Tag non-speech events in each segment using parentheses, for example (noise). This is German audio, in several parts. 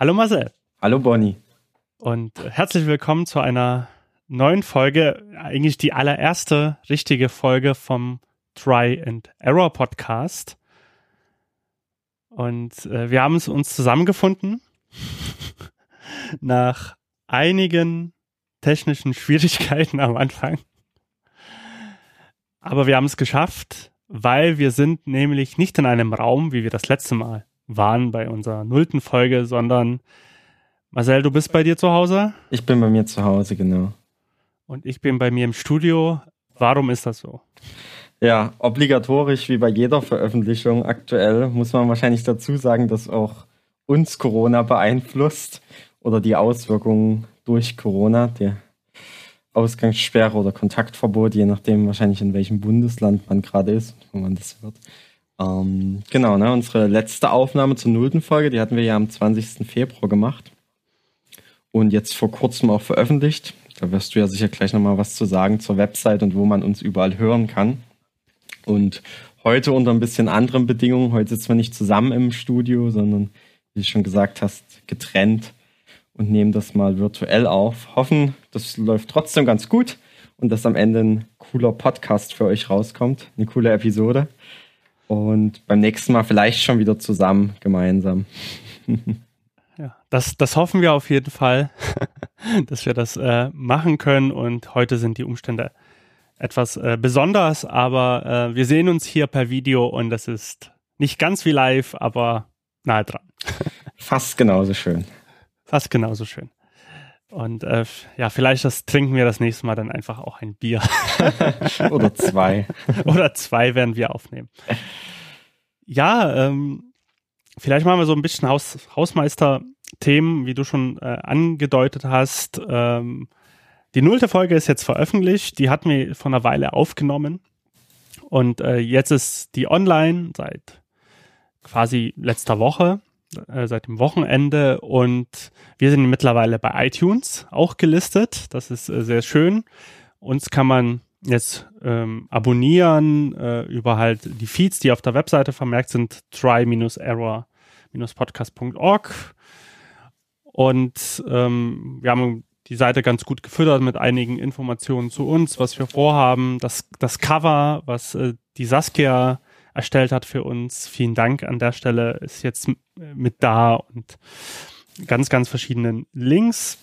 Hallo Marcel. Hallo Bonnie. Und herzlich willkommen zu einer neuen Folge, eigentlich die allererste richtige Folge vom Try and Error Podcast. Und äh, wir haben es uns zusammengefunden (laughs) nach einigen technischen Schwierigkeiten am Anfang. Aber wir haben es geschafft, weil wir sind nämlich nicht in einem Raum, wie wir das letzte Mal waren bei unserer nullten Folge, sondern Marcel, du bist bei dir zu Hause? Ich bin bei mir zu Hause, genau. Und ich bin bei mir im Studio. Warum ist das so? Ja, obligatorisch wie bei jeder Veröffentlichung aktuell muss man wahrscheinlich dazu sagen, dass auch uns Corona beeinflusst oder die Auswirkungen durch Corona, die Ausgangssperre oder Kontaktverbot, je nachdem wahrscheinlich in welchem Bundesland man gerade ist, wo man das hört. Ähm, genau, ne, unsere letzte Aufnahme zur nullten Folge, die hatten wir ja am 20. Februar gemacht und jetzt vor kurzem auch veröffentlicht. Da wirst du ja sicher gleich nochmal was zu sagen zur Website und wo man uns überall hören kann. Und heute unter ein bisschen anderen Bedingungen. Heute sitzen wir nicht zusammen im Studio, sondern, wie du schon gesagt hast, getrennt und nehmen das mal virtuell auf. Hoffen, das läuft trotzdem ganz gut und dass am Ende ein cooler Podcast für euch rauskommt. Eine coole Episode. Und beim nächsten Mal vielleicht schon wieder zusammen, gemeinsam. Ja, das, das hoffen wir auf jeden Fall, (laughs) dass wir das äh, machen können. Und heute sind die Umstände etwas äh, besonders, aber äh, wir sehen uns hier per Video und das ist nicht ganz wie live, aber nahe dran. (laughs) Fast genauso schön. Fast genauso schön. Und äh, ja, vielleicht das trinken wir das nächste Mal dann einfach auch ein Bier. (laughs) (laughs) Oder zwei. Oder zwei werden wir aufnehmen. Ja, ähm, vielleicht machen wir so ein bisschen Haus, Hausmeister-Themen, wie du schon äh, angedeutet hast. Ähm, die nullte Folge ist jetzt veröffentlicht. Die hatten wir vor einer Weile aufgenommen. Und äh, jetzt ist die online seit quasi letzter Woche äh, seit dem Wochenende und wir sind mittlerweile bei iTunes auch gelistet. Das ist äh, sehr schön. Uns kann man jetzt ähm, abonnieren äh, über halt die Feeds, die auf der Webseite vermerkt sind, try-error-podcast.org. Und ähm, wir haben die Seite ganz gut gefüttert mit einigen Informationen zu uns, was wir vorhaben. Das, das Cover, was äh, die Saskia erstellt hat für uns. Vielen Dank an der Stelle, ist jetzt mit da und ganz, ganz verschiedenen Links.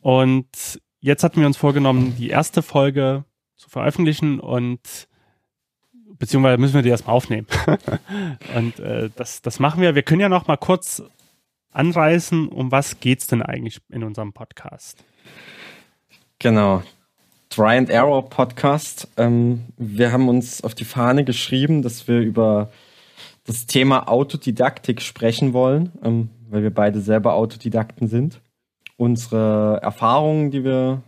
Und jetzt hatten wir uns vorgenommen, die erste Folge zu veröffentlichen und beziehungsweise müssen wir die erstmal aufnehmen. (laughs) und äh, das, das machen wir. Wir können ja noch mal kurz anreißen, um was geht es denn eigentlich in unserem Podcast? Genau. Try and Error Podcast. Ähm, wir haben uns auf die Fahne geschrieben, dass wir über das Thema Autodidaktik sprechen wollen, ähm, weil wir beide selber Autodidakten sind. Unsere Erfahrungen, die wir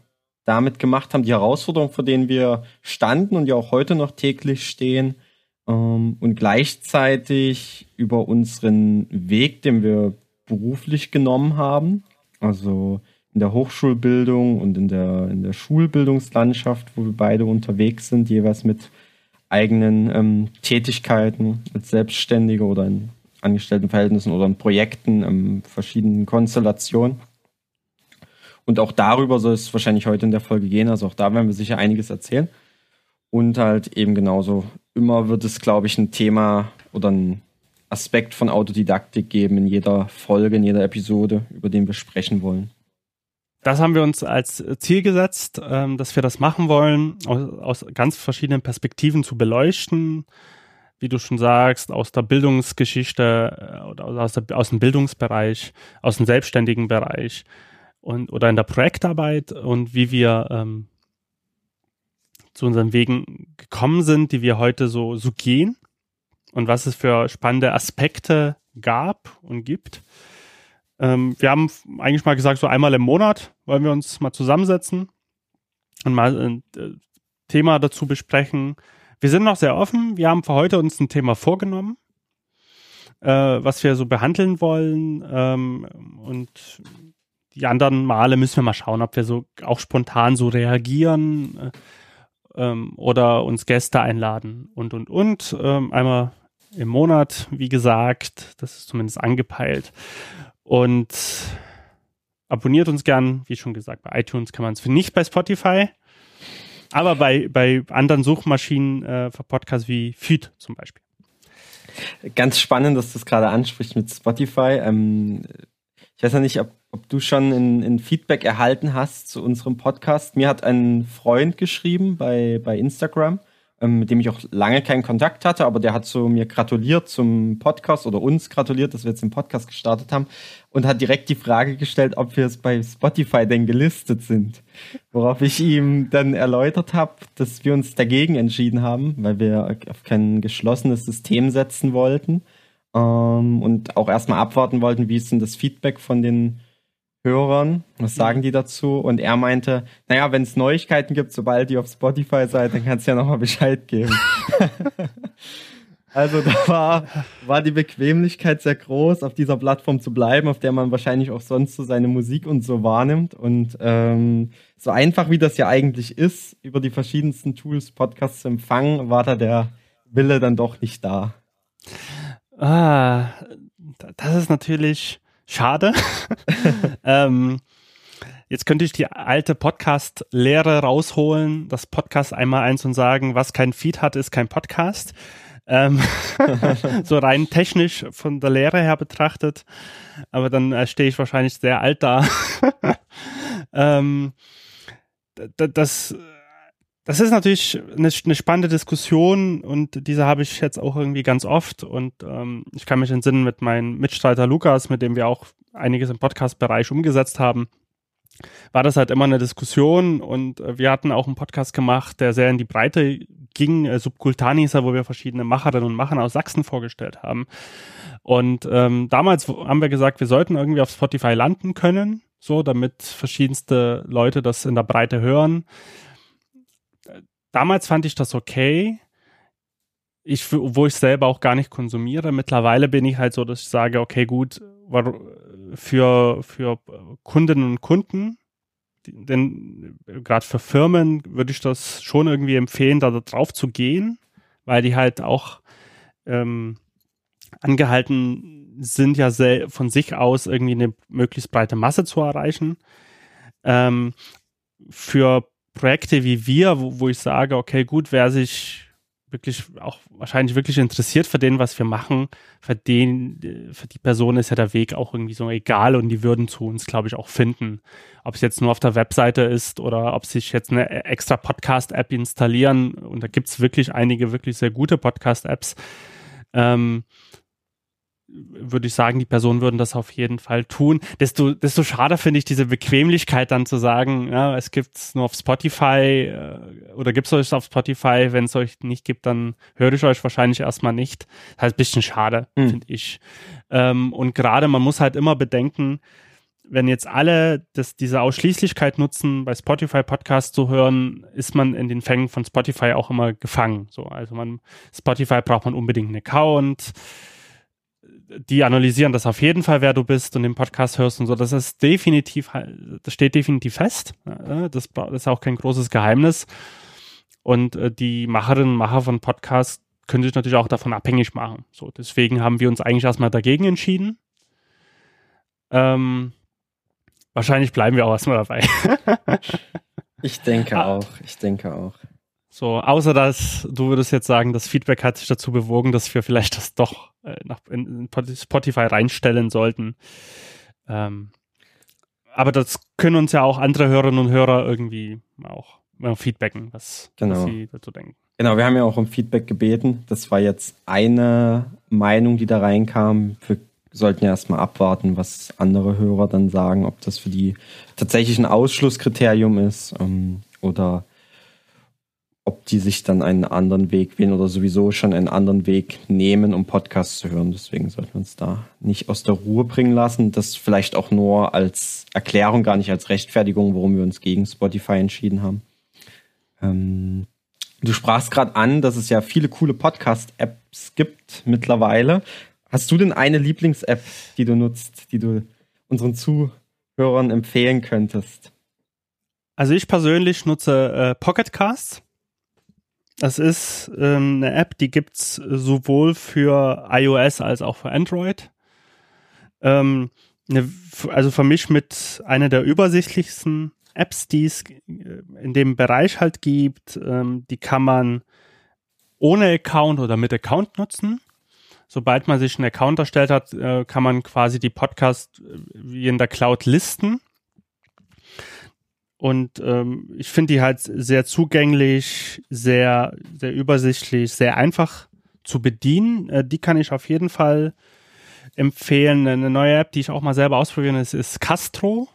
damit gemacht haben, die Herausforderungen, vor denen wir standen und ja auch heute noch täglich stehen ähm, und gleichzeitig über unseren Weg, den wir beruflich genommen haben. Also in der Hochschulbildung und in der, in der Schulbildungslandschaft, wo wir beide unterwegs sind, jeweils mit eigenen ähm, Tätigkeiten als Selbstständige oder in Angestelltenverhältnissen oder in Projekten, ähm, verschiedenen Konstellationen. Und auch darüber soll es wahrscheinlich heute in der Folge gehen. Also auch da werden wir sicher einiges erzählen. Und halt eben genauso, immer wird es, glaube ich, ein Thema oder ein Aspekt von Autodidaktik geben in jeder Folge, in jeder Episode, über den wir sprechen wollen das haben wir uns als Ziel gesetzt, ähm, dass wir das machen wollen, aus, ganz verschiedenen Perspektiven zu beleuchten. Wie du schon sagst, aus der Bildungsgeschichte äh, oder aus, der, aus dem Bildungsbereich, aus dem selbstständigen Bereich und oder in der Projektarbeit und wie wir ähm, zu unseren Wegen gekommen sind, die wir heute so, so gehen und was es für spannende Aspekte gab und gibt. Ähm, wir haben eigentlich mal gesagt, so einmal im Monat wollen wir uns mal zusammensetzen und mal ein äh, Thema dazu besprechen. Wir sind noch sehr offen. Wir haben für heute uns ein Thema vorgenommen, äh, was wir so behandeln wollen. Ähm, und die anderen Male müssen wir mal schauen, ob wir so auch spontan so reagieren äh, ähm, oder uns Gäste einladen und, und, und. Ähm, einmal im Monat, wie gesagt, das ist zumindest angepeilt. Und abonniert uns gern, wie schon gesagt, bei iTunes kann man es nicht bei Spotify, aber bei, bei anderen Suchmaschinen äh, für Podcasts wie Feed zum Beispiel. Ganz spannend, dass du es gerade ansprichst mit Spotify. Ähm, ich weiß ja nicht, ob, ob du schon ein, ein, Feedback erhalten hast zu unserem Podcast. Mir hat ein Freund geschrieben bei, bei Instagram mit dem ich auch lange keinen Kontakt hatte, aber der hat so mir gratuliert zum Podcast oder uns gratuliert, dass wir jetzt den Podcast gestartet haben und hat direkt die Frage gestellt, ob wir es bei Spotify denn gelistet sind. Worauf ich ihm dann erläutert habe, dass wir uns dagegen entschieden haben, weil wir auf kein geschlossenes System setzen wollten ähm, und auch erstmal abwarten wollten, wie ist denn das Feedback von den Hörern. Was sagen die dazu? Und er meinte, naja, wenn es Neuigkeiten gibt, sobald ihr auf Spotify seid, dann kannst du ja nochmal Bescheid geben. (laughs) also da war, war die Bequemlichkeit sehr groß, auf dieser Plattform zu bleiben, auf der man wahrscheinlich auch sonst so seine Musik und so wahrnimmt. Und ähm, so einfach wie das ja eigentlich ist, über die verschiedensten Tools Podcasts zu empfangen, war da der Wille dann doch nicht da. Ah, das ist natürlich Schade. (laughs) ähm, jetzt könnte ich die alte Podcast-Lehre rausholen, das Podcast einmal eins und sagen, was kein Feed hat, ist kein Podcast. Ähm, (laughs) so rein technisch von der Lehre her betrachtet. Aber dann äh, stehe ich wahrscheinlich sehr alt da. (laughs) ähm, das das ist natürlich eine, eine, spannende Diskussion und diese habe ich jetzt auch irgendwie ganz oft und ähm, ich kann mich entsinnen mit meinem Mitstreiter Lukas, mit dem wir auch einiges im Podcast-Bereich umgesetzt haben, war das halt immer eine Diskussion und äh, wir hatten auch einen Podcast gemacht, der sehr in die Breite ging, äh, Subkultanisa, wo wir verschiedene Macherinnen und Macher aus Sachsen vorgestellt haben. Und ähm, damals haben wir gesagt, wir sollten irgendwie auf Spotify landen können, so damit verschiedenste Leute das in der Breite hören damals fand ich das okay. Ich, wo ich selber auch gar nicht konsumiere. Mittlerweile bin ich halt so, dass ich sage, okay, gut, für, für Kundinnen und Kunden, denn gerade für Firmen würde ich das schon irgendwie empfehlen, da drauf zu gehen, weil die halt auch ähm, angehalten sind, ja von sich aus irgendwie eine möglichst breite Masse zu erreichen. Ähm, für Projekte wie wir, wo, wo ich sage, okay, gut, wer sich wirklich auch wahrscheinlich wirklich interessiert für den, was wir machen, für den, für die Person ist ja der Weg auch irgendwie so egal und die würden zu uns, glaube ich, auch finden. Ob es jetzt nur auf der Webseite ist oder ob sich jetzt eine extra Podcast-App installieren und da gibt es wirklich einige wirklich sehr gute Podcast-Apps. Ähm, würde ich sagen, die Personen würden das auf jeden Fall tun. Desto, desto schade finde ich diese Bequemlichkeit dann zu sagen, ja, es gibt es nur auf Spotify äh, oder gibt es euch auf Spotify, wenn es euch nicht gibt, dann höre ich euch wahrscheinlich erstmal nicht. Das heißt, ein bisschen schade, mhm. finde ich. Ähm, und gerade, man muss halt immer bedenken, wenn jetzt alle das, diese Ausschließlichkeit nutzen, bei Spotify Podcasts zu hören, ist man in den Fängen von Spotify auch immer gefangen. So, also man, Spotify braucht man unbedingt einen Account die analysieren das auf jeden Fall, wer du bist und den Podcast hörst und so. Das ist definitiv, das steht definitiv fest. Das, ist auch kein großes Geheimnis. Und äh, die Macherinnen und Macher von Podcasts können sich natürlich auch davon abhängig machen. So, deswegen haben wir uns eigentlich erstmal dagegen entschieden. Ähm, wahrscheinlich bleiben wir auch erstmal dabei. (laughs) ich denke ah. auch. Ich denke auch. So, außer dass du würdest jetzt sagen, das Feedback hat sich dazu bewogen, dass wir vielleicht das doch äh, nach, in, in Spotify reinstellen sollten. Ähm, aber das können uns ja auch andere Hörerinnen und Hörer irgendwie auch feedbacken, was, genau. was sie dazu denken. Genau, wir haben ja auch um Feedback gebeten. Das war jetzt eine Meinung, die da reinkam. Wir sollten ja erstmal abwarten, was andere Hörer dann sagen, ob das für die tatsächlich ein Ausschlusskriterium ist ähm, oder ob die sich dann einen anderen Weg wählen oder sowieso schon einen anderen Weg nehmen, um Podcasts zu hören. Deswegen sollten wir uns da nicht aus der Ruhe bringen lassen. Das vielleicht auch nur als Erklärung, gar nicht als Rechtfertigung, warum wir uns gegen Spotify entschieden haben. Ähm, du sprachst gerade an, dass es ja viele coole Podcast-Apps gibt mittlerweile. Hast du denn eine Lieblings-App, die du nutzt, die du unseren Zuhörern empfehlen könntest? Also ich persönlich nutze äh, Pocket Casts. Das ist ähm, eine App, die gibt's sowohl für iOS als auch für Android. Ähm, eine, also für mich mit einer der übersichtlichsten Apps, die es in dem Bereich halt gibt. Ähm, die kann man ohne Account oder mit Account nutzen. Sobald man sich einen Account erstellt hat, äh, kann man quasi die Podcast äh, wie in der Cloud listen. Und ähm, ich finde die halt sehr zugänglich, sehr, sehr übersichtlich, sehr einfach zu bedienen. Äh, die kann ich auf jeden Fall empfehlen. Eine neue App, die ich auch mal selber ausprobieren, ist, ist Castro.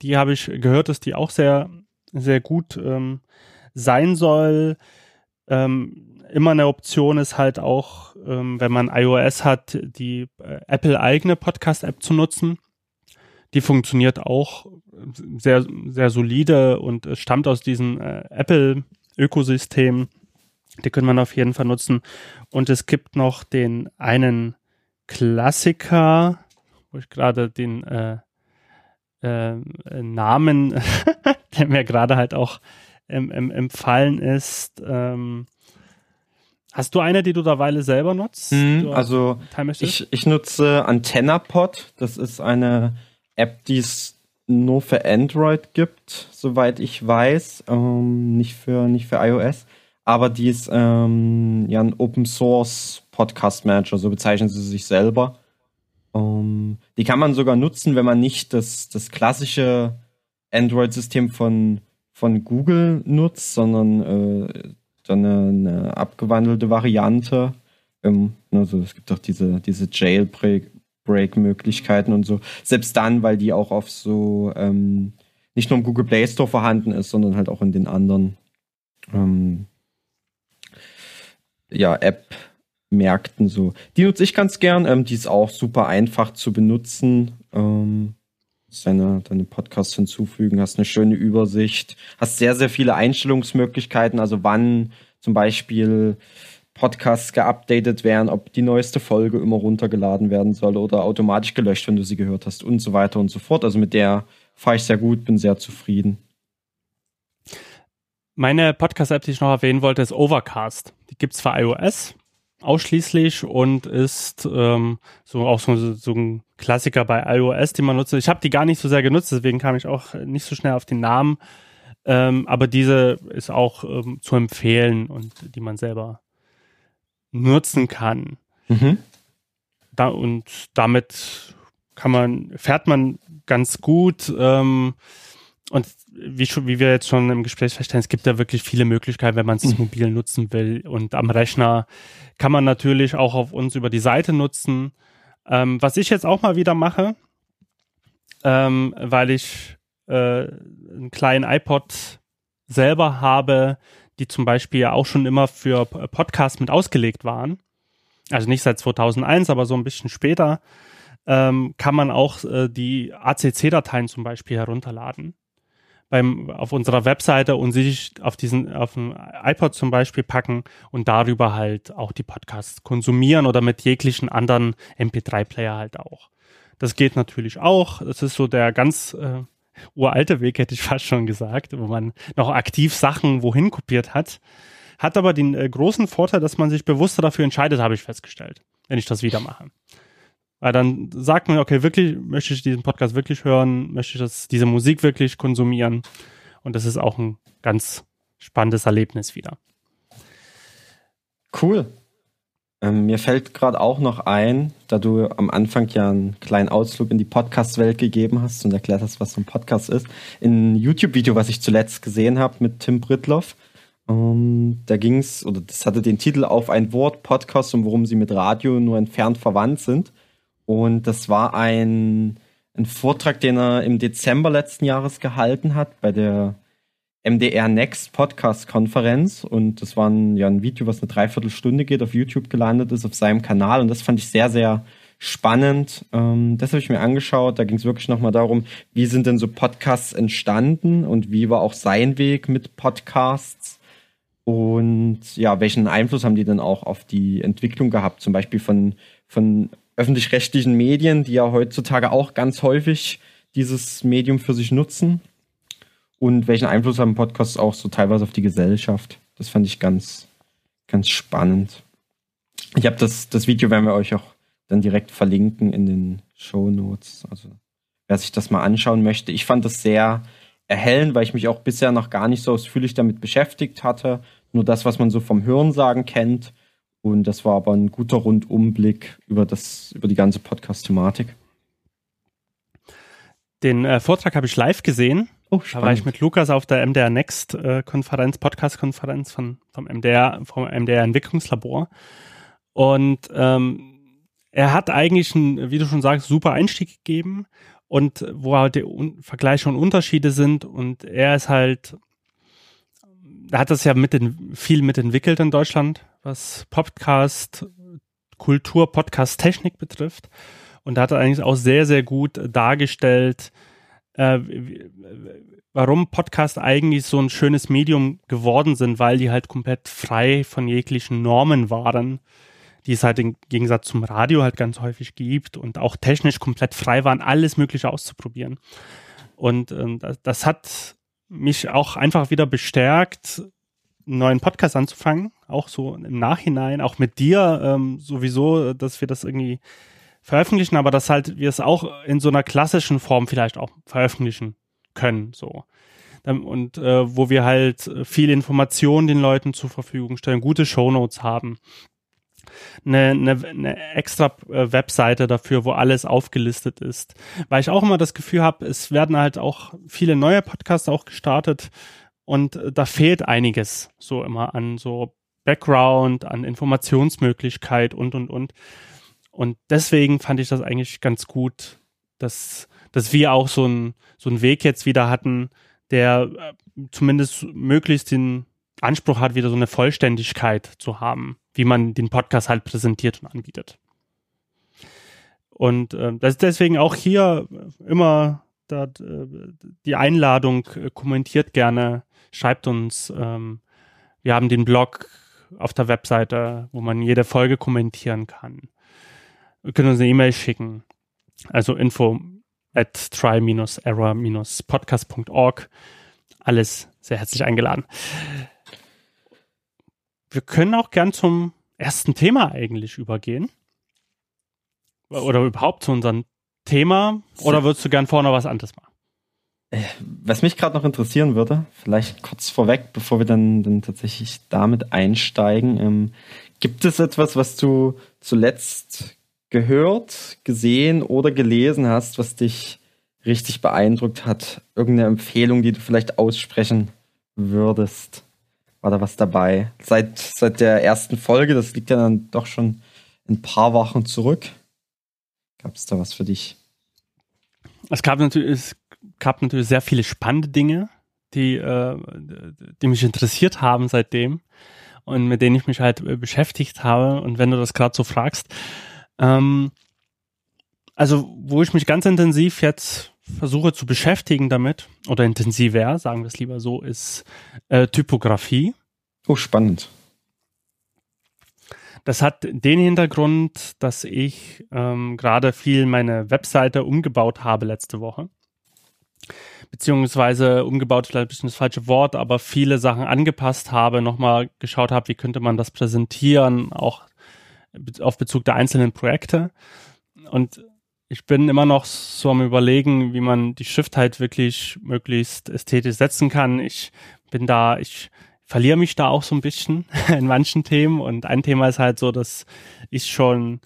Die habe ich gehört, dass die auch sehr, sehr gut ähm, sein soll. Ähm, immer eine Option ist halt auch, ähm, wenn man iOS hat, die äh, Apple-eigene Podcast-App zu nutzen. Die funktioniert auch sehr, sehr solide und stammt aus diesem äh, Apple-Ökosystem. Die können man auf jeden Fall nutzen. Und es gibt noch den einen Klassiker, wo ich gerade den äh, äh, Namen, (laughs) der mir gerade halt auch ähm, ähm, empfallen ist. Ähm, hast du eine, die du derweile selber nutzt? Mhm, also ich, ich nutze AntennaPod. Das ist eine App, die es nur für Android gibt, soweit ich weiß, ähm, nicht für nicht für iOS, aber die ist ähm, ja ein Open Source Podcast Manager, so bezeichnen sie sich selber. Um, die kann man sogar nutzen, wenn man nicht das, das klassische Android-System von, von Google nutzt, sondern äh, dann eine, eine, abgewandelte Variante. Ähm, also es gibt auch diese, diese Jailbreak-Möglichkeiten und so. Selbst dann, weil die auch auf so ähm, nicht nur im Google Play Store vorhanden ist, sondern halt auch in den anderen ähm, ja, App Märkten so. Die nutze ich ganz gern. Ähm, die ist auch super einfach zu benutzen. Ähm, deine, deine Podcasts hinzufügen, hast eine schöne Übersicht, hast sehr, sehr viele Einstellungsmöglichkeiten, also wann zum Beispiel Podcasts geupdatet werden, ob die neueste Folge immer runtergeladen werden soll oder automatisch gelöscht, wenn du sie gehört hast und so weiter und so fort. Also mit der fahre ich sehr gut, bin sehr zufrieden. Meine Podcast-App, die ich noch erwähnen wollte, ist Overcast. Die gibt es für iOS ausschließlich und ist ähm, so auch so, so ein Klassiker bei iOS, den man nutzt. Ich habe die gar nicht so sehr genutzt, deswegen kam ich auch nicht so schnell auf den Namen. Ähm, aber diese ist auch ähm, zu empfehlen und die man selber nutzen kann. Mhm. Da, und damit kann man, fährt man ganz gut. Ähm, und wie, schon, wie wir jetzt schon im Gespräch feststellen, es gibt ja wirklich viele Möglichkeiten, wenn man es mhm. mobil nutzen will. Und am Rechner kann man natürlich auch auf uns über die Seite nutzen. Ähm, was ich jetzt auch mal wieder mache, ähm, weil ich äh, einen kleinen iPod selber habe, die zum Beispiel ja auch schon immer für Podcasts mit ausgelegt waren. Also nicht seit 2001, aber so ein bisschen später, ähm, kann man auch äh, die ACC-Dateien zum Beispiel herunterladen beim, auf unserer Webseite und sich auf diesen, auf den iPod zum Beispiel packen und darüber halt auch die Podcasts konsumieren oder mit jeglichen anderen MP3-Player halt auch. Das geht natürlich auch. Das ist so der ganz äh, uralte Weg, hätte ich fast schon gesagt, wo man noch aktiv Sachen wohin kopiert hat. Hat aber den äh, großen Vorteil, dass man sich bewusster dafür entscheidet, habe ich festgestellt, wenn ich das wieder mache. Weil dann sagt man, okay, wirklich, möchte ich diesen Podcast wirklich hören, möchte ich das, diese Musik wirklich konsumieren. Und das ist auch ein ganz spannendes Erlebnis wieder. Cool. Ähm, mir fällt gerade auch noch ein, da du am Anfang ja einen kleinen Ausflug in die Podcast-Welt gegeben hast und erklärt hast, was so ein Podcast ist. In ein YouTube-Video, was ich zuletzt gesehen habe mit Tim Britloff, ähm, da ging es, oder das hatte den Titel auf ein Wort Podcast und worum sie mit Radio nur entfernt verwandt sind. Und das war ein, ein Vortrag, den er im Dezember letzten Jahres gehalten hat bei der MDR Next Podcast Konferenz. Und das war ein, ja, ein Video, was eine Dreiviertelstunde geht, auf YouTube gelandet ist, auf seinem Kanal. Und das fand ich sehr, sehr spannend. Ähm, das habe ich mir angeschaut. Da ging es wirklich nochmal darum, wie sind denn so Podcasts entstanden und wie war auch sein Weg mit Podcasts. Und ja, welchen Einfluss haben die denn auch auf die Entwicklung gehabt? Zum Beispiel von, von öffentlich-rechtlichen Medien, die ja heutzutage auch ganz häufig dieses Medium für sich nutzen. Und welchen Einfluss haben Podcasts auch so teilweise auf die Gesellschaft? Das fand ich ganz, ganz spannend. Ich habe das, das Video werden wir euch auch dann direkt verlinken in den Show Notes. Also wer sich das mal anschauen möchte. Ich fand das sehr erhellend, weil ich mich auch bisher noch gar nicht so ausführlich damit beschäftigt hatte. Nur das, was man so vom Hörensagen kennt. Und das war aber ein guter Rundumblick über das, über die ganze Podcast-Thematik. Den äh, Vortrag habe ich live gesehen. Oh, da war ich mit Lukas auf der MDR Next äh, Konferenz, Podcast-Konferenz von, vom MDR, vom MDR Entwicklungslabor. Und ähm, er hat eigentlich einen, wie du schon sagst, super Einstieg gegeben und wo halt die Vergleiche und Unterschiede sind. Und er ist halt, er hat das ja mit den, viel mitentwickelt in Deutschland, was Podcast, Kultur, Podcast, Technik betrifft. Und da hat er eigentlich auch sehr, sehr gut dargestellt, äh, warum Podcasts eigentlich so ein schönes Medium geworden sind, weil die halt komplett frei von jeglichen Normen waren, die es halt im Gegensatz zum Radio halt ganz häufig gibt und auch technisch komplett frei waren, alles Mögliche auszuprobieren. Und äh, das, das hat mich auch einfach wieder bestärkt, einen neuen Podcast anzufangen, auch so im Nachhinein, auch mit dir ähm, sowieso, dass wir das irgendwie veröffentlichen, aber dass halt wir es auch in so einer klassischen Form vielleicht auch veröffentlichen können, so. Und äh, wo wir halt viel Informationen den Leuten zur Verfügung stellen, gute Shownotes haben, eine, eine, eine extra äh, Webseite dafür, wo alles aufgelistet ist. Weil ich auch immer das Gefühl habe, es werden halt auch viele neue Podcasts auch gestartet und äh, da fehlt einiges so immer an so Background, an Informationsmöglichkeit und und und. Und deswegen fand ich das eigentlich ganz gut, dass, dass wir auch so einen so einen Weg jetzt wieder hatten, der äh, zumindest möglichst den Anspruch hat, wieder so eine Vollständigkeit zu haben, wie man den Podcast halt präsentiert und anbietet. Und äh, das ist deswegen auch hier immer da, äh, die Einladung, äh, kommentiert gerne, schreibt uns. Ähm, wir haben den Blog auf der Webseite, wo man jede Folge kommentieren kann können uns eine E-Mail schicken. Also info at try-error-podcast.org. Alles sehr herzlich eingeladen. Wir können auch gern zum ersten Thema eigentlich übergehen. Oder überhaupt zu unserem Thema. Oder würdest du gern vorne was anderes machen? Äh, was mich gerade noch interessieren würde, vielleicht kurz vorweg, bevor wir dann, dann tatsächlich damit einsteigen, ähm, gibt es etwas, was du zuletzt gehört, gesehen oder gelesen hast, was dich richtig beeindruckt hat? Irgendeine Empfehlung, die du vielleicht aussprechen würdest? War da was dabei? Seit, seit der ersten Folge, das liegt ja dann doch schon ein paar Wochen zurück. Gab es da was für dich? Es gab natürlich, es gab natürlich sehr viele spannende Dinge, die, äh, die mich interessiert haben seitdem und mit denen ich mich halt beschäftigt habe. Und wenn du das gerade so fragst, ähm, also, wo ich mich ganz intensiv jetzt versuche zu beschäftigen damit, oder intensiver, sagen wir es lieber so, ist äh, Typografie. Oh, spannend. Das hat den Hintergrund, dass ich ähm, gerade viel meine Webseite umgebaut habe letzte Woche. Beziehungsweise umgebaut, vielleicht ein bisschen das falsche Wort, aber viele Sachen angepasst habe, nochmal geschaut habe, wie könnte man das präsentieren, auch auf Bezug der einzelnen Projekte. Und ich bin immer noch so am überlegen, wie man die Schriftheit wirklich möglichst ästhetisch setzen kann. Ich bin da, ich verliere mich da auch so ein bisschen (laughs) in manchen Themen. Und ein Thema ist halt so, dass ich schon,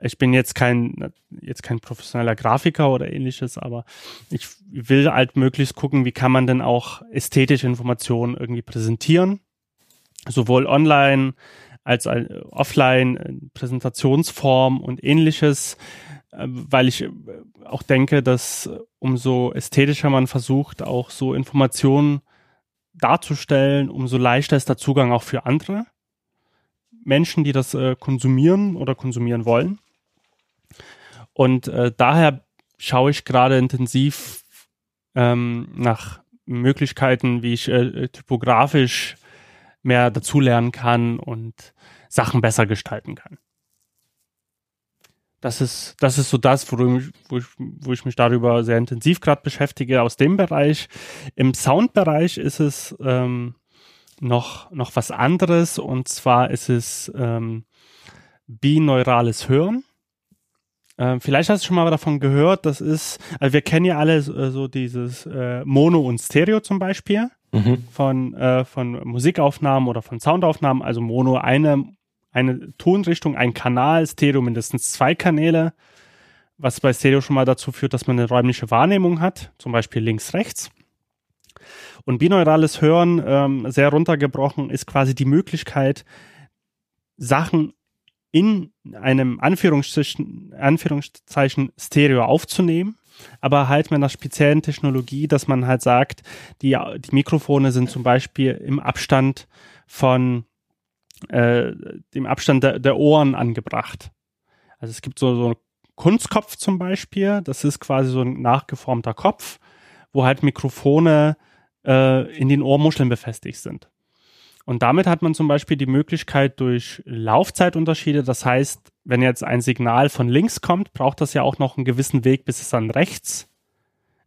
ich bin jetzt kein, jetzt kein professioneller Grafiker oder ähnliches, aber ich will halt möglichst gucken, wie kann man denn auch ästhetische Informationen irgendwie präsentieren. Sowohl online als offline, Präsentationsform und ähnliches, äh, weil ich äh, auch denke, dass umso ästhetischer man versucht, auch so Informationen darzustellen, umso leichter ist der Zugang auch für andere Menschen, die das äh, konsumieren oder konsumieren wollen. Und äh, daher schaue ich gerade intensiv ähm, nach Möglichkeiten, wie ich äh, typografisch mehr dazulernen kann und Sachen besser gestalten kann. Das ist, das ist so das, wo ich, wo ich, wo ich mich darüber sehr intensiv gerade beschäftige aus dem Bereich. Im Soundbereich ist es ähm, noch, noch was anderes und zwar ist es ähm, bineurales Hören. äh, vielleicht hast du schon mal davon gehört, das ist, also wir kennen ja alle so, äh, so dieses äh, Mono und Stereo zum Beispiel mhm. von, äh, von Musikaufnahmen oder von Soundaufnahmen. Also Mono eine, eine Tonrichtung, ein Kanal, Stereo mindestens zwei Kanäle, was bei Stereo schon mal dazu führt, dass man eine räumliche Wahrnehmung hat, zum Beispiel links, rechts. Und binaurales Hören, ähm, sehr runtergebrochen, ist quasi die Möglichkeit, Sachen in einem Anführungszeichen, Anführungszeichen Stereo aufzunehmen, aber halt mit einer speziellen Technologie, dass man halt sagt, die, die Mikrofone sind zum Beispiel im Abstand von äh, dem Abstand der, der Ohren angebracht. Also es gibt so, so einen Kunstkopf zum Beispiel, das ist quasi so ein nachgeformter Kopf, wo halt Mikrofone äh, in den Ohrmuscheln befestigt sind. Und damit hat man zum Beispiel die Möglichkeit durch Laufzeitunterschiede, das heißt, wenn jetzt ein Signal von links kommt, braucht das ja auch noch einen gewissen Weg, bis es dann rechts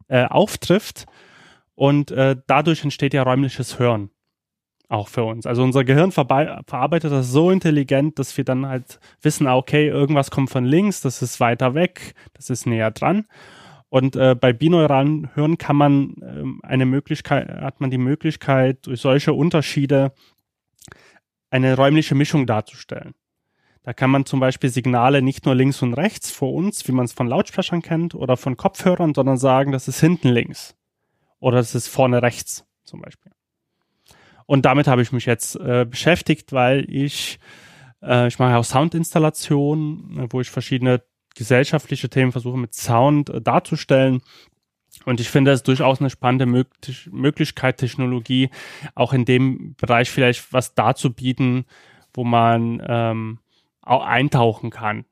äh, auftrifft. Und äh, dadurch entsteht ja räumliches Hören. Auch für uns. Also unser Gehirn verarbeitet das so intelligent, dass wir dann halt wissen, ah, okay, irgendwas kommt von links, das ist weiter weg, das ist näher dran. Und äh, bei binauralen Hören kann man äh, eine Möglichkeit, hat man die Möglichkeit, durch solche Unterschiede eine räumliche Mischung darzustellen. Da kann man zum Beispiel Signale nicht nur links und rechts vor uns, wie man es von Lautsprechern kennt oder von Kopfhörern, sondern sagen, das ist hinten links oder das ist vorne rechts zum Beispiel. Und damit habe ich mich jetzt äh, beschäftigt, weil ich äh, ich mache auch Soundinstallationen, wo ich verschiedene gesellschaftliche Themen versuche mit Sound äh, darzustellen. Und ich finde es durchaus eine spannende Mö Möglichkeit, Technologie auch in dem Bereich vielleicht was darzubieten, wo man ähm, auch eintauchen kann.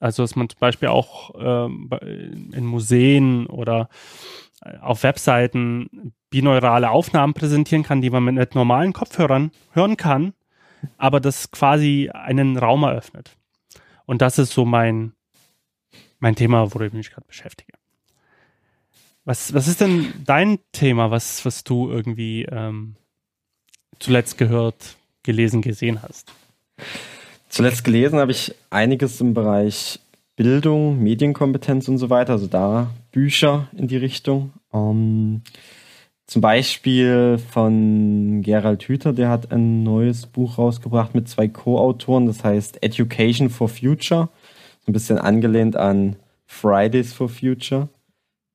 Also dass man zum Beispiel auch ähm, in Museen oder äh, auf Webseiten binaurale Aufnahmen präsentieren kann, die man mit normalen Kopfhörern hören kann, aber das quasi einen Raum eröffnet. Und das ist so mein, mein Thema, worüber ich mich gerade beschäftige. Was, was ist denn dein Thema, was, was du irgendwie ähm, zuletzt gehört, gelesen, gesehen hast? Zuletzt gelesen habe ich einiges im Bereich Bildung, Medienkompetenz und so weiter, also da Bücher in die Richtung. Um, ähm, zum Beispiel von Gerald Hüther, der hat ein neues Buch rausgebracht mit zwei Co-Autoren, das heißt Education for Future ein bisschen angelehnt an Fridays for Future.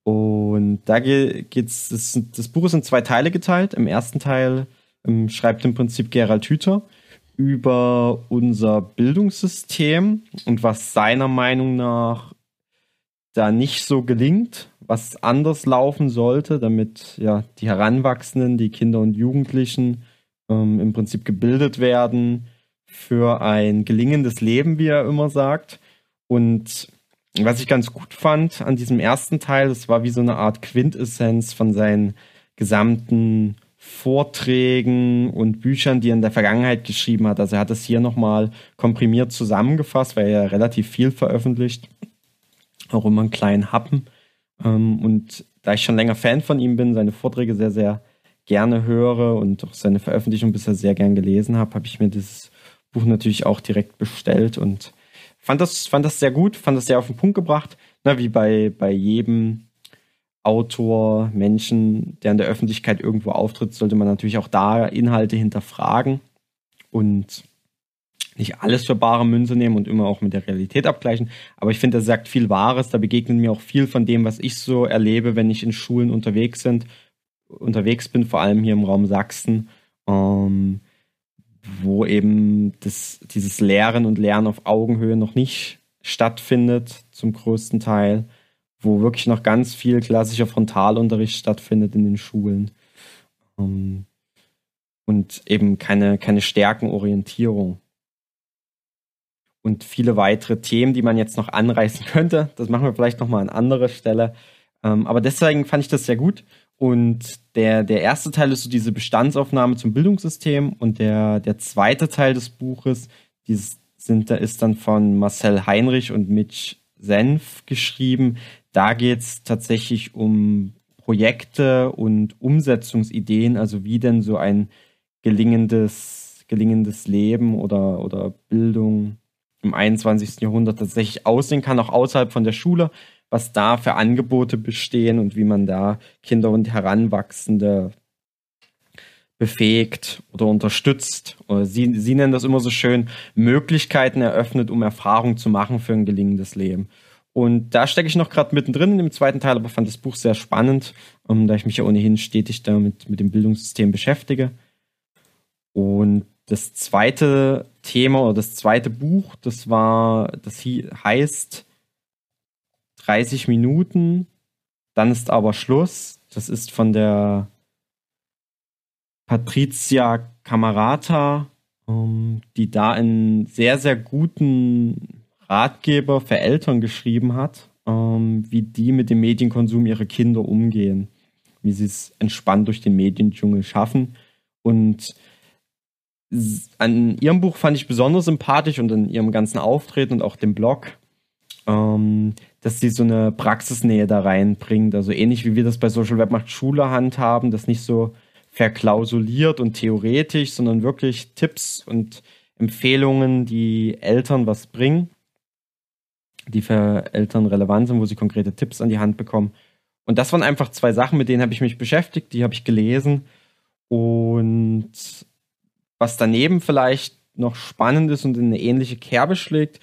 Und da geht's, das, das Buch ist in zwei Teile geteilt. Im ersten Teil ähm, schreibt im Prinzip Gerald Hüther über unser Bildungssystem und was seiner Meinung nach da nicht so gelingt, was anders laufen sollte, damit ja die Heranwachsenden, die Kinder und Jugendlichen ähm, im Prinzip gebildet werden für ein gelingendes Leben, wie er immer sagt. Und was ich ganz gut fand an diesem ersten Teil, das war wie so eine Art Quintessenz von seinen gesamten Vorträgen und Büchern, die er in der Vergangenheit geschrieben hat. Also er hat es hier nochmal komprimiert zusammengefasst, weil er relativ viel veröffentlicht, auch immer einen kleinen Happen. Ähm, und da ich schon länger Fan von ihm bin, seine Vorträge sehr, sehr gerne höre und auch seine Veröffentlichung bisher sehr gern gelesen habe, habe ich mir dieses Buch natürlich auch direkt bestellt und fand das, fand das sehr gut, fand das sehr auf den Punkt gebracht, ne, wie bei, bei jedem Autor, Menschen, der in der Öffentlichkeit irgendwo auftritt, sollte man natürlich auch da Inhalte hinterfragen und nicht alles für bare Münze nehmen und immer auch mit der Realität abgleichen. Aber ich finde, er sagt viel Wahres. Da begegnet mir auch viel von dem, was ich so erlebe, wenn ich in Schulen unterwegs sind, unterwegs bin, vor allem hier im Raum Sachsen. Ähm, wo eben das, dieses Lehren und Lernen auf Augenhöhe noch nicht stattfindet, zum größten Teil, wo wirklich noch ganz viel klassischer Frontalunterricht stattfindet in den Schulen. Ähm, und eben keine, keine Stärkenorientierung. Und viele weitere Themen, die man jetzt noch anreißen (laughs) könnte. Das machen wir vielleicht nochmal an anderer Stelle. Ähm, aber deswegen fand ich das sehr gut. Und der, der erste Teil ist so diese Bestandsaufnahme zum Bildungssystem und der, der zweite Teil des Buches, dieses sind, ist dann von Marcel Heinrich und Mitch Senf geschrieben. Da geht es tatsächlich um Projekte und Umsetzungsideen, also wie denn so ein gelingendes, gelingendes Leben oder, oder Bildung im 21. Jahrhundert tatsächlich aussehen kann, auch außerhalb von der Schule, was da für Angebote bestehen und wie man da Kinder und Heranwachsende befähigt oder unterstützt. Sie, sie nennen das immer so schön, Möglichkeiten eröffnet, um Erfahrung zu machen für ein gelingendes Leben. Und da stecke ich noch gerade mittendrin in dem zweiten Teil, aber fand das Buch sehr spannend, um, ähm, da ich mich ja ohnehin stetig damit mit dem Bildungssystem beschäftige. Und das zweite Thema oder das zweite Buch, das war, das heißt 30 Minuten, dann ist aber Schluss. Das ist von der Patricia Camarata, ähm, die da einen sehr, sehr guten Ratgeber für Eltern geschrieben hat, ähm, wie die mit dem Medienkonsum ihrer Kinder umgehen, wie sie es entspannt durch den Mediendschungel schaffen. Und an ihrem Buch fand ich besonders sympathisch und an ihrem ganzen Auftreten und auch dem Blog, ähm, dass sie so eine Praxisnähe da reinbringt. Also ähnlich wie wir das bei Social Web macht Schule handhaben, das nicht so verklausuliert und theoretisch, sondern wirklich Tipps und Empfehlungen, die Eltern was bringen die für Eltern relevant sind, wo sie konkrete Tipps an die Hand bekommen. Und das waren einfach zwei Sachen, mit denen habe ich mich beschäftigt, die habe ich gelesen. Und was daneben vielleicht noch spannend ist und in eine ähnliche Kerbe schlägt,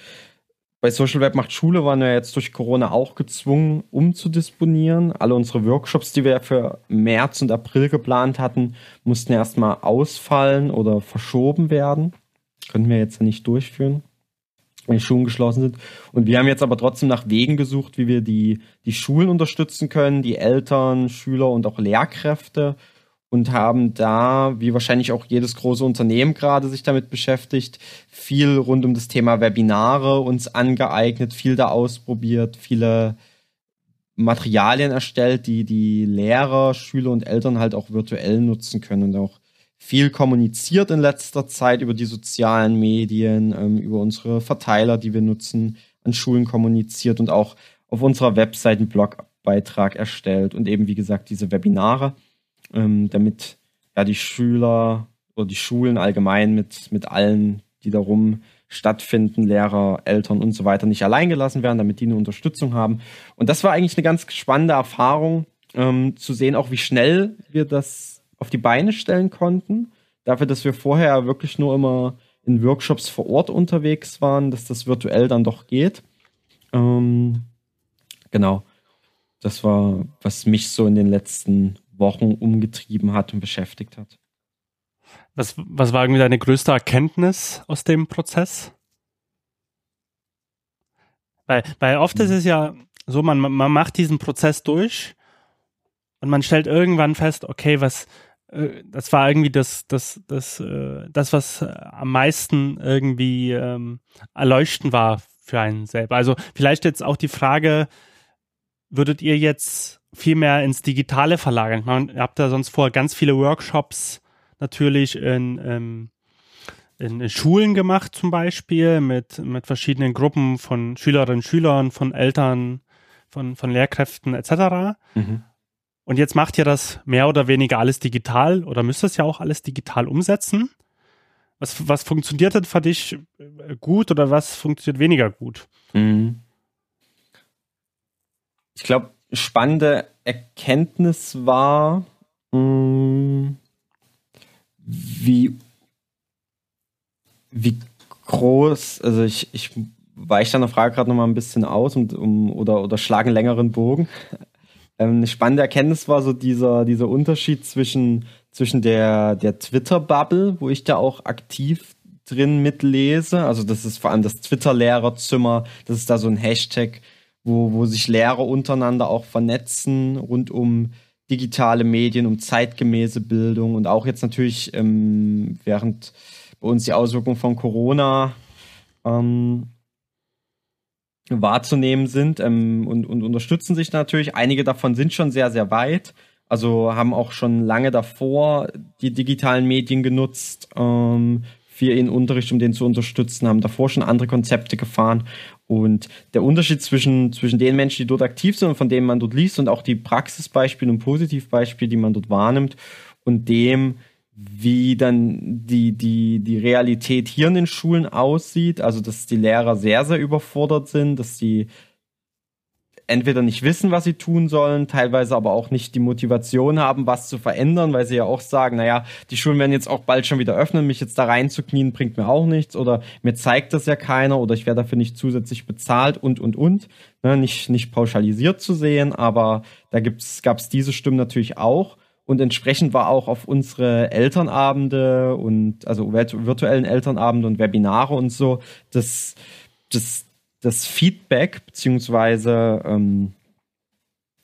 bei Social Web macht Schule waren wir jetzt durch Corona auch gezwungen, umzudisponieren. Alle unsere Workshops, die wir für März und April geplant hatten, mussten erstmal ausfallen oder verschoben werden. Können wir jetzt nicht durchführen die Schulen geschlossen sind. Und wir haben jetzt aber trotzdem nach Wegen gesucht, wie wir die, die Schulen unterstützen können, die Eltern, Schüler und auch Lehrkräfte und haben da, wie wahrscheinlich auch jedes große Unternehmen gerade sich damit beschäftigt, viel rund um das Thema Webinare uns angeeignet, viel da ausprobiert, viele Materialien erstellt, die die Lehrer, Schüler und Eltern halt auch virtuell nutzen können und auch viel kommuniziert in letzter Zeit über die sozialen Medien, ähm, über unsere Verteiler, die wir nutzen, an Schulen kommuniziert und auch auf unserer Website einen Blogbeitrag erstellt und eben, wie gesagt, diese Webinare, ähm, damit ja die Schüler oder die Schulen allgemein mit, mit allen, die darum stattfinden, Lehrer, Eltern und so weiter nicht allein gelassen werden, damit die eine Unterstützung haben. Und das war eigentlich eine ganz spannende Erfahrung, ähm, zu sehen, auch wie schnell wir das auf die Beine stellen konnten. Dafür, dass wir vorher wirklich nur immer in Workshops vor Ort unterwegs waren, dass das virtuell dann doch geht. Ähm, genau. Das war, was mich so in den letzten Wochen umgetrieben hat und beschäftigt hat. Was, was war irgendwie deine größte Erkenntnis aus dem Prozess? Weil, weil oft ist es ja so, man, man macht diesen Prozess durch und man stellt irgendwann fest, okay, was, äh, das war irgendwie das, das, das, äh, das, was am meisten irgendwie ähm, erleuchten war für einen selber. Also vielleicht jetzt auch die Frage, würdet ihr jetzt viel mehr ins Digitale verlagern? Ich meine, ihr habt da sonst vorher ganz viele Workshops natürlich in, ähm, in, in Schulen gemacht zum Beispiel mit, mit verschiedenen Gruppen von Schülerinnen und Schülern, von Eltern, von, von Lehrkräften etc. Mhm. Und jetzt macht ihr das mehr oder weniger alles digital oder müsst es ja auch alles digital umsetzen. Was, was funktioniert denn für dich äh, gut oder was funktioniert weniger gut? Mhm. Ich glaube, spannende Erkenntnis war, mm, wie, wie groß, also ich, ich weiche deiner Frage gerade noch mal ein bisschen aus und, um, oder, oder einen längeren Bogen. (laughs) Ähm, eine spannende Erkenntnis war so dieser, dieser Unterschied zwischen, zwischen der, der Twitter-Bubble, wo ich da auch aktiv drin mitlese. Also das ist vor allem das Twitter-Lehrerzimmer. Das ist da so ein Hashtag, wo, wo sich Lehrer untereinander auch vernetzen rund um digitale Medien, um zeitgemäße Bildung und auch jetzt natürlich ähm, während bei uns die Auswirkungen von Corona ähm, wahrzunehmen sind ähm, und, und unterstützen sich natürlich. Einige davon sind schon sehr, sehr weit. Also haben auch schon lange davor die digitalen Medien genutzt ähm, für ihren Unterricht, um den zu unterstützen, haben davor schon andere Konzepte gefahren. Und der Unterschied zwischen, zwischen den Menschen, die dort aktiv sind und von denen man dort liest und auch die Praxisbeispiele und Positivbeispiele, die man dort wahrnimmt und dem, wie dann die, die, die Realität hier in den Schulen aussieht. Also, dass die Lehrer sehr, sehr überfordert sind, dass die entweder nicht wissen, was sie tun sollen, teilweise aber auch nicht die Motivation haben, was zu verändern, weil sie ja auch sagen, naja, die Schulen werden jetzt auch bald schon wieder öffnen, mich jetzt da reinzuknien bringt mir auch nichts oder mir zeigt das ja keiner oder ich werde dafür nicht zusätzlich bezahlt und, und, und. Ne, nicht, nicht pauschalisiert zu sehen, aber da gab es diese Stimmen natürlich auch. Und entsprechend war auch auf unsere Elternabende und also virtuellen Elternabende und Webinare und so das, das, das Feedback, beziehungsweise ähm,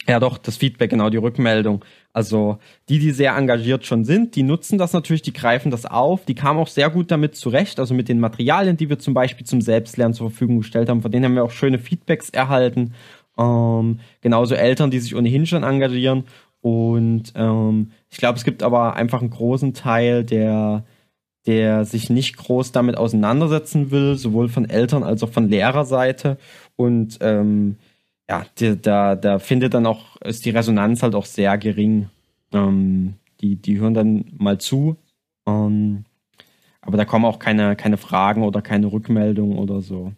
ja doch, das Feedback, genau, die Rückmeldung. Also die, die sehr engagiert schon sind, die nutzen das natürlich, die greifen das auf, die kamen auch sehr gut damit zurecht, also mit den Materialien, die wir zum Beispiel zum Selbstlernen zur Verfügung gestellt haben, von denen haben wir auch schöne Feedbacks erhalten. Ähm, genauso Eltern, die sich ohnehin schon engagieren und ähm, ich glaube, es gibt aber einfach einen großen Teil, der, der sich nicht groß damit auseinandersetzen will, sowohl von Eltern als auch von Lehrerseite. Und ähm, ja, da, da findet dann auch, ist die Resonanz halt auch sehr gering. Ähm, die, die hören dann mal zu. Ähm, aber da kommen auch keine, keine Fragen oder keine Rückmeldungen oder so.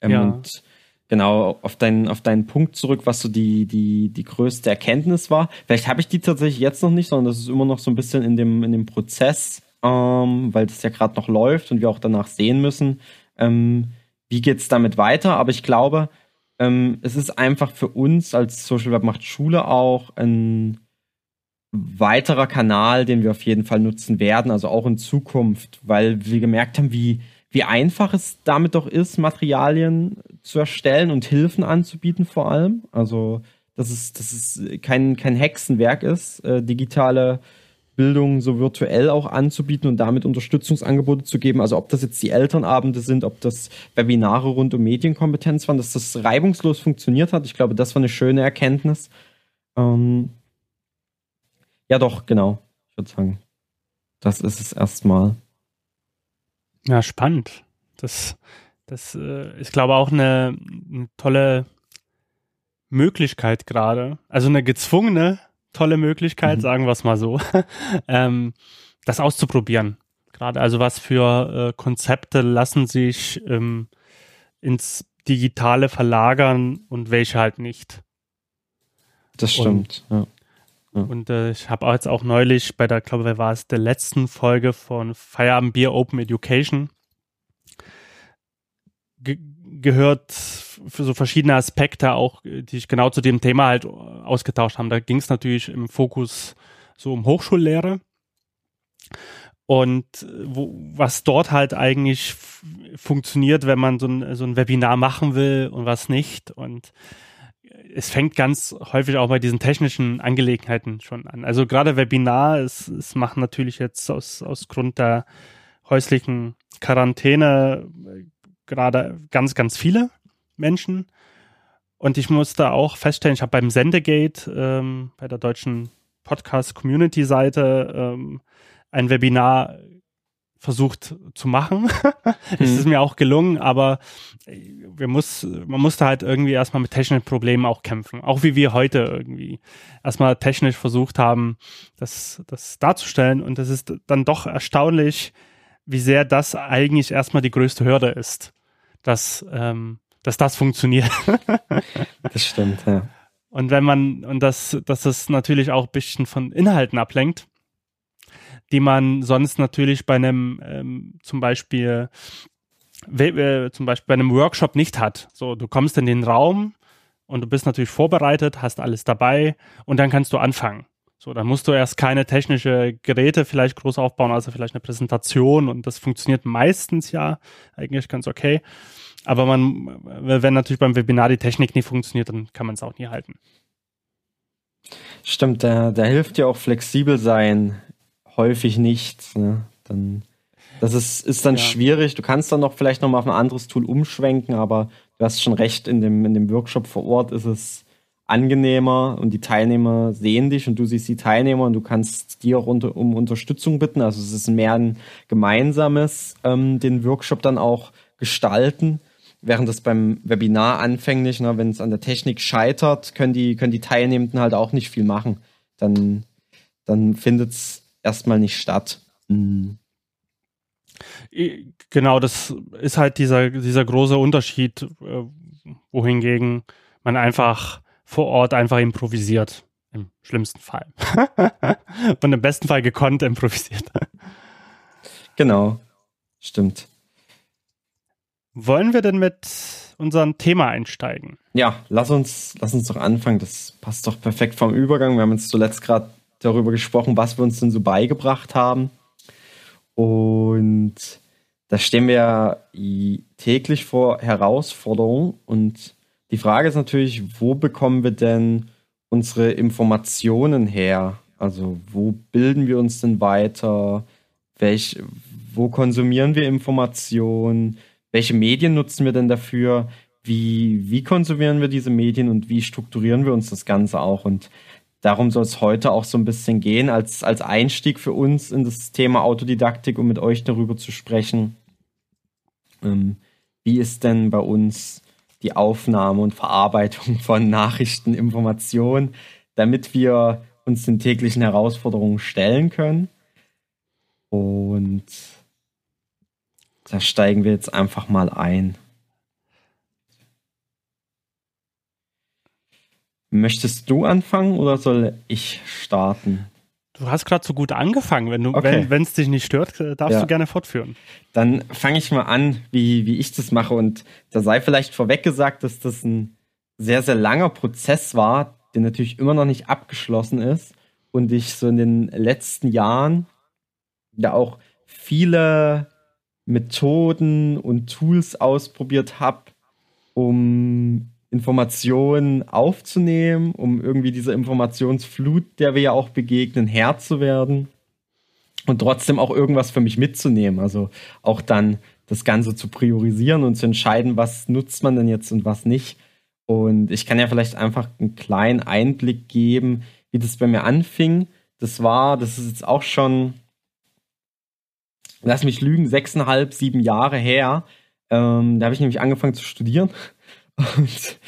Ähm, ja. Und genau auf deinen, auf deinen Punkt zurück, was so die, die, die größte Erkenntnis war. Vielleicht habe ich die tatsächlich jetzt noch nicht, sondern das ist immer noch so ein bisschen in dem, in dem Prozess, ähm, weil das ja gerade noch läuft und wir auch danach sehen müssen, ähm, wie geht's damit weiter. Aber ich glaube, ähm, es ist einfach für uns als Social Web macht Schule auch ein weiterer Kanal, den wir auf jeden Fall nutzen werden, also auch in Zukunft, weil wir gemerkt haben, wie, wie einfach es damit doch ist, Materialien zu erstellen und Hilfen anzubieten vor allem. Also, dass es, dass es kein, kein Hexenwerk ist, äh, digitale Bildung so virtuell auch anzubieten und damit Unterstützungsangebote zu geben. Also ob das jetzt die Elternabende sind, ob das Webinare rund um Medienkompetenz waren, dass das reibungslos funktioniert hat. Ich glaube, das war eine schöne Erkenntnis. Ähm ja, doch, genau. Ich würde sagen, das ist es erstmal. Ja, spannend. Das, das äh, ist, glaube ich, auch eine, eine tolle Möglichkeit gerade. Also eine gezwungene tolle Möglichkeit, mhm. sagen wir es mal so, (laughs) ähm, das auszuprobieren. Gerade also was für äh, Konzepte lassen sich ähm, ins Digitale verlagern und welche halt nicht. Das stimmt, und, ja. Ja. Und äh, ich habe jetzt auch neulich bei der, glaube ich, war es der letzten Folge von Feierabend Bier Open Education ge gehört für so verschiedene Aspekte auch, die ich genau zu dem Thema halt ausgetauscht haben. Da ging es natürlich im Fokus so um Hochschullehre und wo, was dort halt eigentlich funktioniert, wenn man so ein, so ein Webinar machen will und was nicht und es fängt ganz häufig auch bei diesen technischen Angelegenheiten schon an. Also gerade Webinar, es, es machen natürlich jetzt aus, aus Grund der häuslichen Quarantäne äh, gerade ganz, ganz viele Menschen. Und ich musste auch feststellen, ich habe beim Sendegate, ähm, bei der deutschen Podcast-Community-Seite, ähm, ein Webinar versucht zu machen. (laughs) es ist mhm. mir auch gelungen, aber wir muss, man musste halt irgendwie erstmal mit technischen Problemen auch kämpfen. Auch wie wir heute irgendwie erstmal technisch versucht haben, das, das darzustellen. Und es ist dann doch erstaunlich, wie sehr das eigentlich erstmal die größte Hürde ist, dass, ähm, dass das funktioniert. (laughs) das stimmt, ja. Und wenn man, und das, dass das natürlich auch ein bisschen von Inhalten ablenkt, die man sonst natürlich bei einem ähm, zum Beispiel äh, zum Beispiel bei einem Workshop nicht hat. So, du kommst in den Raum und du bist natürlich vorbereitet, hast alles dabei und dann kannst du anfangen. So, dann musst du erst keine technische Geräte vielleicht groß aufbauen, also vielleicht eine Präsentation und das funktioniert meistens ja eigentlich ganz okay. Aber man, wenn natürlich beim Webinar die Technik nicht funktioniert, dann kann man es auch nie halten. Stimmt, da, da hilft ja auch flexibel sein häufig nichts. Ne? Dann, das ist, ist dann ja. schwierig. Du kannst dann noch vielleicht noch mal auf ein anderes Tool umschwenken, aber du hast schon recht, in dem, in dem Workshop vor Ort ist es angenehmer und die Teilnehmer sehen dich und du siehst die Teilnehmer und du kannst die auch unter, um Unterstützung bitten. Also es ist mehr ein gemeinsames, ähm, den Workshop dann auch gestalten. Während das beim Webinar anfänglich, ne, wenn es an der Technik scheitert, können die, können die Teilnehmenden halt auch nicht viel machen. Dann dann findet es erstmal nicht statt. Mhm. Genau, das ist halt dieser, dieser große Unterschied, äh, wohingegen man einfach vor Ort einfach improvisiert. Im schlimmsten Fall. (laughs) Und im besten Fall gekonnt improvisiert. Genau, stimmt. Wollen wir denn mit unserem Thema einsteigen? Ja, lass uns, lass uns doch anfangen. Das passt doch perfekt vom Übergang. Wir haben jetzt zuletzt gerade darüber gesprochen, was wir uns denn so beigebracht haben. Und da stehen wir ja täglich vor Herausforderungen. Und die Frage ist natürlich, wo bekommen wir denn unsere Informationen her? Also wo bilden wir uns denn weiter? Welch, wo konsumieren wir Informationen? Welche Medien nutzen wir denn dafür? Wie, wie konsumieren wir diese Medien und wie strukturieren wir uns das Ganze auch? Und darum soll es heute auch so ein bisschen gehen, als, als Einstieg für uns in das Thema Autodidaktik, um mit euch darüber zu sprechen. Ähm, wie ist denn bei uns die Aufnahme und Verarbeitung (laughs) von Nachrichten, Informationen, damit wir uns den täglichen Herausforderungen stellen können? Und da steigen wir jetzt einfach mal ein. Möchtest du anfangen oder soll ich starten? Du hast gerade so gut angefangen. Wenn okay. wenn es dich nicht stört, äh, darfst ja. du gerne fortführen. Dann fange ich mal an, wie, wie ich das mache. Und da sei vielleicht vorweg gesagt, dass das ein sehr, sehr langer Prozess war, der natürlich immer noch nicht abgeschlossen ist. Und ich so in den letzten Jahren ja auch viele Methoden und Tools ausprobiert habe, um Informationen aufzunehmen, um irgendwie dieser Informationsflut, der wir ja auch begegnen, Herr zu werden und trotzdem auch irgendwas für mich mitzunehmen. Also auch dann das Ganze zu priorisieren und zu entscheiden, was nutzt man denn jetzt und was nicht. Und ich kann ja vielleicht einfach einen kleinen Einblick geben, wie das bei mir anfing. Das war, das ist jetzt auch schon lass mich lügen, sechseinhalb, sieben Jahre her. Ähm, da habe ich nämlich angefangen zu studieren. Und,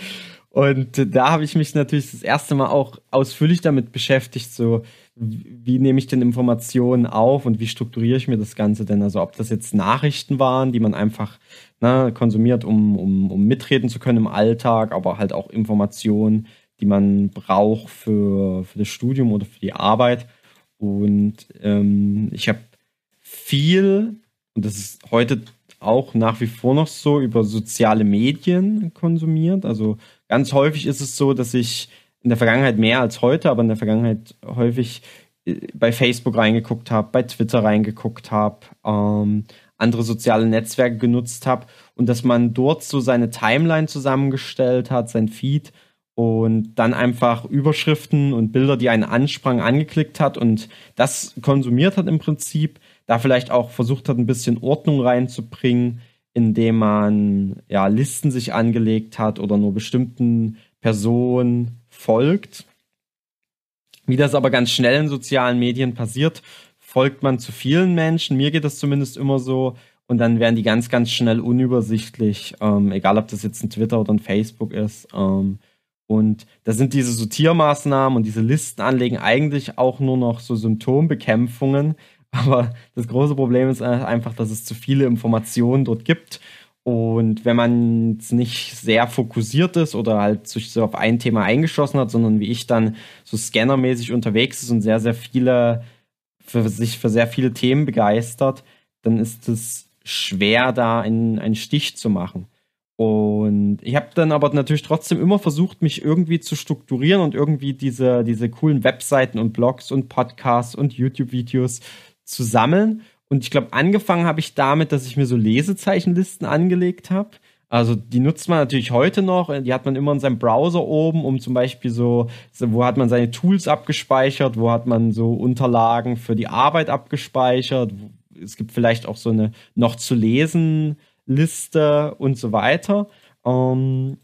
und da habe ich mich natürlich das erste Mal auch ausführlich damit beschäftigt, so wie nehme ich denn Informationen auf und wie strukturiere ich mir das Ganze denn? Also ob das jetzt Nachrichten waren, die man einfach ne, konsumiert, um, um, um mitreden zu können im Alltag, aber halt auch Informationen, die man braucht für, für das Studium oder für die Arbeit. Und ähm, ich habe viel, und das ist heute auch nach wie vor noch so, über soziale Medien konsumiert. Also ganz häufig ist es so, dass ich in der Vergangenheit mehr als heute, aber in der Vergangenheit häufig äh, bei Facebook reingeguckt habe, bei Twitter reingeguckt habe, ähm, andere soziale Netzwerke genutzt habe und dass man dort so seine Timeline zusammengestellt hat, sein Feed und dann einfach Überschriften und Bilder, die einen ansprangen, angeklickt hat und das konsumiert hat im Prinzip da vielleicht auch versucht hat, ein bisschen Ordnung reinzubringen, indem man ja Listen sich angelegt hat oder nur bestimmten Personen folgt. Wie das aber ganz schnell in sozialen Medien passiert, folgt man zu vielen Menschen. Mir geht das zumindest immer so. Und dann werden die ganz, ganz schnell unübersichtlich, ähm, egal ob das jetzt ein Twitter oder ein Facebook ist. Ähm, und da sind diese Sortiermaßnahmen und diese Listen anlegen eigentlich auch nur noch so Symptombekämpfungen, aber das große Problem ist einfach, dass es zu viele Informationen dort gibt. Und wenn man nicht sehr fokussiert ist oder halt sich so auf ein Thema eingeschossen hat, sondern wie ich dann so scannermäßig unterwegs ist und sehr, sehr viele, für sich für sehr viele Themen begeistert, dann ist es schwer, da einen, einen Stich zu machen. Und ich habe dann aber natürlich trotzdem immer versucht, mich irgendwie zu strukturieren und irgendwie diese, diese coolen Webseiten und Blogs und Podcasts und YouTube-Videos zu sammeln. Und ich glaube, angefangen habe ich damit, dass ich mir so Lesezeichenlisten angelegt habe. Also die nutzt man natürlich heute noch. Die hat man immer in seinem Browser oben, um zum Beispiel so, wo hat man seine Tools abgespeichert, wo hat man so Unterlagen für die Arbeit abgespeichert. Es gibt vielleicht auch so eine noch zu lesen Liste und so weiter. Ähm,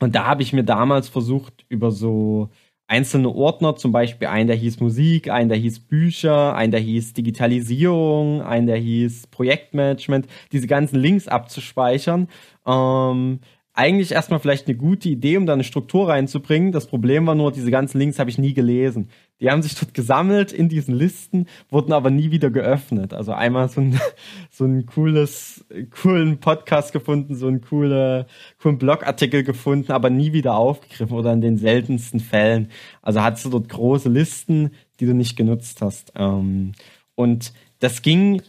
und da habe ich mir damals versucht, über so einzelne Ordner, zum Beispiel ein, der hieß Musik, ein, der hieß Bücher, ein, der hieß Digitalisierung, ein, der hieß Projektmanagement, diese ganzen Links abzuspeichern. Ähm, eigentlich erstmal vielleicht eine gute Idee, um da eine Struktur reinzubringen. Das Problem war nur, diese ganzen Links habe ich nie gelesen. Die haben sich dort gesammelt in diesen Listen, wurden aber nie wieder geöffnet. Also einmal so ein, (laughs) so ein cooles, coolen Podcast gefunden, so einen coole, coolen Blogartikel gefunden, aber nie wieder aufgegriffen oder in den seltensten Fällen. Also hattest du dort große Listen, die du nicht genutzt hast. Ähm, und das ging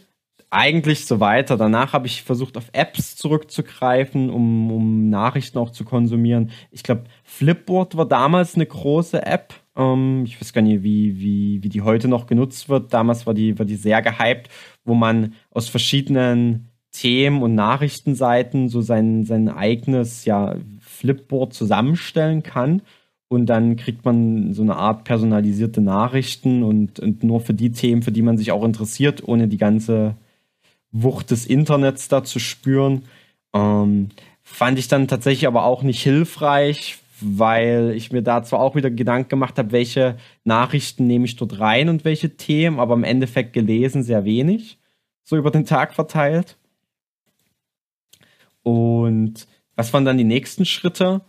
eigentlich so weiter. Danach habe ich versucht, auf Apps zurückzugreifen, um, um Nachrichten auch zu konsumieren. Ich glaube, Flipboard war damals eine große App. Ähm, ich weiß gar nicht, wie, wie, wie die heute noch genutzt wird. Damals war die, war die sehr gehypt, wo man aus verschiedenen Themen und Nachrichtenseiten so sein, sein eigenes ja, Flipboard zusammenstellen kann. Und dann kriegt man so eine Art personalisierte Nachrichten und, und nur für die Themen, für die man sich auch interessiert, ohne die ganze Wucht des Internets da zu spüren. Ähm, fand ich dann tatsächlich aber auch nicht hilfreich, weil ich mir da zwar auch wieder Gedanken gemacht habe, welche Nachrichten nehme ich dort rein und welche Themen, aber im Endeffekt gelesen sehr wenig, so über den Tag verteilt. Und was waren dann die nächsten Schritte?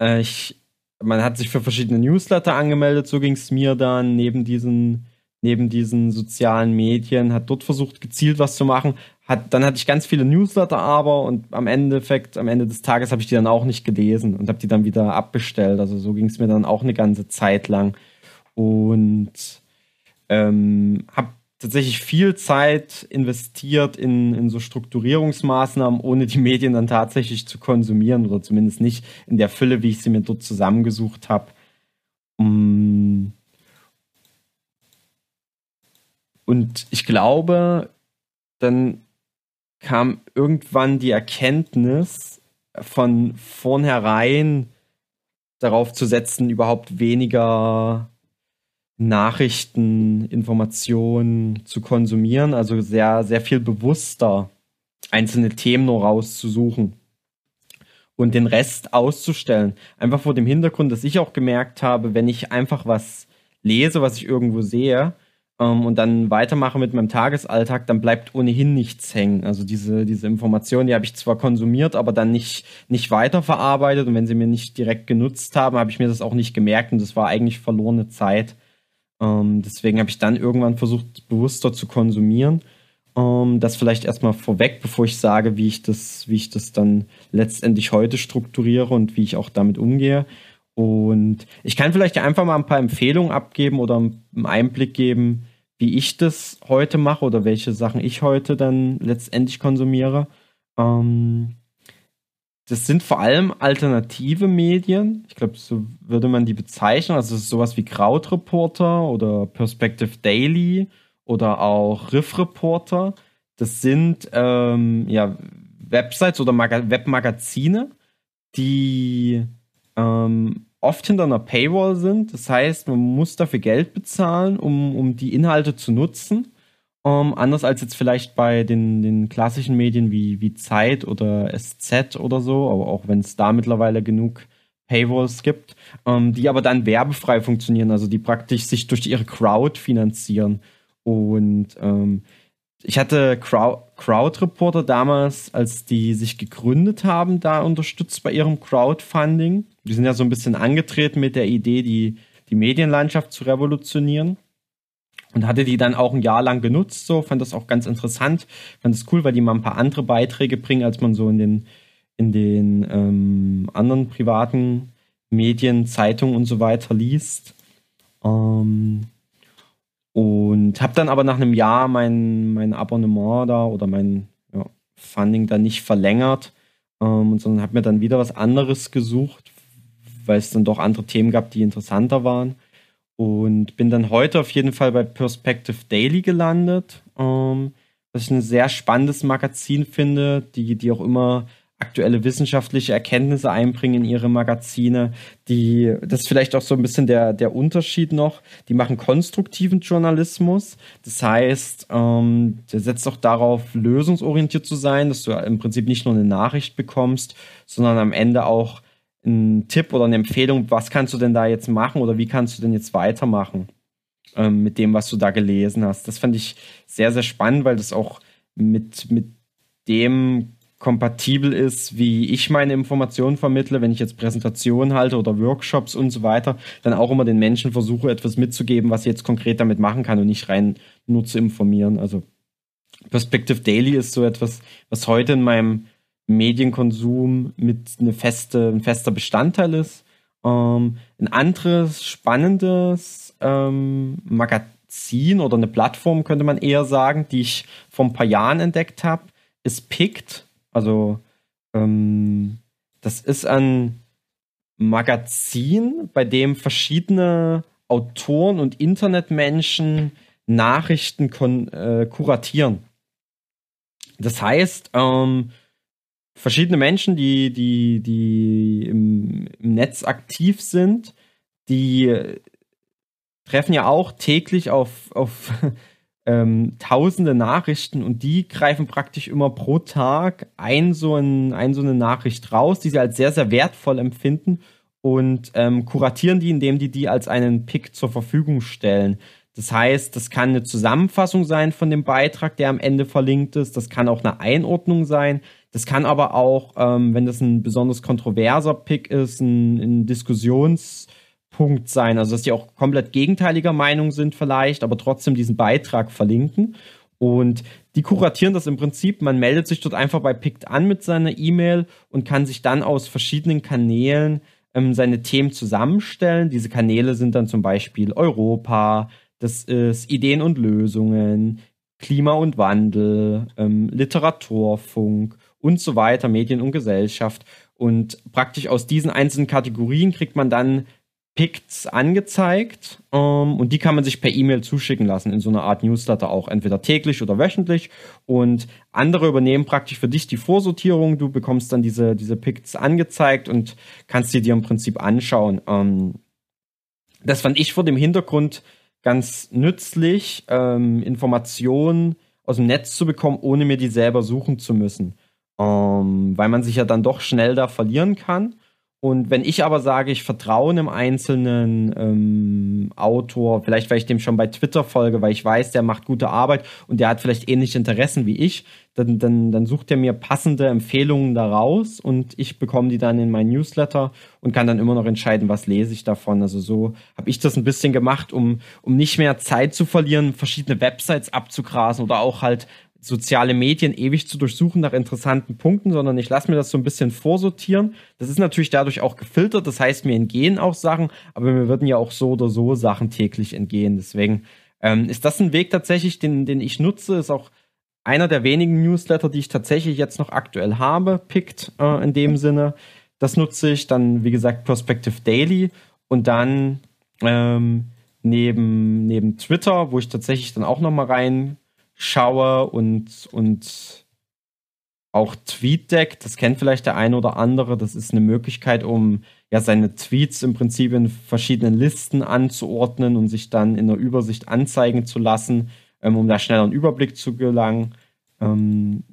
Äh, ich, man hat sich für verschiedene Newsletter angemeldet, so ging es mir dann neben diesen neben diesen sozialen Medien, hat dort versucht, gezielt was zu machen. Hat, dann hatte ich ganz viele Newsletter aber und am Endeffekt, am Ende des Tages habe ich die dann auch nicht gelesen und habe die dann wieder abbestellt. Also so ging es mir dann auch eine ganze Zeit lang. Und ähm, habe tatsächlich viel Zeit investiert in, in so Strukturierungsmaßnahmen, ohne die Medien dann tatsächlich zu konsumieren oder zumindest nicht in der Fülle, wie ich sie mir dort zusammengesucht habe. Um, und ich glaube, dann kam irgendwann die Erkenntnis von vornherein darauf zu setzen, überhaupt weniger Nachrichten, Informationen zu konsumieren, also sehr, sehr viel bewusster einzelne Themen nur rauszusuchen und den Rest auszustellen. Einfach vor dem Hintergrund, dass ich auch gemerkt habe, wenn ich einfach was lese, was ich irgendwo sehe, ähm, und dann weitermache mit meinem Tagesalltag, dann bleibt ohnehin nichts hängen. Also diese, diese Informationen, die habe ich zwar konsumiert, aber dann nicht, nicht weiterverarbeitet und wenn sie mir nicht direkt genutzt haben, habe ich mir das auch nicht gemerkt und das war eigentlich verlorene Zeit. Ähm, deswegen habe ich dann irgendwann versucht, bewusster zu konsumieren. Ähm, das vielleicht erstmal vorweg, bevor ich sage, wie ich das, wie ich das dann letztendlich heute strukturiere und wie ich auch damit umgehe. Und ich kann vielleicht einfach mal ein paar Empfehlungen abgeben oder einen Einblick geben, wie ich das heute mache oder welche Sachen ich heute dann letztendlich konsumiere. Ähm, das sind vor allem alternative Medien. Ich glaube, so würde man die bezeichnen. Also sowas wie Krautreporter oder Perspective Daily oder auch Riff Reporter. Das sind ähm, ja, Websites oder Mag Webmagazine, die ähm, oft hinter einer Paywall sind. Das heißt, man muss dafür Geld bezahlen, um, um die Inhalte zu nutzen. Ähm, anders als jetzt vielleicht bei den, den klassischen Medien wie, wie Zeit oder SZ oder so, aber auch wenn es da mittlerweile genug Paywalls gibt, ähm, die aber dann werbefrei funktionieren, also die praktisch sich durch ihre Crowd finanzieren. Und ähm, ich hatte Crowd, Crowd Reporter damals, als die sich gegründet haben, da unterstützt bei ihrem Crowdfunding. Die sind ja so ein bisschen angetreten mit der Idee, die, die Medienlandschaft zu revolutionieren. Und hatte die dann auch ein Jahr lang genutzt, so, fand das auch ganz interessant, fand es cool, weil die mal ein paar andere Beiträge bringen, als man so in den, in den ähm, anderen privaten Medien, Zeitungen und so weiter liest. Ähm, und habe dann aber nach einem Jahr mein, mein Abonnement da oder mein ja, Funding dann nicht verlängert, ähm, sondern habe mir dann wieder was anderes gesucht, weil es dann doch andere Themen gab, die interessanter waren. Und bin dann heute auf jeden Fall bei Perspective Daily gelandet, ähm, was ich ein sehr spannendes Magazin finde, die, die auch immer aktuelle wissenschaftliche Erkenntnisse einbringen in ihre Magazine. Die, das ist vielleicht auch so ein bisschen der, der Unterschied noch. Die machen konstruktiven Journalismus. Das heißt, ähm, der setzt auch darauf, lösungsorientiert zu sein, dass du im Prinzip nicht nur eine Nachricht bekommst, sondern am Ende auch einen Tipp oder eine Empfehlung, was kannst du denn da jetzt machen oder wie kannst du denn jetzt weitermachen ähm, mit dem, was du da gelesen hast. Das fand ich sehr, sehr spannend, weil das auch mit, mit dem kompatibel ist, wie ich meine Informationen vermittle, wenn ich jetzt Präsentationen halte oder Workshops und so weiter, dann auch immer den Menschen versuche, etwas mitzugeben, was ich jetzt konkret damit machen kann und nicht rein nur zu informieren. Also Perspective Daily ist so etwas, was heute in meinem Medienkonsum mit eine feste, ein fester Bestandteil ist. Ähm, ein anderes spannendes ähm, Magazin oder eine Plattform könnte man eher sagen, die ich vor ein paar Jahren entdeckt habe, ist Pict. Also ähm, das ist ein Magazin, bei dem verschiedene Autoren und Internetmenschen Nachrichten äh, kuratieren. Das heißt, ähm, verschiedene Menschen, die, die, die im, im, Netz aktiv sind, die treffen ja auch täglich auf, auf (laughs) ähm, tausende Nachrichten und die greifen praktisch immer pro Tag ein so, ein, ein, so eine Nachricht raus, die sie als sehr, sehr wertvoll empfinden und ähm, kuratieren die, indem die die als einen Pick zur Verfügung stellen. Das heißt, das kann eine Zusammenfassung sein von dem Beitrag, der am Ende verlinkt ist. Das kann auch eine Einordnung sein. Das kann aber auch, ähm, wenn das ein besonders kontroverser Pick ist, ein, ein Diskussions- Punkt sein. Also, dass die auch komplett gegenteiliger Meinung sind vielleicht, aber trotzdem diesen Beitrag verlinken. Und die kuratieren das im Prinzip. Man meldet sich dort einfach bei Pict an mit seiner E-Mail und kann sich dann aus verschiedenen Kanälen ähm, seine Themen zusammenstellen. Diese Kanäle sind dann zum Beispiel Europa, das ist Ideen und Lösungen, Klima und Wandel, ähm, Literaturfunk und so weiter, Medien und Gesellschaft. Und praktisch aus diesen einzelnen Kategorien kriegt man dann Picts angezeigt ähm, und die kann man sich per E-Mail zuschicken lassen in so einer Art Newsletter auch, entweder täglich oder wöchentlich. Und andere übernehmen praktisch für dich die Vorsortierung. Du bekommst dann diese, diese Picts angezeigt und kannst sie dir im Prinzip anschauen. Ähm, das fand ich vor dem Hintergrund ganz nützlich, ähm, Informationen aus dem Netz zu bekommen, ohne mir die selber suchen zu müssen. Ähm, weil man sich ja dann doch schnell da verlieren kann. Und wenn ich aber sage, ich vertraue einem einzelnen ähm, Autor, vielleicht weil ich dem schon bei Twitter folge, weil ich weiß, der macht gute Arbeit und der hat vielleicht ähnliche Interessen wie ich, dann, dann, dann sucht er mir passende Empfehlungen daraus und ich bekomme die dann in mein Newsletter und kann dann immer noch entscheiden, was lese ich davon. Also so habe ich das ein bisschen gemacht, um, um nicht mehr Zeit zu verlieren, verschiedene Websites abzugrasen oder auch halt soziale Medien ewig zu durchsuchen nach interessanten Punkten, sondern ich lasse mir das so ein bisschen vorsortieren. Das ist natürlich dadurch auch gefiltert, das heißt, mir entgehen auch Sachen, aber mir würden ja auch so oder so Sachen täglich entgehen. Deswegen ähm, ist das ein Weg tatsächlich, den, den ich nutze, ist auch einer der wenigen Newsletter, die ich tatsächlich jetzt noch aktuell habe, pickt äh, in dem Sinne. Das nutze ich dann, wie gesagt, Prospective Daily und dann ähm, neben, neben Twitter, wo ich tatsächlich dann auch noch mal rein schaue und, und auch TweetDeck, das kennt vielleicht der eine oder andere, das ist eine Möglichkeit, um ja seine Tweets im Prinzip in verschiedenen Listen anzuordnen und sich dann in der Übersicht anzeigen zu lassen, ähm, um da schneller einen Überblick zu gelangen. Ähm,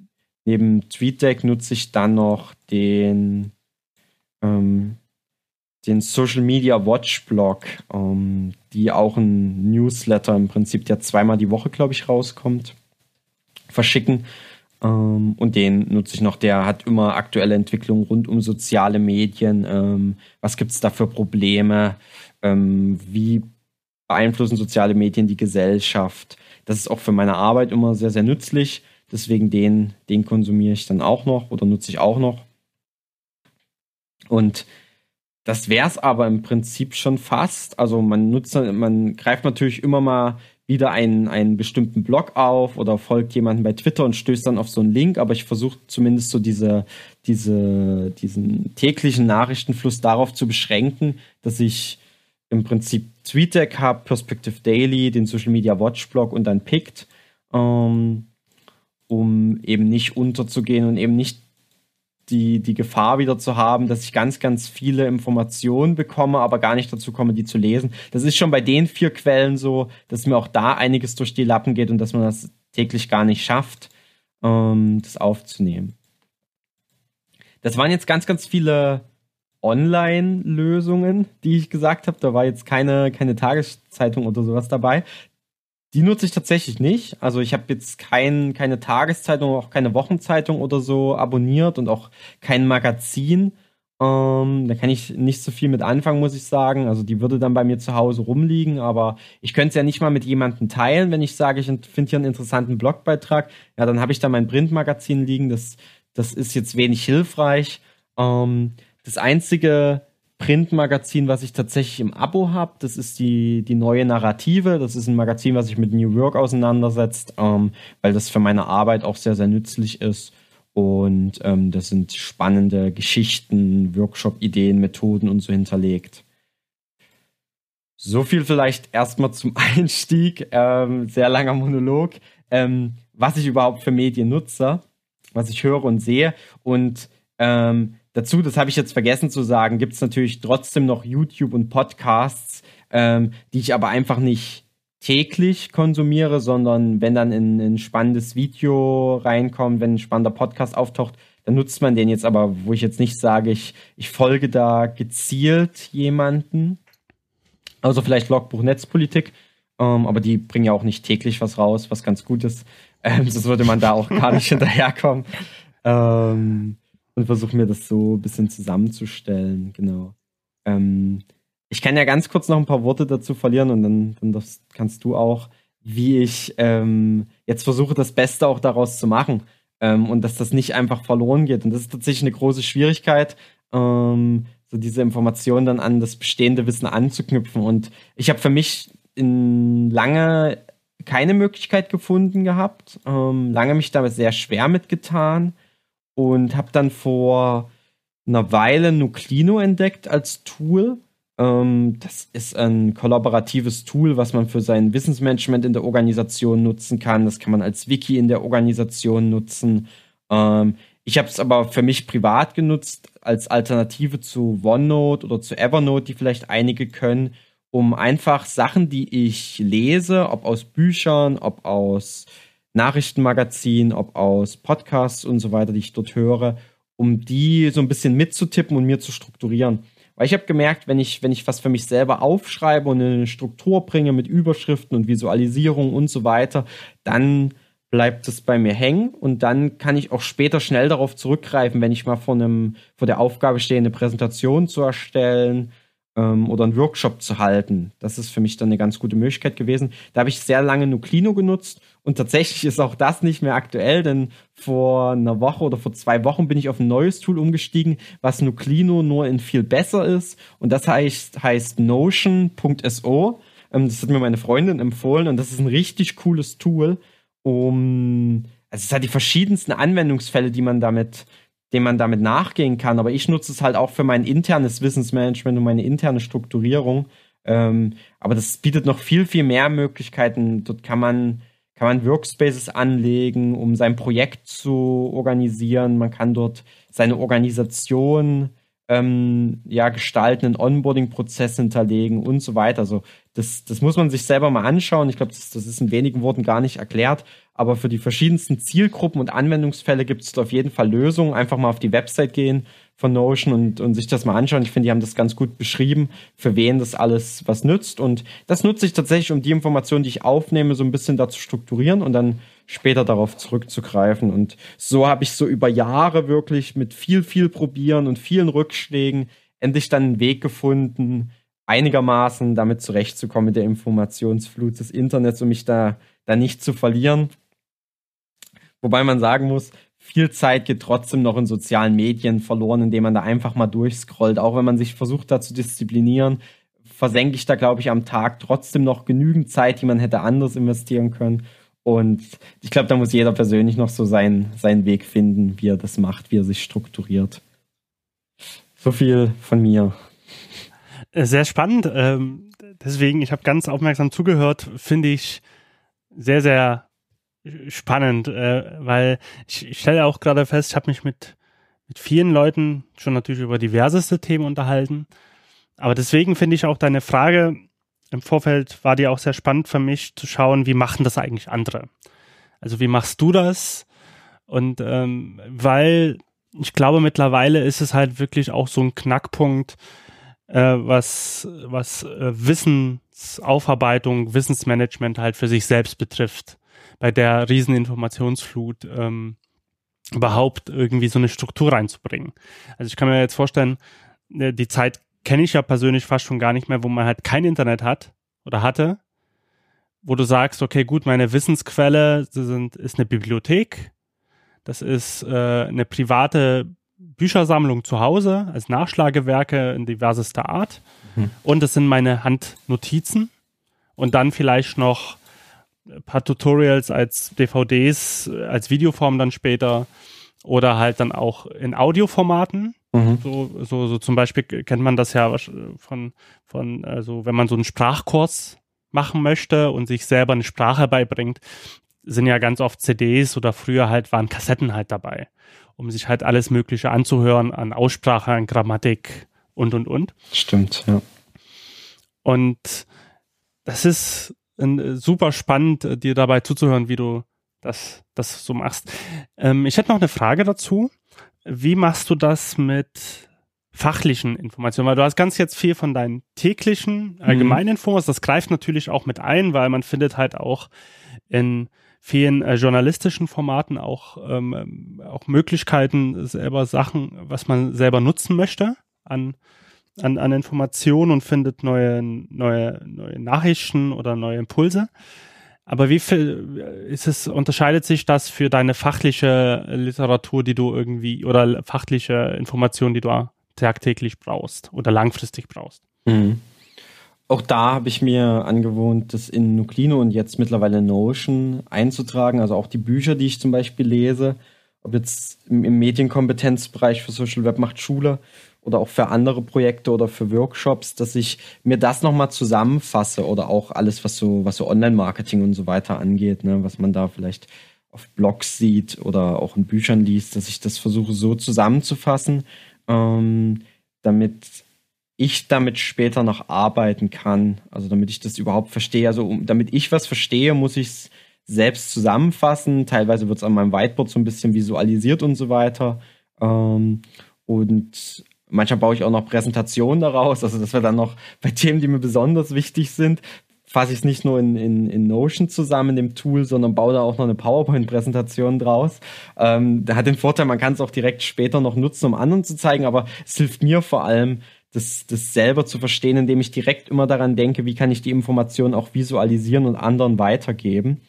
neben TweetDeck nutze ich dann noch den, ähm, den Social Media Watch Blog, ähm, die auch ein Newsletter im Prinzip, der zweimal die Woche, glaube ich, rauskommt verschicken. Ähm, und den nutze ich noch. Der hat immer aktuelle Entwicklungen rund um soziale Medien. Ähm, was gibt es da für Probleme? Wie beeinflussen soziale Medien die Gesellschaft? Das ist auch für meine Arbeit immer sehr, sehr nützlich. Deswegen den, den konsumiere ich dann auch noch oder nutze ich auch noch. Und das wäre es aber im Prinzip schon fast. Also man nutzt, man greift natürlich immer mal wieder einen, einen bestimmten Blog auf oder folgt jemandem bei Twitter und stößt dann auf so einen Link, aber ich versuche zumindest so diese, diese, diesen täglichen Nachrichtenfluss darauf zu beschränken, dass ich im Prinzip TweetDeck habe, Perspective Daily, den Social Media Watch Blog und dann Pict, ähm, um eben nicht unterzugehen und eben nicht die, die Gefahr wieder zu haben, dass ich ganz, ganz viele Informationen bekomme, aber gar nicht dazu komme, die zu lesen. Das ist schon bei den vier Quellen so, dass mir auch da einiges durch die Lappen geht und dass man das täglich gar nicht schafft, ähm, das aufzunehmen. Das waren jetzt ganz, ganz viele Online-Lösungen, die ich gesagt habe. Da war jetzt keine, keine Tageszeitung oder sowas dabei. die nutze ich tatsächlich nicht. Also ich habe jetzt kein, keine Tageszeitung, auch keine Wochenzeitung oder so abonniert und auch kein Magazin. Ähm, da kann ich nicht so viel mit anfangen, muss ich sagen. Also die würde dann bei mir zu Hause rumliegen, aber ich könnte es ja nicht mal mit jemandem teilen, wenn ich sage, ich finde hier einen interessanten Blogbeitrag. Ja, dann habe ich da mein Printmagazin liegen. Das, das ist jetzt wenig hilfreich. Ähm, das einzige Printmagazin, was ich tatsächlich im Abo habe. Das ist die, die neue Narrative. Das ist ein Magazin, was sich mit New Work auseinandersetzt, ähm, weil das für meine Arbeit auch sehr, sehr nützlich ist. Und ähm, das sind spannende Geschichten, Workshop-Ideen, Methoden und so hinterlegt. So viel vielleicht erstmal zum (laughs) Einstieg. Ähm, sehr langer Monolog. Ähm, was ich überhaupt für Medien nutze, was ich höre und sehe. Und ähm, Dazu, das habe ich jetzt vergessen zu sagen, gibt es natürlich trotzdem noch YouTube und Podcasts, ähm, die ich aber einfach nicht täglich konsumiere, sondern wenn dann ein, ein spannendes Video reinkommt, wenn ein spannender Podcast auftaucht, dann nutzt man den jetzt aber, wo ich jetzt nicht sage, ich, ich folge da gezielt jemanden. Also vielleicht Logbuch Netzpolitik, ähm, aber die bringen ja auch nicht täglich was raus, was ganz gut ist. Ähm, sonst würde man da auch gar nicht (laughs) hinterherkommen. Ähm, und versuche mir das so ein bisschen zusammenzustellen, genau. Ähm, ich kann ja ganz kurz noch ein paar Worte dazu verlieren und dann, dann das kannst du auch, wie ich ähm, jetzt versuche, das Beste auch daraus zu machen ähm, und dass das nicht einfach verloren geht. Und das ist tatsächlich eine große Schwierigkeit, ähm, so diese Informationen dann an das bestehende Wissen anzuknüpfen. Und ich habe für mich in lange keine Möglichkeit gefunden gehabt, ähm, lange mich damit sehr schwer mitgetan und habe dann vor einer Weile Nuclino entdeckt als Tool. Ähm, das ist ein kollaboratives Tool, was man für sein Wissensmanagement in der Organisation nutzen kann. Das kann man als Wiki in der Organisation nutzen. Ähm, ich habe es aber für mich privat genutzt als Alternative zu OneNote oder zu Evernote, die vielleicht einige können, um einfach Sachen, die ich lese, ob aus Büchern, ob aus Nachrichtenmagazin, ob aus Podcasts und so weiter, die ich dort höre, um die so ein bisschen mitzutippen und mir zu strukturieren. Weil ich habe gemerkt, wenn ich, wenn ich was für mich selber aufschreibe und eine Struktur bringe mit Überschriften und Visualisierung und so weiter, dann bleibt es bei mir hängen und dann kann ich auch später schnell darauf zurückgreifen, wenn ich mal vor einem, vor der Aufgabe stehe, eine Präsentation zu erstellen ähm, oder einen Workshop zu halten. Das ist für mich dann eine ganz gute Möglichkeit gewesen. Da habe ich sehr lange Nuclino genutzt und tatsächlich ist auch das nicht mehr aktuell, denn vor einer Woche oder vor zwei Wochen bin ich auf ein neues Tool umgestiegen, was Nuclino nur in viel besser ist und das heißt, heißt Notion.so. Ähm, das hat mir meine Freundin empfohlen und das ist ein richtig cooles Tool, um also es hat die verschiedensten Anwendungsfälle, die man damit dem man damit nachgehen kann. Aber ich nutze es halt auch für mein internes Wissensmanagement und meine interne Strukturierung. Ähm, aber das bietet noch viel, viel mehr Möglichkeiten. Dort kann man, kann man Workspaces anlegen, um sein Projekt zu organisieren. Man kann dort seine Organisation ähm, ja, gestalten, einen Onboarding-Prozess hinterlegen und so weiter. Also das, das muss man sich selber mal anschauen. Ich glaube, das, das ist in wenigen Worten gar nicht erklärt. Aber für die verschiedensten Zielgruppen und Anwendungsfälle gibt es auf jeden Fall Lösungen. Einfach mal auf die Website gehen von Notion und, und sich das mal anschauen. Ich finde, die haben das ganz gut beschrieben, für wen das alles was nützt. Und das nutze ich tatsächlich, um die Informationen, die ich aufnehme, so ein bisschen da zu strukturieren und dann später darauf zurückzugreifen. Und so habe ich so über Jahre wirklich mit viel, viel Probieren und vielen Rückschlägen endlich dann einen Weg gefunden, einigermaßen damit zurechtzukommen mit der Informationsflut des Internets, um mich da, da nicht zu verlieren. Wobei man sagen muss, viel Zeit geht trotzdem noch in sozialen Medien verloren, indem man da einfach mal durchscrollt. Auch wenn man sich versucht, da zu disziplinieren, versenke ich da, glaube ich, am Tag trotzdem noch genügend Zeit, die man hätte anders investieren können. Und ich glaube, da muss jeder persönlich noch so seinen, seinen Weg finden, wie er das macht, wie er sich strukturiert. So viel von mir. Sehr spannend. Ähm, deswegen, ich habe ganz aufmerksam zugehört, finde ich sehr, sehr spannend, äh, weil ich, ich stelle auch gerade fest, ich habe mich mit, mit vielen Leuten schon natürlich über diverseste Themen unterhalten. Aber deswegen finde ich auch deine Frage im Vorfeld war die auch sehr spannend für mich zu schauen, wie machen das eigentlich andere? Also wie machst du das? Und ähm, weil ich glaube, mittlerweile ist es halt wirklich auch so ein Knackpunkt, äh, was, was äh, Wissensaufarbeitung, Wissensmanagement halt für sich selbst betrifft, bei der riesen Informationsflut ähm, überhaupt irgendwie so eine Struktur reinzubringen. Also ich kann mir jetzt vorstellen, äh, die Zeit kenne ich ja persönlich fast schon gar nicht mehr, wo man halt kein Internet hat oder hatte, wo du sagst, okay, gut, meine Wissensquelle sind, ist eine Bibliothek, das ist äh, eine private Büchersammlung zu Hause, als Nachschlagewerke in diversester Art. Mhm. Und es sind meine Handnotizen. Und dann vielleicht noch paar Tutorials als DVDs, als Videoform dann später. Oder halt dann auch in Audioformaten. Mhm. So, so, so zum Beispiel kennt man das ja von, von, also wenn man so einen Sprachkurs machen möchte und sich selber eine Sprache beibringt, sind ja ganz oft CDs oder früher halt waren Kassetten halt dabei um sich halt alles Mögliche anzuhören an Aussprache, an Grammatik und, und, und. Stimmt, ja. Und das ist äh, super spannend, äh, dir dabei zuzuhören, wie du das, das so machst. Ähm, ich hätte noch eine Frage dazu. Wie machst du das mit fachlichen Informationen? Weil du hast ganz jetzt viel von deinen täglichen mhm. allgemeinen Infos. Das greift natürlich auch mit ein, weil man findet halt auch in vielen äh, journalistischen Formaten auch, ähm, auch Möglichkeiten, selber Sachen, was man selber nutzen möchte an, an, an Informationen und findet neue, neue, neue Nachrichten oder neue Impulse. Aber wie viel ist es, unterscheidet sich das für deine fachliche Literatur, die du irgendwie oder fachliche Informationen, die du tagtäglich brauchst oder langfristig brauchst? Mhm auch da habe ich mir angewohnt, das in Nuclino und jetzt mittlerweile Notion einzutragen. Also auch die Bücher, die ich zum Beispiel lese, ob jetzt im, im Medienkompetenzbereich für Social Web macht Schule oder auch für andere Projekte oder für Workshops, dass ich mir das nochmal zusammenfasse oder auch alles, was so, was so Online-Marketing und so weiter angeht, ne, was man da vielleicht auf Blogs sieht oder auch in Büchern liest, dass ich das versuche so zusammenzufassen, ähm, damit ich damit später noch arbeiten kann. Also damit ich das überhaupt verstehe. Also um, damit ich was verstehe, muss ich es selbst zusammenfassen. Teilweise wird es an meinem Whiteboard so ein bisschen visualisiert und so weiter. Ähm, und manchmal baue ich auch noch Präsentationen daraus. Also das wäre dann noch bei Themen, die mir besonders wichtig sind, fasse ich es nicht nur in, in, in Notion zusammen, in dem Tool, sondern baue da auch noch eine PowerPoint-Präsentation draus. Ähm, der hat den Vorteil, man kann es auch direkt später noch nutzen, um anderen zu zeigen, aber es hilft mir vor allem, das, das selber zu verstehen, indem ich direkt immer daran denke, wie kann ich die Information auch visualisieren und anderen weitergeben.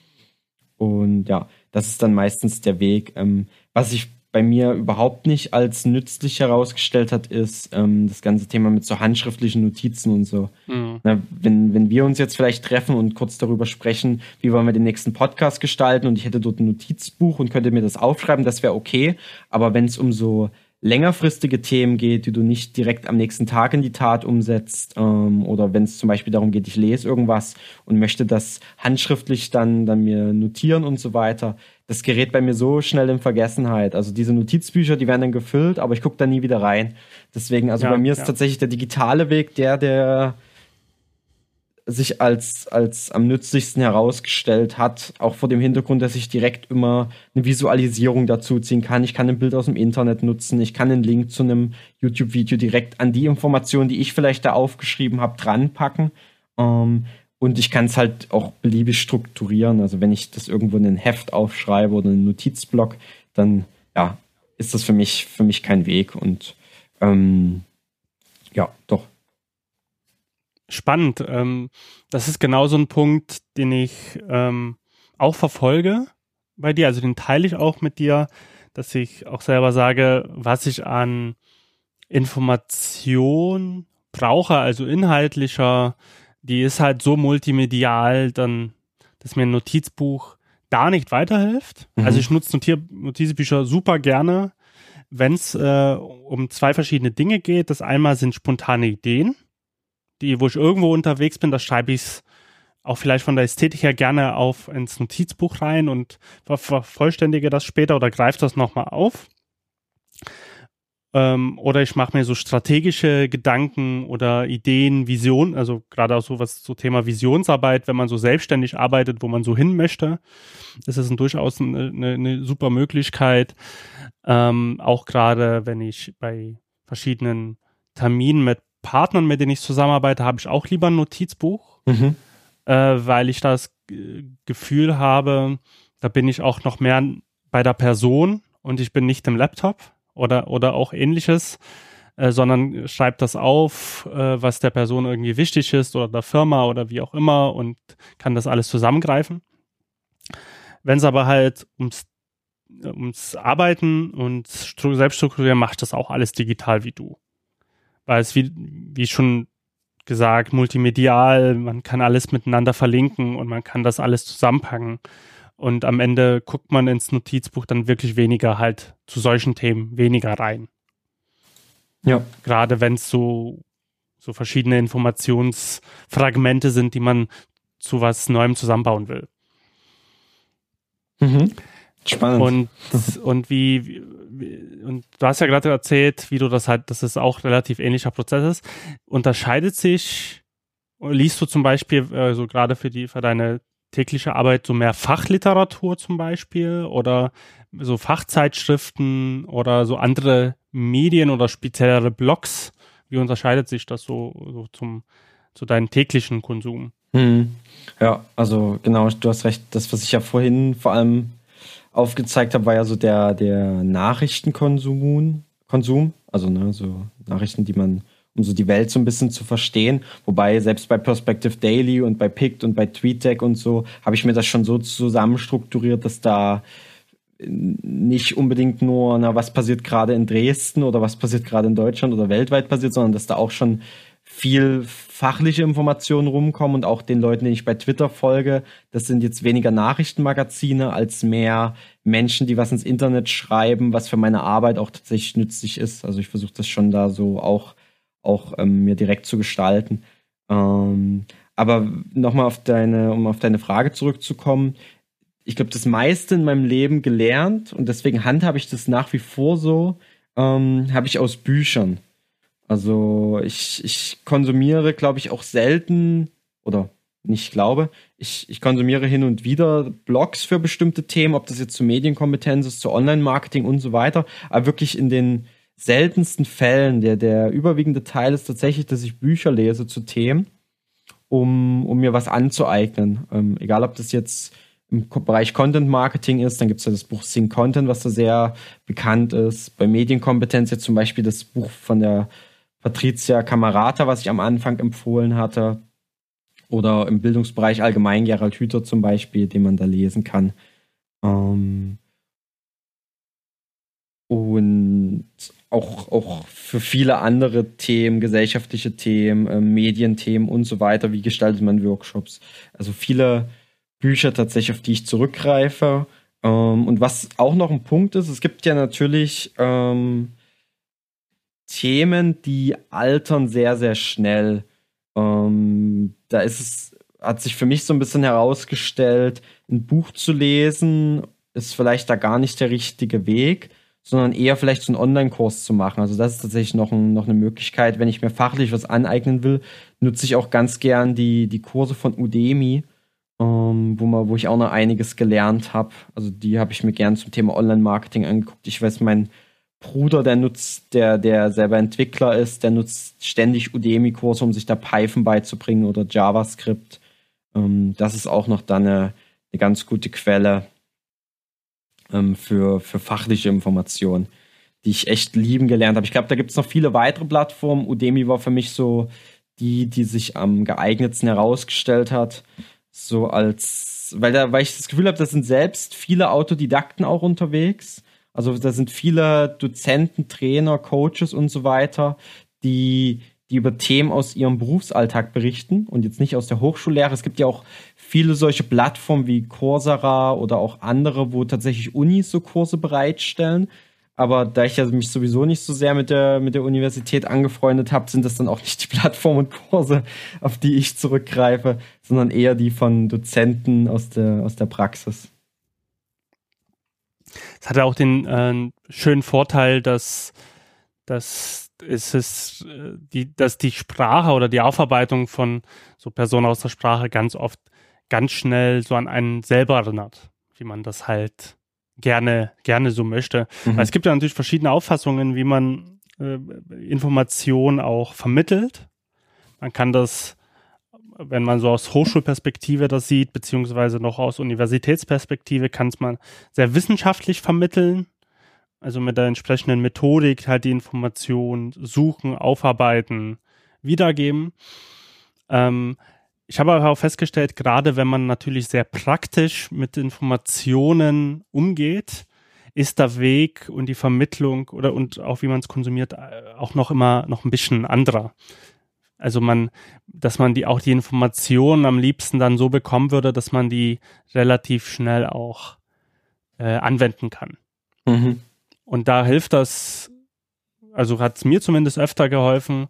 Und ja, das ist dann meistens der Weg. Ähm, was sich bei mir überhaupt nicht als nützlich herausgestellt hat, ist ähm, das ganze Thema mit so handschriftlichen Notizen und so. Mhm. Na, wenn, wenn wir uns jetzt vielleicht treffen und kurz darüber sprechen, wie wollen wir den nächsten Podcast gestalten und ich hätte dort ein Notizbuch und könnte mir das aufschreiben, das wäre okay. Aber wenn es um so längerfristige Themen geht, die du nicht direkt am nächsten Tag in die Tat umsetzt, ähm, oder wenn es zum Beispiel darum geht, ich lese irgendwas und möchte das handschriftlich dann, dann mir notieren und so weiter, das gerät bei mir so schnell in Vergessenheit. Also diese Notizbücher, die werden dann gefüllt, aber ich gucke da nie wieder rein. Deswegen, also ja, bei mir ist ja. tatsächlich der digitale Weg der, der sich als, als am nützlichsten herausgestellt hat, auch vor dem Hintergrund, dass ich direkt immer eine Visualisierung dazu ziehen kann. Ich kann ein Bild aus dem Internet nutzen, ich kann einen Link zu einem YouTube-Video direkt an die Informationen, die ich vielleicht da aufgeschrieben habe, dranpacken. Ähm, und ich kann es halt auch beliebig strukturieren. Also wenn ich das irgendwo in ein Heft aufschreibe oder einen Notizblock, dann ja, ist das für mich, für mich kein Weg. Und ähm, ja, doch, spannend. Ähm, das ist genau so ein Punkt, den ich ähm, auch verfolge bei dir. Also den teile ich auch mit dir, dass ich auch selber sage, was ich an Information brauche, also inhaltlicher, die ist halt so multimedial, dann, dass mir ein Notizbuch da nicht weiterhilft. Mhm. Also ich nutze Notiz Notizbücher super gerne, wenn es äh, um zwei verschiedene Dinge geht. Das einmal sind spontane Ideen die, wo ich irgendwo unterwegs bin, das schreibe ich auch vielleicht von der Ästhetik her gerne auf ins Notizbuch rein und vervollständige das später oder greife das nochmal auf. Ähm, oder ich mache mir so strategische Gedanken oder Ideen, Visionen, also gerade auch so was so Thema Visionsarbeit, wenn man so selbstständig arbeitet, wo man so hin möchte, ist es durchaus eine, eine, eine super Möglichkeit. Ähm, auch gerade wenn ich bei verschiedenen Terminen mit Partnern, mit denen ich zusammenarbeite, habe ich auch lieber ein Notizbuch, mhm. äh, weil ich das Gefühl habe, da bin ich auch noch mehr bei der Person und ich bin nicht im Laptop oder, oder auch ähnliches, äh, sondern schreibt das auf, äh, was der Person irgendwie wichtig ist oder der Firma oder wie auch immer und kann das alles zusammengreifen. Wenn es aber halt ums, ums Arbeiten und Selbststrukturieren macht das auch alles digital wie du. Weil es wie, wie schon gesagt, multimedial, man kann alles miteinander verlinken und man kann das alles zusammenpacken. Und am Ende guckt man ins Notizbuch dann wirklich weniger halt zu solchen Themen weniger rein. Ja. Gerade wenn es so, so verschiedene Informationsfragmente sind, die man zu was Neuem zusammenbauen will. Mhm. Spannend. Und, und wie, wie, und du hast ja gerade erzählt, wie du das halt, dass es auch relativ ähnlicher Prozess ist. Unterscheidet sich, liest du zum Beispiel, äh, so gerade für die, für deine tägliche Arbeit so mehr Fachliteratur zum Beispiel oder so Fachzeitschriften oder so andere Medien oder speziellere Blogs? Wie unterscheidet sich das so, so zum, zu deinem täglichen Konsum? Hm. Ja, also genau, du hast recht. Das, was ich ja vorhin vor allem aufgezeigt habe, war ja so der, der Nachrichtenkonsum. Konsum, also ne, so Nachrichten, die man um so die Welt so ein bisschen zu verstehen. Wobei selbst bei Perspective Daily und bei Pict und bei TweetDeck und so habe ich mir das schon so zusammenstrukturiert, dass da nicht unbedingt nur, na, was passiert gerade in Dresden oder was passiert gerade in Deutschland oder weltweit passiert, sondern dass da auch schon viel fachliche Informationen rumkommen und auch den Leuten, denen ich bei Twitter folge, das sind jetzt weniger Nachrichtenmagazine als mehr Menschen, die was ins Internet schreiben, was für meine Arbeit auch tatsächlich nützlich ist. Also ich versuche das schon da so auch auch ähm, mir direkt zu gestalten. Ähm, aber nochmal auf deine, um auf deine Frage zurückzukommen, ich glaube, das meiste in meinem Leben gelernt und deswegen handhabe ich das nach wie vor so, ähm, habe ich aus Büchern. Also ich, ich konsumiere, glaube ich, auch selten oder nicht glaube, ich, ich konsumiere hin und wieder Blogs für bestimmte Themen, ob das jetzt zu Medienkompetenz ist, zu Online-Marketing und so weiter, aber wirklich in den seltensten Fällen, der, der überwiegende Teil ist tatsächlich, dass ich Bücher lese zu Themen, um, um mir was anzueignen. Ähm, egal, ob das jetzt im Bereich Content Marketing ist, dann gibt es ja das Buch Sing Content, was da sehr bekannt ist. Bei Medienkompetenz jetzt zum Beispiel das Buch von der Patricia Camarata, was ich am Anfang empfohlen hatte. Oder im Bildungsbereich allgemein Gerald Hüther zum Beispiel, den man da lesen kann. Ähm und auch, auch für viele andere Themen, gesellschaftliche Themen, äh, Medienthemen und so weiter, wie gestaltet man Workshops. Also viele Bücher tatsächlich, auf die ich zurückgreife. Ähm, und was auch noch ein Punkt ist, es gibt ja natürlich ähm, Themen, die altern sehr, sehr schnell. Ähm, da ist es, hat sich für mich so ein bisschen herausgestellt, ein Buch zu lesen, ist vielleicht da gar nicht der richtige Weg sondern eher vielleicht so einen Online-Kurs zu machen. Also das ist tatsächlich noch, ein, noch eine Möglichkeit. Wenn ich mir fachlich was aneignen will, nutze ich auch ganz gern die, die Kurse von Udemy, ähm, wo, man, wo ich auch noch einiges gelernt habe. Also die habe ich mir gern zum Thema Online-Marketing angeguckt. Ich weiß, mein Bruder, der nutzt, der, der selber Entwickler ist, der nutzt ständig Udemy-Kurse, um sich da Python beizubringen oder JavaScript. Ähm, das ist auch noch dann eine, eine ganz gute Quelle ähm, für, für fachliche Informationen, die ich echt lieben gelernt habe. Ich glaube, da gibt es noch viele weitere Plattformen. Udemy war für mich so die, die sich am geeignetsten herausgestellt hat. So als, weil da, weil ich das Gefühl habe, da sind selbst viele Autodidakten auch unterwegs. Also da sind viele Dozenten, Trainer, Coaches und so weiter, die, die über Themen aus ihrem Berufsalltag berichten und jetzt nicht aus der Hochschullehre. Es gibt ja auch viele solche Plattformen wie Coursera oder auch andere, wo tatsächlich Unis so Kurse bereitstellen. Aber da ich ja mich sowieso nicht so sehr mit der, mit der Universität angefreundet habe, sind das dann auch nicht die Plattformen und Kurse, auf die ich zurückgreife, sondern eher die von Dozenten aus der, aus der Praxis. Es hat ja auch den äh, schönen Vorteil, dass, dass es ist, äh, die, dass die Sprache oder die Aufarbeitung von so Personen aus der Sprache ganz oft ganz schnell so an einen selber erinnert, wie man das halt gerne, gerne so möchte. Mhm. Weil es gibt ja natürlich verschiedene Auffassungen, wie man äh, Information auch vermittelt. Man kann das, wenn man so aus Hochschulperspektive das sieht, beziehungsweise noch aus Universitätsperspektive, kann es man sehr wissenschaftlich vermitteln. Also mit der entsprechenden Methodik halt die Information suchen, aufarbeiten, wiedergeben. Ähm, ich habe aber auch festgestellt, gerade wenn man natürlich sehr praktisch mit Informationen umgeht, ist der Weg und die Vermittlung oder und auch wie man es konsumiert äh, auch noch immer noch ein bisschen anderer. Also man, dass man die auch die Informationen am liebsten dann so bekommen würde, dass man die relativ schnell auch äh, anwenden kann. Mhm. Und da hilft das, also hat es mir zumindest öfter geholfen,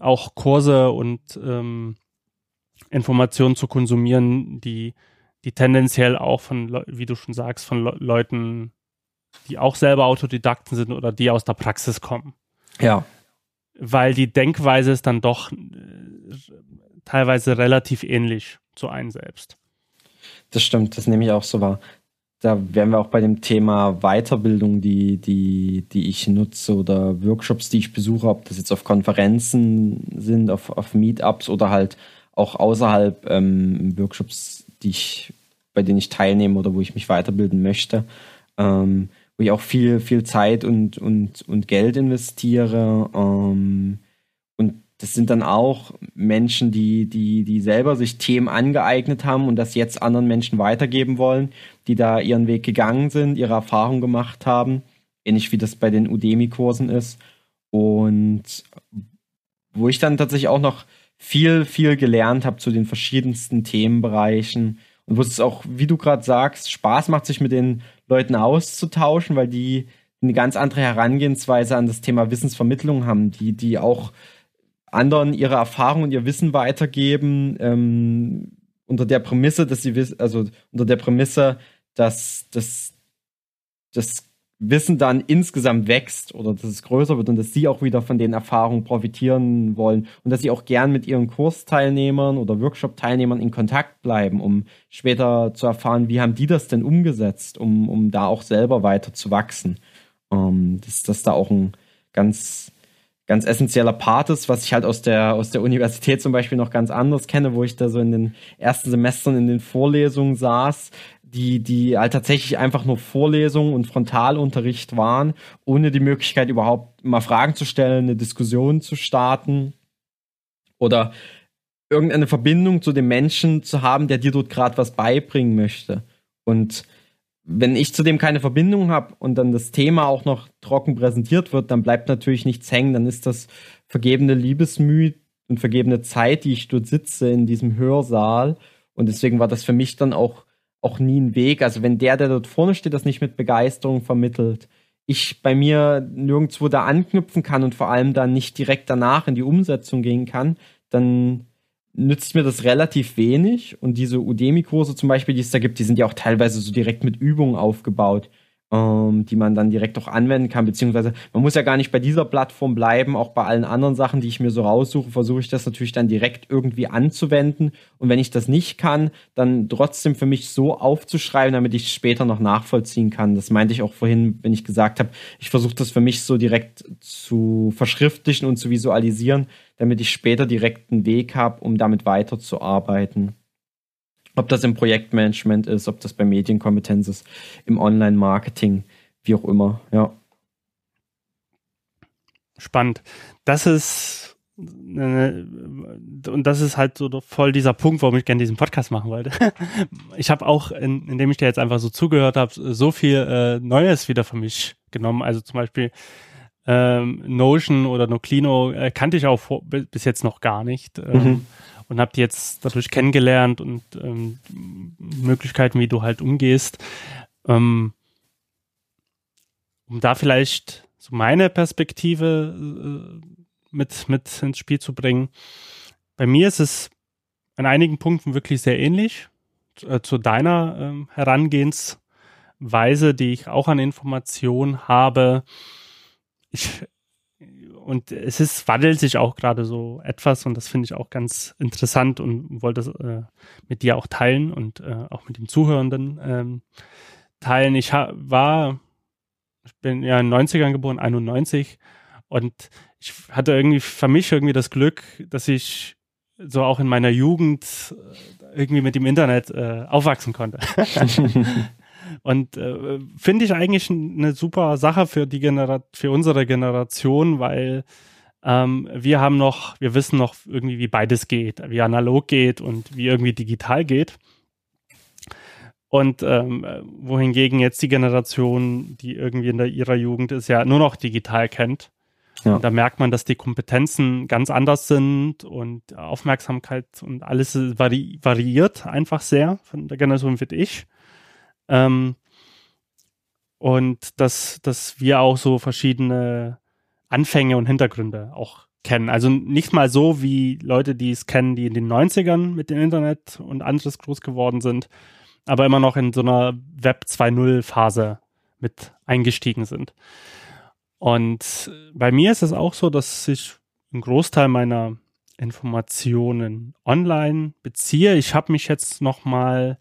auch Kurse und ähm, Informationen zu konsumieren, die, die tendenziell auch von, wie du schon sagst, von Le Leuten, die auch selber Autodidakten sind oder die aus der Praxis kommen. Ja. Weil die Denkweise ist dann doch äh, teilweise relativ ähnlich zu einem selbst. Das stimmt, das nehme ich auch so wahr. Da wären wir auch bei dem Thema Weiterbildung, die, die, die ich nutze oder Workshops, die ich besuche, ob das jetzt auf Konferenzen sind, auf, auf Meetups oder halt auch außerhalb ähm, Workshops, die ich, bei denen ich teilnehme oder wo ich mich weiterbilden möchte, ähm, wo ich auch viel, viel Zeit und, und, und Geld investiere. Ähm, und das sind dann auch Menschen, die, die, die selber sich Themen angeeignet haben und das jetzt anderen Menschen weitergeben wollen, die da ihren Weg gegangen sind, ihre Erfahrung gemacht haben, ähnlich wie das bei den Udemy-Kursen ist. Und wo ich dann tatsächlich auch noch viel, viel gelernt habe zu den verschiedensten Themenbereichen und wo es auch, wie du gerade sagst, Spaß macht, sich mit den Leuten auszutauschen, weil die eine ganz andere Herangehensweise an das Thema Wissensvermittlung haben, die, die auch anderen ihre Erfahrungen und ihr Wissen weitergeben, ähm, unter der Prämisse, dass sie wissen, also unter der Prämisse, dass das, das Wissen dann insgesamt wächst oder dass es größer wird und dass sie auch wieder von den Erfahrungen profitieren wollen und dass sie auch gern mit ihren Kursteilnehmern oder Workshop-Teilnehmern in Kontakt bleiben, um später zu erfahren, wie haben die das denn umgesetzt, um, um da auch selber weiter zu wachsen. Ähm, dass das da auch ein ganz, ganz essentieller Part ist, was ich halt aus der, aus der Universität zum Beispiel noch ganz anders kenne, wo ich da so in den ersten Semestern in den Vorlesungen saß, die, die halt tatsächlich einfach nur Vorlesungen und Frontalunterricht waren, ohne die Möglichkeit überhaupt mal Fragen zu stellen, eine Diskussion zu starten oder irgendeine Verbindung zu dem Menschen zu haben, der dir dort gerade was beibringen möchte. Und wenn ich zudem keine Verbindung habe und dann das Thema auch noch trocken präsentiert wird, dann bleibt natürlich nichts hängen. Dann ist das vergebene Liebesmüh und vergebene Zeit, die ich dort sitze in diesem Hörsaal. Und deswegen war das für mich dann auch auch nie ein Weg. Also wenn der, der dort vorne steht, das nicht mit Begeisterung vermittelt, ich bei mir nirgendwo da anknüpfen kann und vor allem dann nicht direkt danach in die Umsetzung gehen kann, dann nützt mir das relativ wenig. Und diese Udemy-Kurse zum Beispiel, die es da gibt, die sind ja auch teilweise so direkt mit Übungen aufgebaut ähm, die man dann direkt auch anwenden kann, beziehungsweise man muss ja gar nicht bei dieser Plattform bleiben, auch bei allen anderen Sachen, die ich mir so raussuche, versuche ich das natürlich dann direkt irgendwie anzuwenden und wenn ich das nicht kann, dann trotzdem für mich so aufzuschreiben, damit ich später noch nachvollziehen kann. Das meinte ich auch vorhin, wenn ich gesagt habe, ich versuche das für mich so direkt zu verschriftlichen und zu visualisieren, damit ich später direkt einen Weg habe, um damit weiterzuarbeiten. Ob das im Projektmanagement ist, ob das bei Medienkompetenz ist, im Online-Marketing, wie auch immer, ja. Spannend. Das ist und das ist halt so voll dieser Punkt, warum ich gerne diesen Podcast machen wollte. (laughs) Ich habe auch, in, indem ich dir jetzt einfach so zugehört habe, so viel äh, Neues wieder für mich genommen. Also zum Beispiel ähm, Notion oder Noclino äh, kannte ich auch vor, bis jetzt noch gar nicht. Ähm, mhm und habe die jetzt dadurch kennengelernt und ähm, Möglichkeiten, wie du halt umgehst. Ähm, um da vielleicht so meine Perspektive äh, mit, mit ins Spiel zu bringen. Bei mir ist es an einigen Punkten wirklich sehr ähnlich äh, zu deiner äh, Herangehensweise, die ich auch an Informationen habe. Ich und es ist, wandelt sich auch gerade so etwas und das finde ich auch ganz interessant und wollte es äh, mit dir auch teilen und äh, auch mit den Zuhörenden ähm, teilen. Ich war, ich bin ja in den 90ern geboren, 91 Und ich hatte irgendwie für mich irgendwie das Glück, dass ich so auch in meiner Jugend äh, irgendwie mit dem Internet äh, aufwachsen konnte. (laughs) (laughs) Und äh, finde ich eigentlich eine super Sache für die Genera für unsere Generation, weil ähm, wir haben noch, wir wissen noch irgendwie, wie beides geht, wie analog geht und wie irgendwie digital geht. Und ähm, wohingegen jetzt die Generation, die irgendwie in der, ihrer Jugend ist, ja nur noch digital kennt. Ja. Und da merkt man, dass die Kompetenzen ganz anders sind und Aufmerksamkeit und alles vari variiert einfach sehr von der Generation wie ich. Ähm, und dass, dass wir auch so verschiedene Anfänge und Hintergründe auch kennen. Also nicht mal so wie Leute, die es kennen, die in den 90ern mit dem Internet und anderes groß geworden sind, aber immer noch in so einer Web 2.0 Phase mit eingestiegen sind. Und bei mir ist es auch so, dass ich einen Großteil meiner Informationen online beziehe. Ich habe mich jetzt noch mal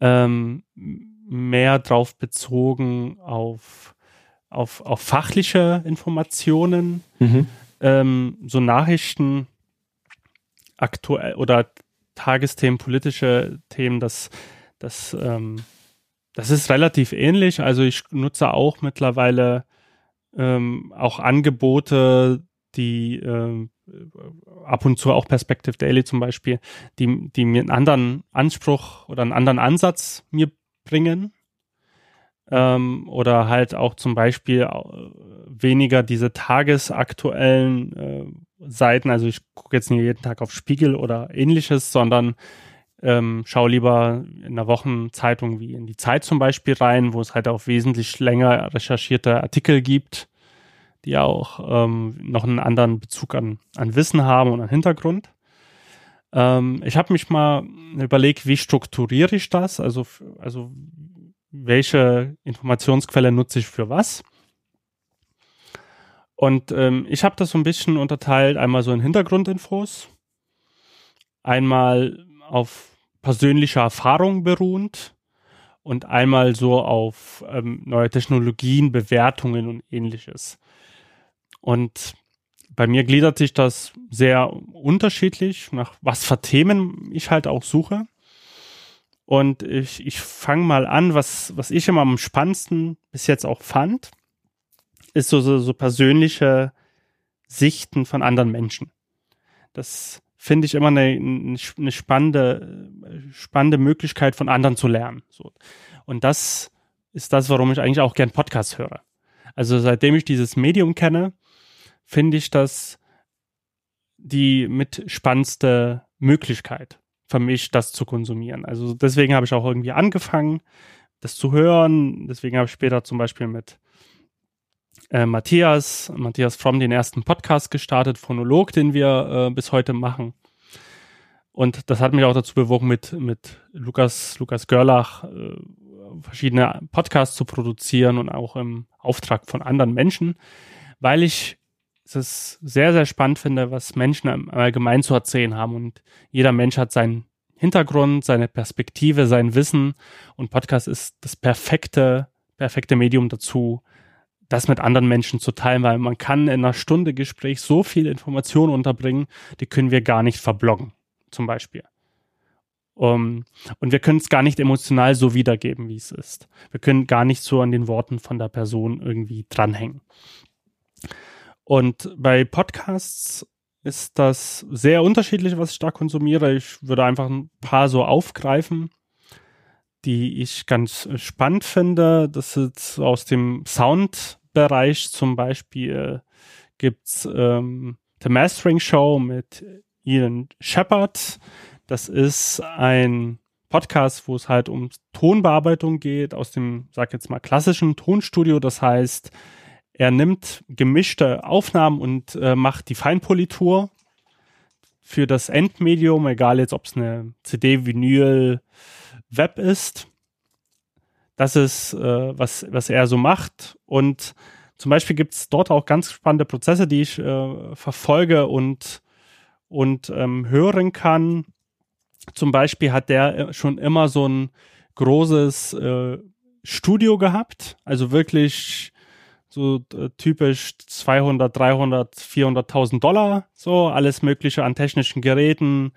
ähm, mehr drauf bezogen auf, auf, auf fachliche Informationen, mhm. ähm, so Nachrichten aktuell oder Tagesthemen, politische Themen, das, das, ähm, das ist relativ ähnlich. Also ich nutze auch mittlerweile ähm, auch Angebote, die äh, ab und zu auch Perspective Daily zum Beispiel, die, die mir einen anderen Anspruch oder einen anderen Ansatz mir bringen. Ähm, oder halt auch zum Beispiel äh, weniger diese tagesaktuellen äh, Seiten. Also ich gucke jetzt nicht jeden Tag auf Spiegel oder ähnliches, sondern ähm, schaue lieber in einer Wochenzeitung wie in die Zeit zum Beispiel rein, wo es halt auch wesentlich länger recherchierte Artikel gibt, die auch ähm, noch einen anderen Bezug an, an Wissen haben und an Hintergrund. Ähm, ich habe mich mal überlegt, wie strukturiere ich das? Also, also welche Informationsquelle nutze ich für was? Und ähm, ich habe das so ein bisschen unterteilt, einmal so in Hintergrundinfos, einmal auf persönlicher Erfahrung beruhend und einmal so auf ähm, neue Technologien, Bewertungen und ähnliches. Und bei mir gliedert sich das sehr unterschiedlich, nach was für Themen ich halt auch suche. Und ich, ich fange mal an, was, was ich immer am spannendsten bis jetzt auch fand, ist so, so, so persönliche Sichten von anderen Menschen. Das finde ich immer eine, eine spannende, spannende Möglichkeit von anderen zu lernen. So. Und das ist das, warum ich eigentlich auch gern Podcasts höre. Also seitdem ich dieses Medium kenne, finde ich das die mit spannendste Möglichkeit für mich, das zu konsumieren. Also deswegen habe ich auch irgendwie angefangen, das zu hören. Deswegen habe ich später zum Beispiel mit äh, Matthias, Matthias Fromm den ersten Podcast gestartet, Phonolog, den wir äh, bis heute machen. Und das hat mich auch dazu bewogen, mit, mit Lukas, Lukas Görlach äh, verschiedene Podcasts zu produzieren und auch im Auftrag von anderen Menschen, weil ich es sehr, sehr spannend finde, was Menschen im Allgemeinen zu erzählen haben. Und jeder Mensch hat seinen Hintergrund, seine Perspektive, sein Wissen. Und Podcast ist das perfekte, perfekte Medium dazu, das mit anderen Menschen zu teilen, weil man kann in einer Stunde Gespräch so viel Information unterbringen, die können wir gar nicht verbloggen, zum Beispiel. Um, und wir können es gar nicht emotional so wiedergeben, wie es ist. Wir können gar nicht so an den Worten von der Person irgendwie dranhängen. Und bei Podcasts ist das sehr unterschiedlich, was ich da konsumiere. Ich würde einfach ein paar so aufgreifen, die ich ganz spannend finde. Das ist aus dem Soundbereich zum Beispiel gibt's ähm, The Mastering Show mit Ian Shepard. Das ist ein Podcast, wo es halt um Tonbearbeitung geht aus dem, sag jetzt mal, klassischen Tonstudio. Das heißt, er nimmt gemischte Aufnahmen und äh, macht die Feinpolitur für das Endmedium, egal jetzt, ob es eine CD, Vinyl, Web ist. Das ist, äh, was, was er so macht. Und zum Beispiel gibt es dort auch ganz spannende Prozesse, die ich äh, verfolge und, und ähm, hören kann. Zum Beispiel hat der äh, schon immer so ein großes äh, Studio gehabt, also wirklich so äh, typisch 200, 300, 400.000 Dollar, so alles Mögliche an technischen Geräten,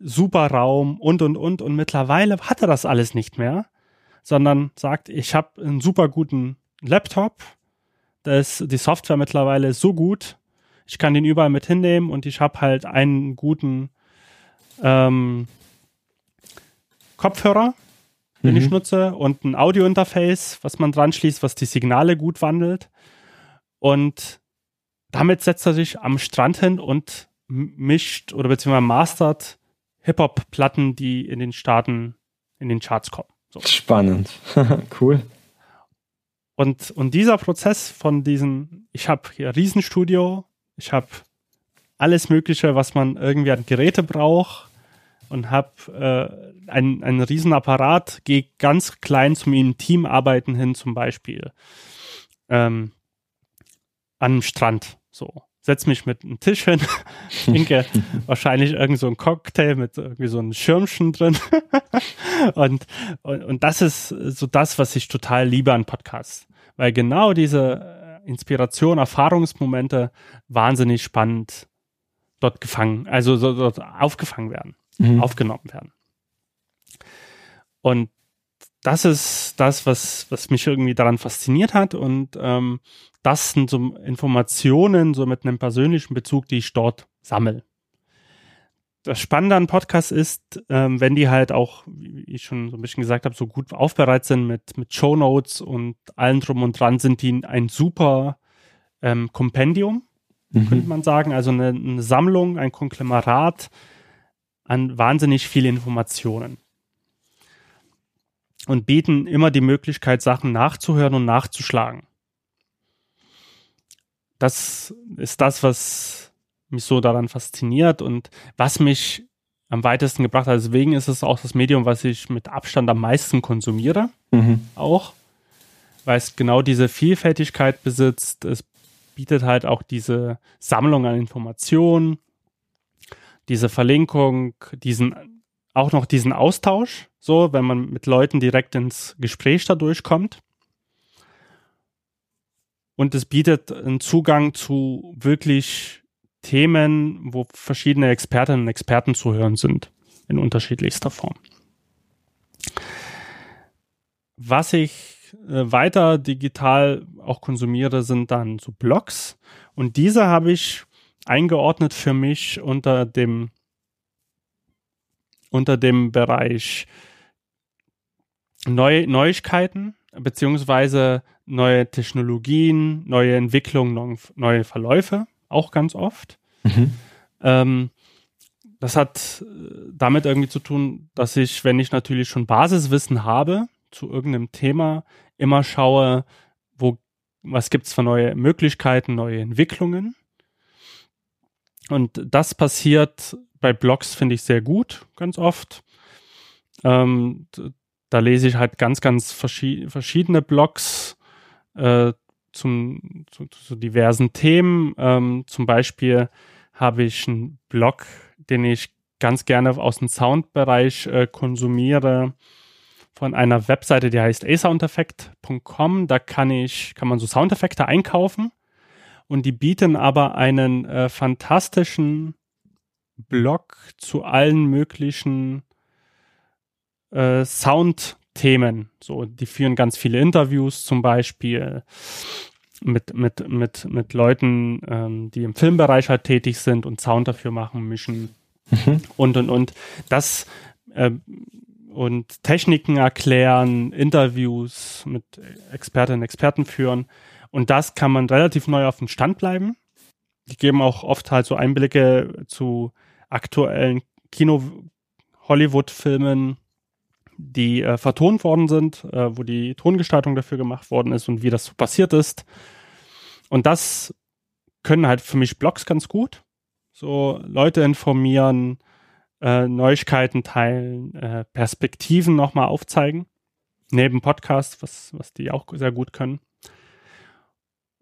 super Raum und und und. Und mittlerweile hat er das alles nicht mehr, sondern sagt, ich habe einen super guten Laptop, da ist die Software mittlerweile so gut, ich kann den überall mit hinnehmen und ich habe halt einen guten ähm, Kopfhörer, den mhm. ich nutze und ein Audio-Interface, was man dran schließt, was die Signale gut wandelt. Und damit setzt er sich am Strand hin und mischt oder beziehungsweise mastert Hip-Hop-Platten, die in den Staaten in den Charts kommen. So. Spannend. (laughs) cool. Und, und dieser Prozess von diesen, ich habe hier Riesenstudio, ich habe alles Mögliche, was man irgendwie an Geräte braucht und habe äh, einen, einen Riesenapparat, gehe ganz klein zum Team arbeiten hin zum Beispiel ähm, an einem Strand. So setze mich mit einem Tisch hin, (laughs) trinke (laughs) wahrscheinlich irgend so ein Cocktail mit irgendwie so einem Schirmchen drin. (laughs) und, und, und das ist so das, was ich total liebe an Podcasts. Weil genau diese Inspiration, Erfahrungsmomente wahnsinnig spannend dort gefangen, also so, dort aufgefangen werden, mhm. aufgenommen werden. Und das ist das, was, was mich irgendwie daran fasziniert hat. Und ähm, das sind so Informationen, so mit einem persönlichen Bezug, die ich dort sammle. Das Spannende an Podcasts ist, ähm, wenn die halt auch, wie ich schon so ein bisschen gesagt habe, so gut aufbereitet sind mit, mit Show Notes und allem drum und dran, sind die ein super ähm, Kompendium, mhm. könnte man sagen. Also eine, eine Sammlung, ein Konglomerat an wahnsinnig viele Informationen und bieten immer die Möglichkeit, Sachen nachzuhören und nachzuschlagen. Das ist das, was mich so daran fasziniert und was mich am weitesten gebracht hat. Deswegen ist es auch das Medium, was ich mit Abstand am meisten konsumiere. Mhm. Auch, weil es genau diese Vielfältigkeit besitzt. Es bietet halt auch diese Sammlung an Informationen, diese Verlinkung, diesen, auch noch diesen Austausch so, wenn man mit Leuten direkt ins Gespräch dadurch kommt. Und es bietet einen Zugang zu wirklich Themen, wo verschiedene Expertinnen und Experten zu hören sind, in unterschiedlichster Form. Was ich äh, weiter digital auch konsumiere, sind dann so Blogs. Und diese habe ich eingeordnet für mich unter dem unter dem Bereich neue Neuigkeiten beziehungsweise neue Technologien, neue Entwicklungen, neue Verläufe, auch ganz oft. Mhm. Ähm, das hat äh, damit irgendwie zu tun, dass ich, wenn ich natürlich schon Basiswissen habe zu irgendeinem Thema, immer schaue, wo, was gibt's für neue Möglichkeiten, neue Entwicklungen. Und das passiert bei Blogs, finde ich, sehr gut, ganz oft. Ähm, da lese ich halt ganz, ganz verschi verschiedene Blogs äh, zum, zu, zu, diversen Themen. Ähm, zum Beispiel habe ich einen Blog, den ich ganz gerne aus dem Soundbereich äh, konsumiere von einer Webseite, die heißt asoundeffect.com. Da kann ich, kann man so Soundeffekte einkaufen und die bieten aber einen äh, fantastischen Blog zu allen möglichen äh, Soundthemen. So, die führen ganz viele Interviews zum Beispiel mit, mit, mit, mit Leuten, ähm, die im Filmbereich halt tätig sind und Sound dafür machen, mischen mhm. und und und. Das äh, und Techniken erklären, Interviews mit Expertinnen und Experten führen. Und das kann man relativ neu auf dem Stand bleiben. Die geben auch oft halt so Einblicke zu aktuellen Kino-Hollywood-Filmen, die äh, vertont worden sind, äh, wo die Tongestaltung dafür gemacht worden ist und wie das so passiert ist. Und das können halt für mich Blogs ganz gut. So Leute informieren, äh, Neuigkeiten teilen, äh, Perspektiven nochmal aufzeigen. Neben Podcast, was, was die auch sehr gut können.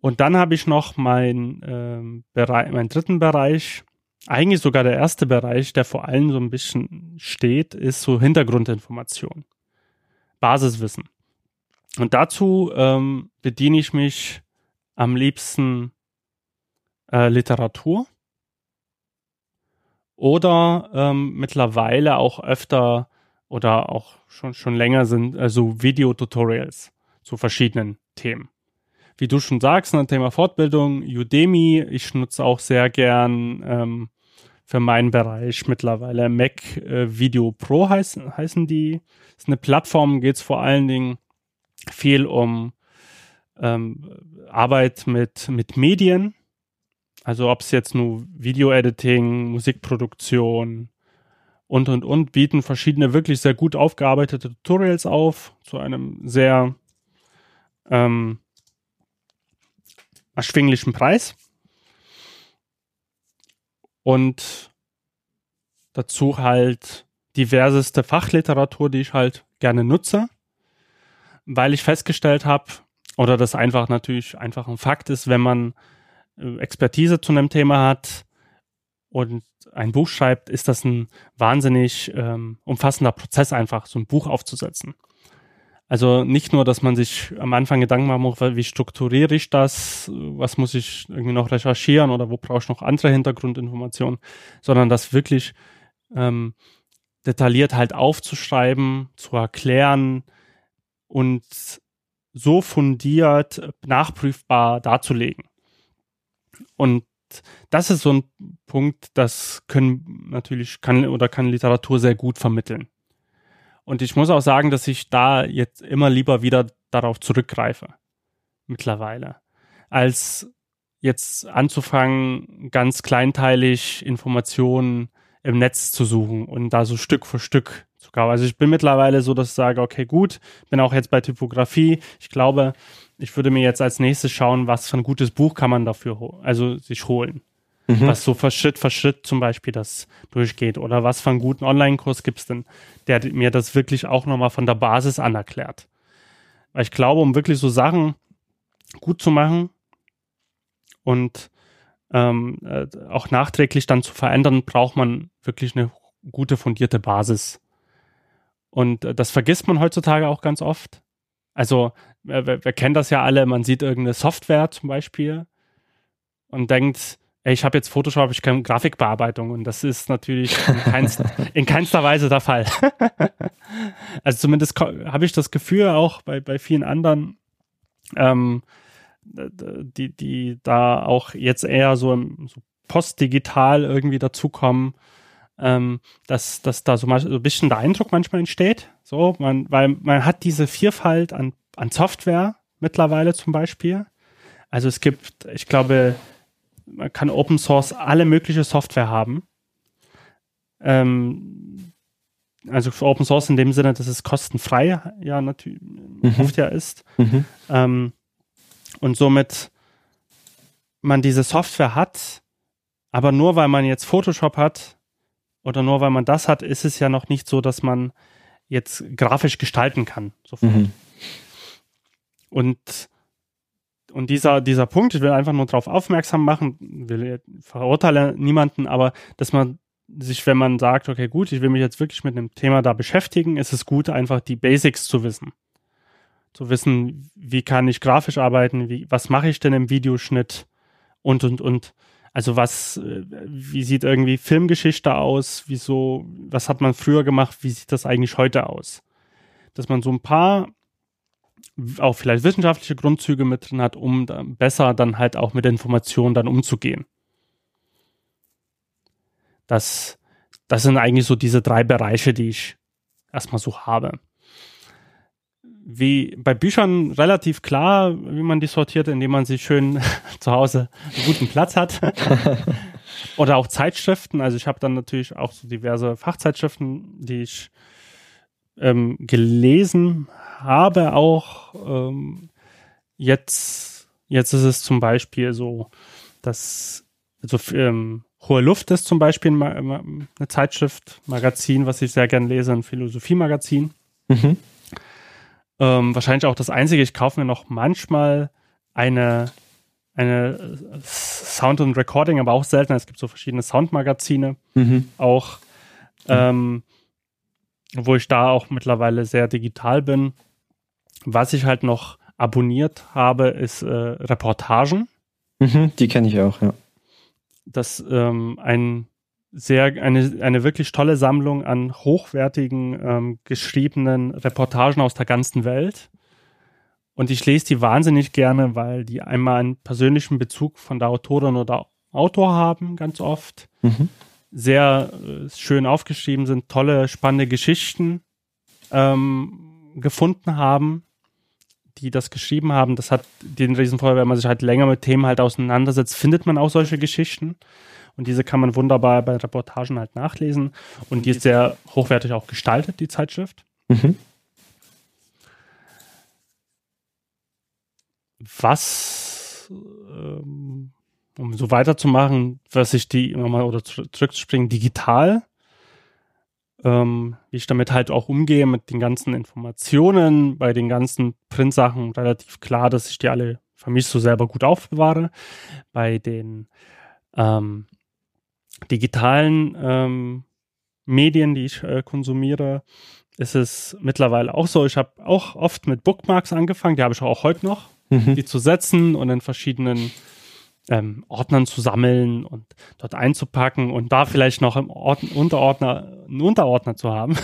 Und dann habe ich noch mein, ähm, Bereich, meinen dritten Bereich, eigentlich sogar der erste Bereich, der vor allem so ein bisschen steht, ist so Hintergrundinformation, Basiswissen. Und dazu ähm, bediene ich mich am liebsten äh, Literatur oder ähm, mittlerweile auch öfter oder auch schon, schon länger sind also Videotutorials zu verschiedenen Themen. Wie du schon sagst, ein ne, Thema Fortbildung, Udemy, ich nutze auch sehr gern ähm, für meinen Bereich mittlerweile Mac äh, Video Pro heißen, heißen die. Das ist eine Plattform, geht es vor allen Dingen viel um ähm, Arbeit mit, mit Medien. Also ob es jetzt nur Video-Editing, Musikproduktion und, und, und, bieten verschiedene wirklich sehr gut aufgearbeitete Tutorials auf zu einem sehr ähm, erschwinglichen Preis. Und dazu halt diverseste Fachliteratur, die ich halt gerne nutze, weil ich festgestellt habe, oder das einfach natürlich einfach ein Fakt ist, wenn man äh, Expertise zu einem Thema hat und ein Buch schreibt, ist das ein wahnsinnig ähm, umfassender Prozess, einfach so ein Buch aufzusetzen. Also nicht nur, dass man sich am Anfang Gedanken machen muss, wie strukturiere ich das, was muss ich irgendwie noch recherchieren oder wo brauche ich noch andere Hintergrundinformationen, sondern das wirklich ähm, detailliert halt aufzuschreiben, zu erklären und so fundiert, nachprüfbar darzulegen. Und das ist so ein Punkt, das können natürlich kann oder kann Literatur sehr gut vermitteln. Und ich muss auch sagen, dass ich da jetzt immer lieber wieder darauf zurückgreife. Mittlerweile. Als jetzt anzufangen, ganz kleinteilig Informationen im Netz zu suchen und da so Stück für Stück zu kaufen. Also ich bin mittlerweile so, dass ich sage, okay, gut, bin auch jetzt bei Typografie. Ich glaube, ich würde mir jetzt als nächstes schauen, was für ein gutes Buch kann man dafür, also sich holen. Mhm. Was so für Schritt für Schritt zum Beispiel das durchgeht. Oder was für einen guten Online-Kurs gibt es denn, der mir das wirklich auch nochmal von der Basis an erklärt. Weil ich glaube, um wirklich so Sachen gut zu machen und ähm, äh, auch nachträglich dann zu verändern, braucht man wirklich eine gute fundierte Basis. Und äh, das vergisst man heutzutage auch ganz oft. Also, wir, wir kennen das ja alle, man sieht irgendeine Software zum Beispiel und denkt, ich habe jetzt Photoshop, ich kann Grafikbearbeitung und das ist natürlich in, keinst, in keinster Weise der Fall. (laughs) also zumindest habe ich das Gefühl auch bei, bei vielen anderen, ähm, die, die da auch jetzt eher so, im, so postdigital irgendwie dazukommen, ähm, dass, dass da so, mal, so ein bisschen der Eindruck manchmal entsteht. So, man, weil man hat diese Vielfalt an, an Software mittlerweile zum Beispiel. Also es gibt, ich glaube, man kann Open Source alle mögliche Software haben. Ähm, also für Open Source in dem Sinne, dass es kostenfrei ja natürlich mhm. oft ja ist. Mhm. Ähm, und somit man diese Software hat, aber nur weil man jetzt Photoshop hat oder nur weil man das hat, ist es ja noch nicht so, dass man jetzt grafisch gestalten kann. Sofort. Mhm. Und, und dieser, dieser Punkt, ich will einfach nur darauf aufmerksam machen, will verurteile niemanden, aber dass man sich, wenn man sagt, okay, gut, ich will mich jetzt wirklich mit einem Thema da beschäftigen, ist es gut, einfach die Basics zu wissen zu wissen, wie kann ich grafisch arbeiten, wie, was mache ich denn im Videoschnitt und, und, und. Also was, äh, wie sieht irgendwie Filmgeschichte aus? Wieso, was hat man früher gemacht? Wie sieht das eigentlich heute aus? Dass man so ein paar auch vielleicht wissenschaftliche Grundzüge mit drin hat, um dann besser dann halt auch mit Informationen dann umzugehen. Das, das sind eigentlich so diese drei Bereiche, die ich erstmal so habe wie bei Büchern relativ klar, wie man die sortiert, indem man sie schön (laughs) zu Hause einen guten Platz hat. (laughs) Oder auch Zeitschriften. Also ich habe dann natürlich auch so diverse Fachzeitschriften, die ich ähm, gelesen habe. Auch ähm, jetzt, jetzt ist es zum Beispiel so, dass also ähm, Hohe Luft ist zum Beispiel eine Zeitschrift, Magazin, was ich sehr gern lese, ein Philosophiemagazin. Mhm. Ähm, wahrscheinlich auch das Einzige, ich kaufe mir noch manchmal eine, eine Sound und Recording, aber auch selten. Es gibt so verschiedene Soundmagazine, mhm. auch ähm, wo ich da auch mittlerweile sehr digital bin. Was ich halt noch abonniert habe, ist äh, Reportagen. Mhm, die kenne ich auch, ja. Das ähm, ein sehr eine, eine wirklich tolle Sammlung an hochwertigen ähm, geschriebenen Reportagen aus der ganzen Welt. Und ich lese die wahnsinnig gerne, weil die einmal einen persönlichen Bezug von der Autorin oder Autor haben, ganz oft. Mhm. Sehr äh, schön aufgeschrieben sind, tolle, spannende Geschichten ähm, gefunden haben, die das geschrieben haben. Das hat den Riesenvorteil, wenn man sich halt länger mit Themen halt auseinandersetzt, findet man auch solche Geschichten. Und diese kann man wunderbar bei Reportagen halt nachlesen. Und die ist sehr hochwertig auch gestaltet, die Zeitschrift. Mhm. Was, ähm, um so weiterzumachen, was ich die nochmal oder zurückzuspringen, digital, ähm, wie ich damit halt auch umgehe mit den ganzen Informationen, bei den ganzen Printsachen relativ klar, dass ich die alle für mich so selber gut aufbewahre. Bei den ähm, digitalen ähm, Medien, die ich äh, konsumiere, ist es mittlerweile auch so. Ich habe auch oft mit Bookmarks angefangen, die habe ich auch heute noch, mhm. die zu setzen und in verschiedenen ähm, Ordnern zu sammeln und dort einzupacken und da vielleicht noch im Ord Unterordner, einen Unterordner zu haben.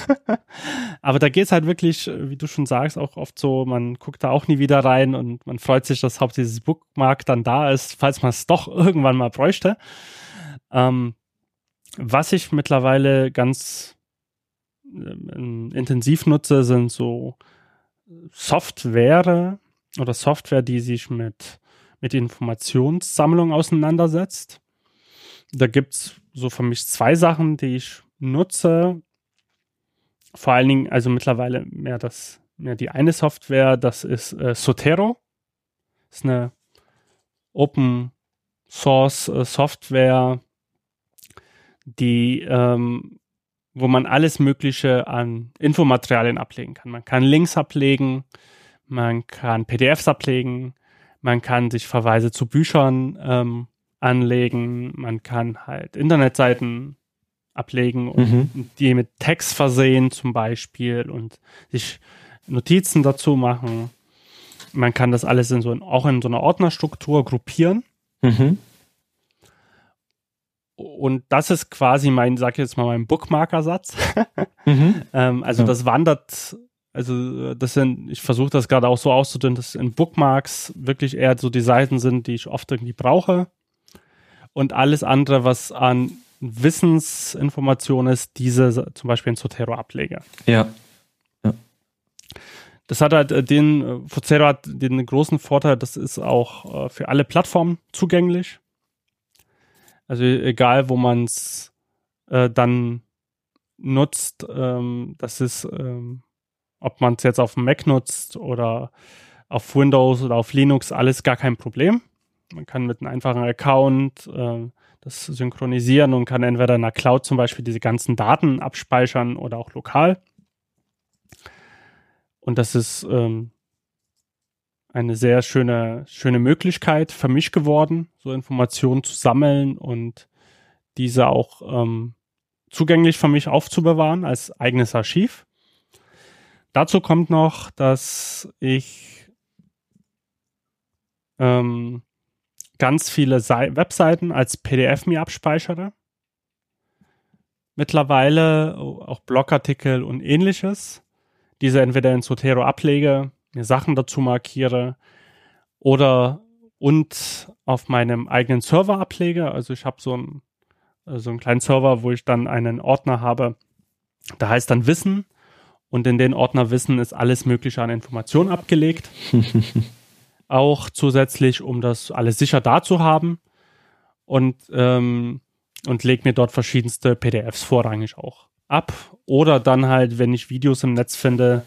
(laughs) Aber da geht es halt wirklich, wie du schon sagst, auch oft so, man guckt da auch nie wieder rein und man freut sich, dass hauptsächlich dieses Bookmark dann da ist, falls man es doch irgendwann mal bräuchte. Ähm, was ich mittlerweile ganz ähm, intensiv nutze, sind so Software oder Software, die sich mit, mit Informationssammlung auseinandersetzt. Da gibt es so für mich zwei Sachen, die ich nutze. Vor allen Dingen, also mittlerweile mehr das, mehr die eine Software, das ist äh, Sotero. Das ist eine Open Source äh, Software, die, ähm, wo man alles Mögliche an Infomaterialien ablegen kann. Man kann Links ablegen, man kann PDFs ablegen, man kann sich Verweise zu Büchern ähm, anlegen, man kann halt Internetseiten ablegen und mhm. die mit Text versehen zum Beispiel und sich Notizen dazu machen. Man kann das alles in so auch in so einer Ordnerstruktur gruppieren. Mhm. Und das ist quasi mein, sag ich jetzt mal, mein Bookmarker-Satz. mhm. (laughs) ähm, also ja. das wandert, also das sind, ich versuche das gerade auch so auszudrücken, dass in Bookmarks wirklich eher so die Seiten sind, die ich oft irgendwie brauche. Und alles andere, was an Wissensinformation ist, diese zum Beispiel in Zotero ablege. Ja. ja. Das hat halt äh, den, Zotero hat den großen Vorteil, das ist auch äh, für alle Plattformen zugänglich. Also egal, wo man es äh, dann nutzt, ähm, das ist, ähm, ob man es jetzt auf dem Mac nutzt oder auf Windows oder auf Linux, alles gar kein Problem. Man kann mit einem einfachen Account äh, das synchronisieren und kann entweder in der Cloud zum Beispiel diese ganzen Daten abspeichern oder auch lokal. Und das ist ähm, eine sehr schöne, schöne Möglichkeit für mich geworden, so Informationen zu sammeln und diese auch ähm, zugänglich für mich aufzubewahren als eigenes Archiv. Dazu kommt noch, dass ich ähm, ganz viele Sei Webseiten als PDF mir abspeichere. Mittlerweile auch Blogartikel und ähnliches. Diese entweder in Zotero ablege mir Sachen dazu markiere oder und auf meinem eigenen Server ablege. Also ich habe so, ein, so einen kleinen Server, wo ich dann einen Ordner habe, da heißt dann Wissen und in den Ordner Wissen ist alles Mögliche an Informationen abgelegt. (laughs) auch zusätzlich, um das alles sicher da zu haben und, ähm, und lege mir dort verschiedenste PDFs vorrangig auch ab. Oder dann halt, wenn ich Videos im Netz finde,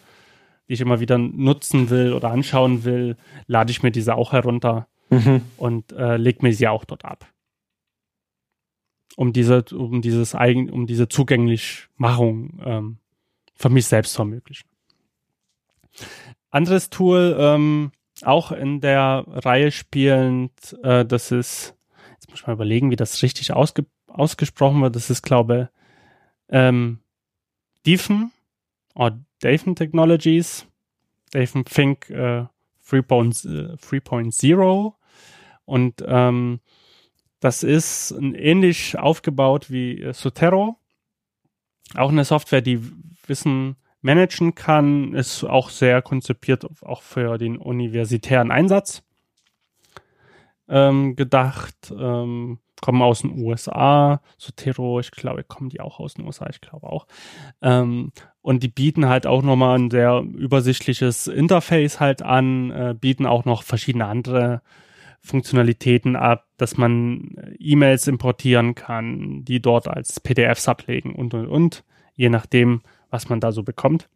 die ich immer wieder nutzen will oder anschauen will, lade ich mir diese auch herunter mhm. und äh, lege mir sie auch dort ab. Um diese, um dieses eigen, um diese Zugänglichmachung ähm, für mich selbst zu ermöglichen. Anderes Tool, ähm, auch in der Reihe spielend, äh, das ist, jetzt muss ich mal überlegen, wie das richtig ausge ausgesprochen wird. Das ist, glaube ähm, Defen oder Daven Technologies, Daven Think äh, 3.0 und ähm, das ist ähnlich aufgebaut wie Sotero. Auch eine Software, die Wissen managen kann, ist auch sehr konzipiert, auch für den universitären Einsatz ähm, gedacht. Ähm, kommen aus den USA, Sotero, ich glaube, kommen die auch aus den USA, ich glaube auch. Ähm, und die bieten halt auch nochmal ein sehr übersichtliches Interface halt an, äh, bieten auch noch verschiedene andere Funktionalitäten ab, dass man E-Mails importieren kann, die dort als PDFs ablegen und und und, je nachdem, was man da so bekommt.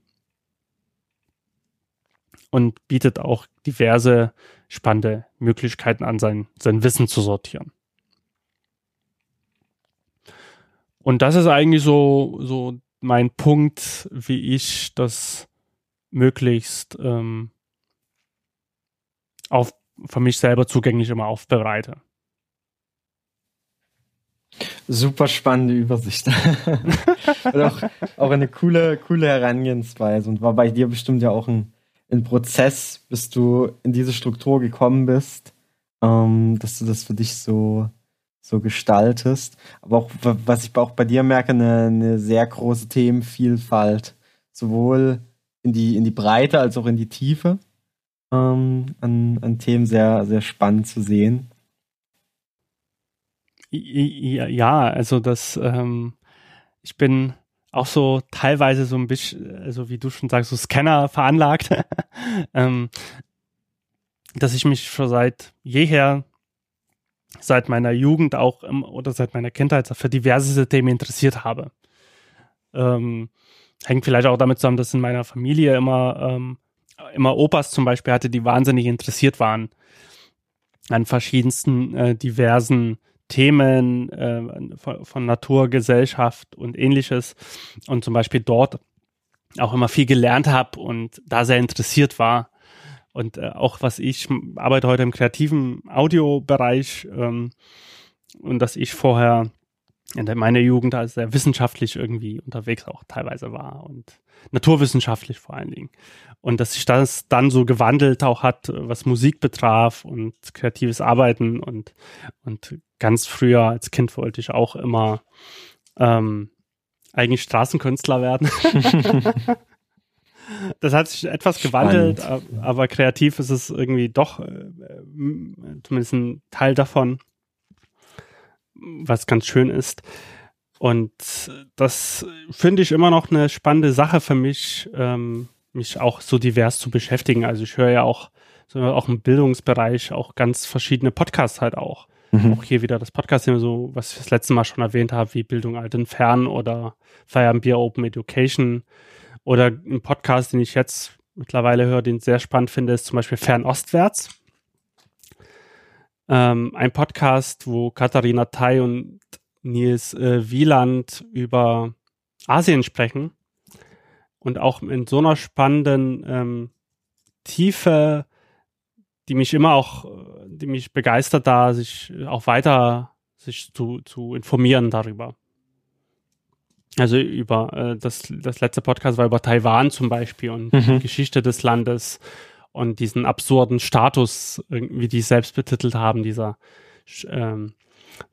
Und bietet auch diverse spannende Möglichkeiten an, sein, sein Wissen zu sortieren. Und das ist eigentlich so, so mein Punkt, wie ich das möglichst ähm, auf, für mich selber zugänglich immer aufbereite. Super spannende Übersicht. (laughs) auch, auch eine coole, coole Herangehensweise und war bei dir bestimmt ja auch ein, ein Prozess, bis du in diese Struktur gekommen bist, ähm, dass du das für dich so, so gestaltest. Aber auch, was ich auch bei dir merke, eine, eine sehr große Themenvielfalt, sowohl in die, in die Breite als auch in die Tiefe ähm, an, an Themen sehr, sehr spannend zu sehen. Ja, also das, ähm, ich bin auch so teilweise so ein bisschen, also wie du schon sagst, so Scanner veranlagt, (laughs) ähm, dass ich mich schon seit jeher, seit meiner Jugend auch oder seit meiner Kindheit für diverse Themen interessiert habe. Ähm, hängt vielleicht auch damit zusammen, dass in meiner Familie immer, ähm, immer Opas zum Beispiel hatte, die wahnsinnig interessiert waren an verschiedensten äh, diversen Themen äh, von, von Natur, Gesellschaft und ähnliches und zum Beispiel dort auch immer viel gelernt habe und da sehr interessiert war. Und äh, auch was ich arbeite heute im kreativen Audiobereich ähm, und dass ich vorher in meiner Jugend als sehr wissenschaftlich irgendwie unterwegs auch teilweise war und naturwissenschaftlich vor allen Dingen. Und dass sich das dann so gewandelt auch hat, was Musik betraf und kreatives Arbeiten und, und ganz früher als Kind wollte ich auch immer ähm, eigentlich Straßenkünstler werden. (laughs) das hat sich etwas gewandelt, Spannend. aber kreativ ist es irgendwie doch äh, zumindest ein Teil davon, was ganz schön ist. Und das finde ich immer noch eine spannende Sache für mich, ähm, mich auch so divers zu beschäftigen. Also ich höre ja auch, so auch im Bildungsbereich auch ganz verschiedene Podcasts halt auch. Mhm. Auch hier wieder das Podcast, so, was ich das letzte Mal schon erwähnt habe, wie Bildung alt und fern oder Feierabendbier Open Education. Oder ein Podcast, den ich jetzt mittlerweile höre, den ich sehr spannend finde, ist zum Beispiel Fernostwärts. Ähm, ein Podcast, wo Katharina Tai und Nils äh, Wieland über Asien sprechen und auch in so einer spannenden ähm, Tiefe, die mich immer auch, die mich begeistert, da sich auch weiter sich zu, zu informieren darüber. Also über äh, das, das letzte Podcast war über Taiwan zum Beispiel und mhm. die Geschichte des Landes und diesen absurden Status, wie die es selbst betitelt haben, dieser, ähm,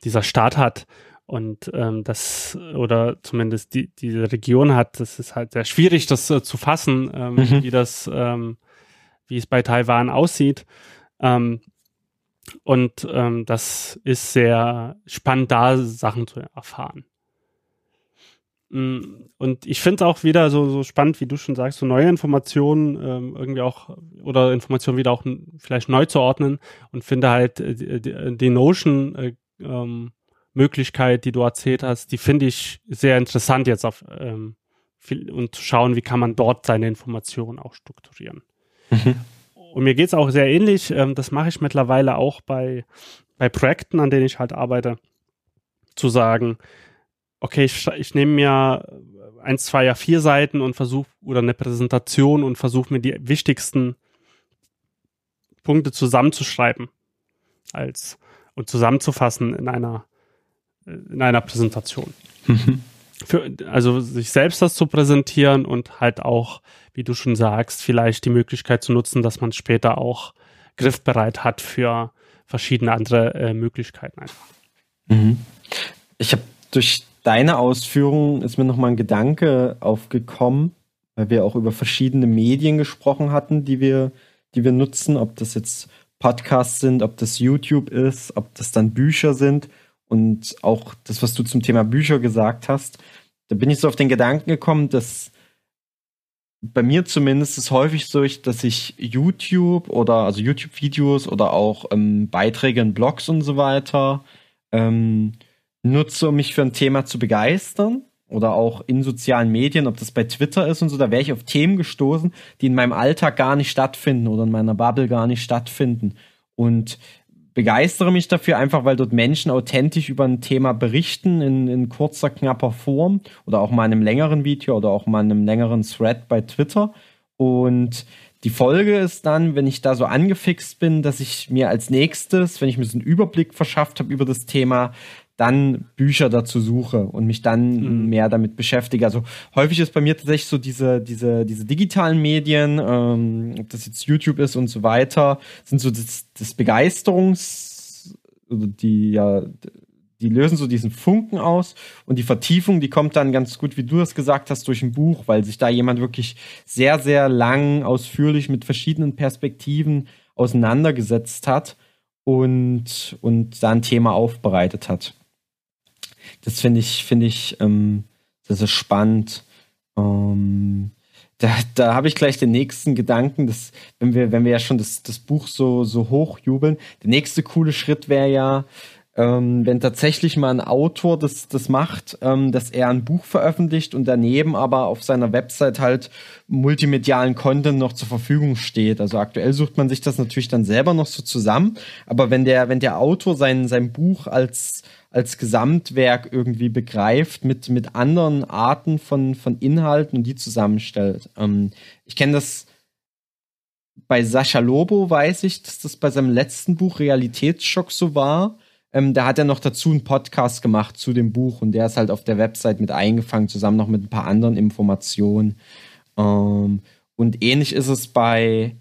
dieser Staat hat und ähm, das oder zumindest die diese Region hat, das ist halt sehr schwierig, das äh, zu fassen, ähm, mhm. wie das, ähm, wie es bei Taiwan aussieht. Ähm, und ähm, das ist sehr spannend, da Sachen zu erfahren. Mm, und ich finde es auch wieder so, so spannend, wie du schon sagst, so neue Informationen ähm, irgendwie auch oder Informationen wieder auch vielleicht neu zu ordnen und finde halt äh, die, die Notion äh, ähm, Möglichkeit, die du erzählt hast, die finde ich sehr interessant jetzt auf ähm, viel, und zu schauen, wie kann man dort seine Informationen auch strukturieren. Mhm. Und mir geht es auch sehr ähnlich. Ähm, das mache ich mittlerweile auch bei, bei Projekten, an denen ich halt arbeite, zu sagen, okay, ich, ich nehme mir eins, zwei, ja vier Seiten und versuche, oder eine Präsentation und versuche mir die wichtigsten Punkte zusammenzuschreiben als und zusammenzufassen in einer in einer Präsentation. Mhm. für, also sich selbst das zu präsentieren und halt auch, wie du schon sagst, vielleicht die Möglichkeit zu nutzen, dass man später auch griffbereit hat für verschiedene andere äh, Möglichkeiten einfach. Mhm. Ich habe durch deine Ausführungen ist mir nochmal ein Gedanke aufgekommen, weil wir auch über verschiedene Medien gesprochen hatten, die wir, die wir nutzen, ob das jetzt Podcasts sind, ob das YouTube ist, ob das dann Bücher sind und auch das, was du zum Thema Bücher gesagt hast. Da bin ich so auf den Gedanken gekommen, dass bei mir zumindest ist häufig so, dass ich YouTube oder also YouTube-Videos oder auch ähm, Beiträge in Blogs und so weiter ähm, nutze, um mich für ein Thema zu begeistern oder auch in sozialen Medien, ob das bei Twitter ist und so, da wäre ich auf Themen gestoßen, die in meinem Alltag gar nicht stattfinden oder in meiner Bubble gar nicht stattfinden. Und begeistere mich dafür einfach, weil dort Menschen authentisch über ein Thema berichten in, in kurzer, knapper Form oder auch mal in einem längeren Video oder auch mal in einem längeren Thread bei Twitter. Und die Folge ist dann, wenn ich da so angefixt bin, dass ich mir als nächstes, wenn ich mir so einen Überblick verschafft habe über das Thema, dann Bücher dazu suche und mich dann mhm. mehr damit beschäftige. Also häufig ist bei mir tatsächlich so diese, diese, diese digitalen Medien, ähm, ob das jetzt YouTube ist und so weiter, sind so das, das Begeisterungs, die ja, die lösen so diesen Funken aus und die Vertiefung, die kommt dann ganz gut, wie du es gesagt hast, durch ein Buch, weil sich da jemand wirklich sehr, sehr lang, ausführlich mit verschiedenen Perspektiven auseinandergesetzt hat und, und da ein Thema aufbereitet hat. Das finde ich, finde ich, ähm, das ist spannend. Ähm, da, da habe ich gleich den nächsten Gedanken, dass, wenn wir, wenn wir ja schon das, das Buch so, so hoch jubeln, der nächste coole Schritt wäre ja, ähm, wenn tatsächlich mal ein Autor das, das macht, ähm, dass er ein Buch veröffentlicht und daneben aber auf seiner Website halt multimedialen Content noch zur Verfügung steht. Also aktuell sucht man sich das natürlich dann selber noch so zusammen, aber wenn der, wenn der Autor sein, sein Buch als als Gesamtwerk irgendwie begreift mit, mit anderen Arten von, von Inhalten und die zusammenstellt. Ähm, ich kenne das bei Sascha Lobo, weiß ich, dass das bei seinem letzten Buch Realitätsschock so war. Ähm, da hat er noch dazu einen Podcast gemacht zu dem Buch und der ist halt auf der Website mit eingefangen, zusammen noch mit ein paar anderen Informationen. Ähm, und ähnlich ist es bei,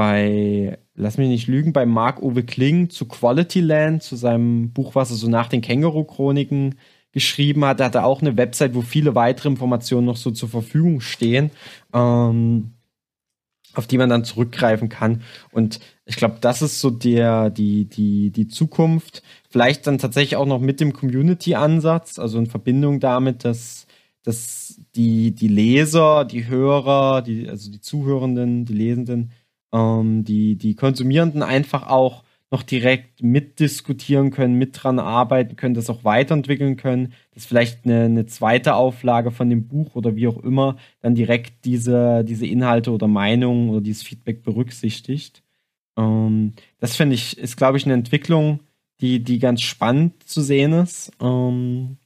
bei lass mich nicht lügen, bei Marc-Uwe Kling zu Quality Land, zu seinem Buch, was er so nach den Känguru-Chroniken geschrieben hat. Da hat er auch eine Website, wo viele weitere Informationen noch so zur Verfügung stehen, ähm, auf die man dann zurückgreifen kann. Und ich glaube, das ist so der, die, die, die Zukunft. Vielleicht dann tatsächlich auch noch mit dem Community-Ansatz, also in Verbindung damit, dass, dass die, die Leser, die Hörer, die, also die Zuhörenden, die Lesenden, ähm, die, die Konsumierenden einfach auch noch direkt mitdiskutieren können, mit dran arbeiten können, das auch weiterentwickeln können, dass vielleicht eine, eine zweite Auflage von dem Buch oder wie auch immer dann direkt diese, diese Inhalte oder Meinungen oder dieses Feedback berücksichtigt. Ähm, das finde ich, ist, glaube ich, eine Entwicklung, die, die ganz spannend zu sehen ist. Ähm,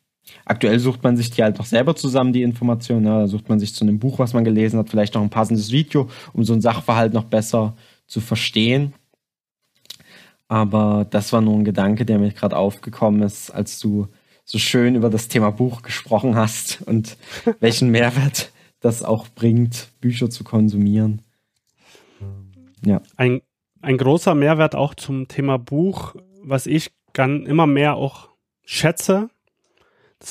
Aktuell sucht man sich die halt noch selber zusammen, die Informationen. Ja, da sucht man sich zu einem Buch, was man gelesen hat, vielleicht noch ein passendes Video, um so einen Sachverhalt noch besser zu verstehen. Aber das war nur ein Gedanke, der mir gerade aufgekommen ist, als du so schön über das Thema Buch gesprochen hast und (laughs) welchen Mehrwert das auch bringt, Bücher zu konsumieren. Ja. Ein, ein großer Mehrwert auch zum Thema Buch, was ich dann immer mehr auch schätze,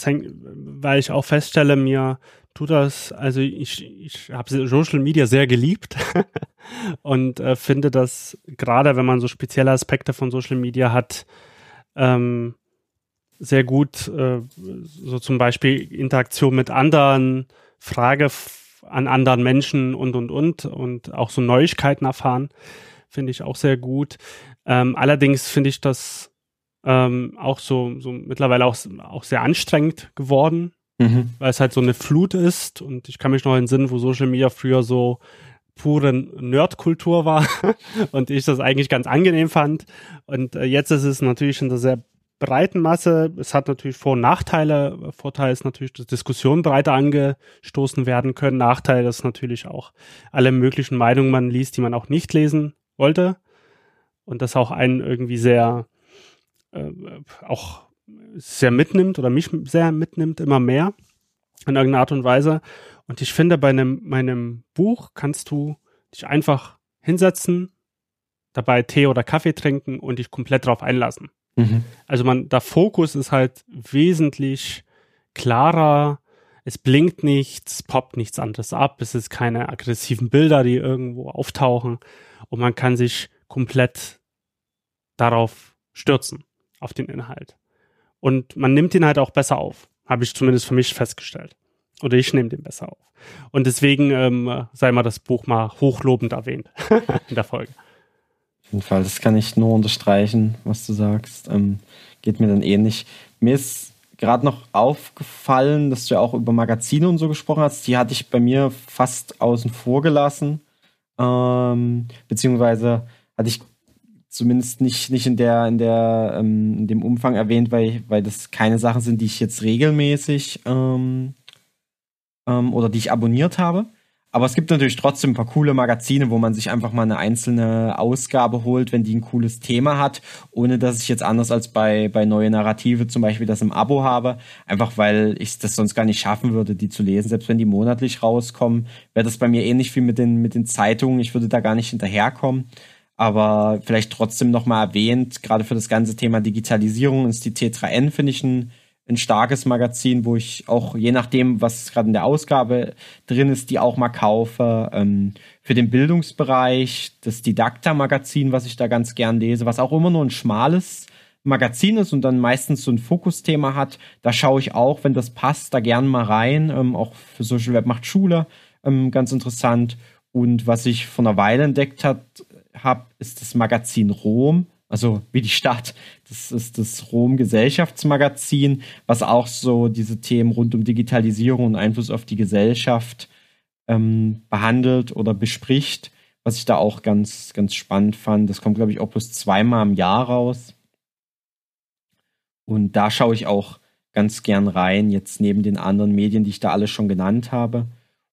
hängt, weil ich auch feststelle, mir tut das, also ich, ich habe Social Media sehr geliebt (laughs) und äh, finde das gerade, wenn man so spezielle Aspekte von Social Media hat, ähm, sehr gut, äh, so zum Beispiel Interaktion mit anderen, Frage an anderen Menschen und, und, und, und auch so Neuigkeiten erfahren, finde ich auch sehr gut. Ähm, allerdings finde ich das ähm, auch so, so mittlerweile auch, auch sehr anstrengend geworden, mhm. weil es halt so eine Flut ist. Und ich kann mich noch entsinnen, wo Social Media früher so pure Nerdkultur war (laughs) und ich das eigentlich ganz angenehm fand. Und äh, jetzt ist es natürlich in der sehr breiten Masse. Es hat natürlich Vor- und Nachteile. Vorteil ist natürlich, dass Diskussionen breiter angestoßen werden können. Nachteil ist natürlich auch alle möglichen Meinungen man liest, die man auch nicht lesen wollte. Und das auch einen irgendwie sehr äh, auch sehr mitnimmt oder mich sehr mitnimmt, immer mehr. in irgendeiner Art und Weise. Und ich finde, bei einem, meinem Buch kannst du dich einfach hinsetzen, dabei Tee oder Kaffee trinken und dich komplett drauf einlassen. Mhm. Also man, der Fokus ist halt wesentlich klarer, es blinkt nichts, poppt nichts anderes ab, es ist keine aggressiven Bilder, die irgendwo auftauchen und man kann sich komplett darauf stürzen, auf den Inhalt. Und man nimmt ihn halt auch besser auf, habe ich zumindest für mich festgestellt. Oder ich nehme den besser auf. Und deswegen ähm, sei mal das Buch mal hochlobend erwähnt (laughs) in der Folge. Auf jeden Fall, das kann ich nur unterstreichen, was du sagst. Ähm, geht mir dann ähnlich. Mir ist gerade noch aufgefallen, dass du ja auch über Magazine und so gesprochen hast. Die hatte ich bei mir fast außen vor gelassen. Ähm, beziehungsweise hatte ich zumindest nicht, nicht in der, in der, ähm, in dem Umfang erwähnt, weil, weil das keine Sachen sind, die ich jetzt regelmäßig ähm, ähm, oder die ich abonniert habe. Aber es gibt natürlich trotzdem ein paar coole Magazine, wo man sich einfach mal eine einzelne Ausgabe holt, wenn die ein cooles Thema hat, ohne dass ich jetzt anders als bei, bei Neue Narrative zum Beispiel das im Abo habe. Einfach weil ich das sonst gar nicht schaffen würde, die zu lesen. Selbst wenn die monatlich rauskommen, wäre das bei mir ähnlich wie mit den, mit den Zeitungen. Ich würde da gar nicht hinterherkommen. Aber vielleicht trotzdem nochmal erwähnt, gerade für das ganze Thema Digitalisierung ist die T3N, finde ich, ein ein starkes Magazin, wo ich auch je nachdem, was gerade in der Ausgabe drin ist, die auch mal kaufe. Ähm, für den Bildungsbereich das Didakta-Magazin, was ich da ganz gern lese, was auch immer nur ein schmales Magazin ist und dann meistens so ein Fokusthema hat. Da schaue ich auch, wenn das passt, da gern mal rein. Ähm, auch für Social Web macht Schule ähm, ganz interessant. Und was ich vor einer Weile entdeckt habe, ist das Magazin Rom also wie die Stadt. Das ist das Rom Gesellschaftsmagazin, was auch so diese Themen rund um Digitalisierung und Einfluss auf die Gesellschaft ähm, behandelt oder bespricht, was ich da auch ganz, ganz spannend fand. Das kommt, glaube ich, auch bloß zweimal im Jahr raus. Und da schaue ich auch ganz gern rein, jetzt neben den anderen Medien, die ich da alle schon genannt habe.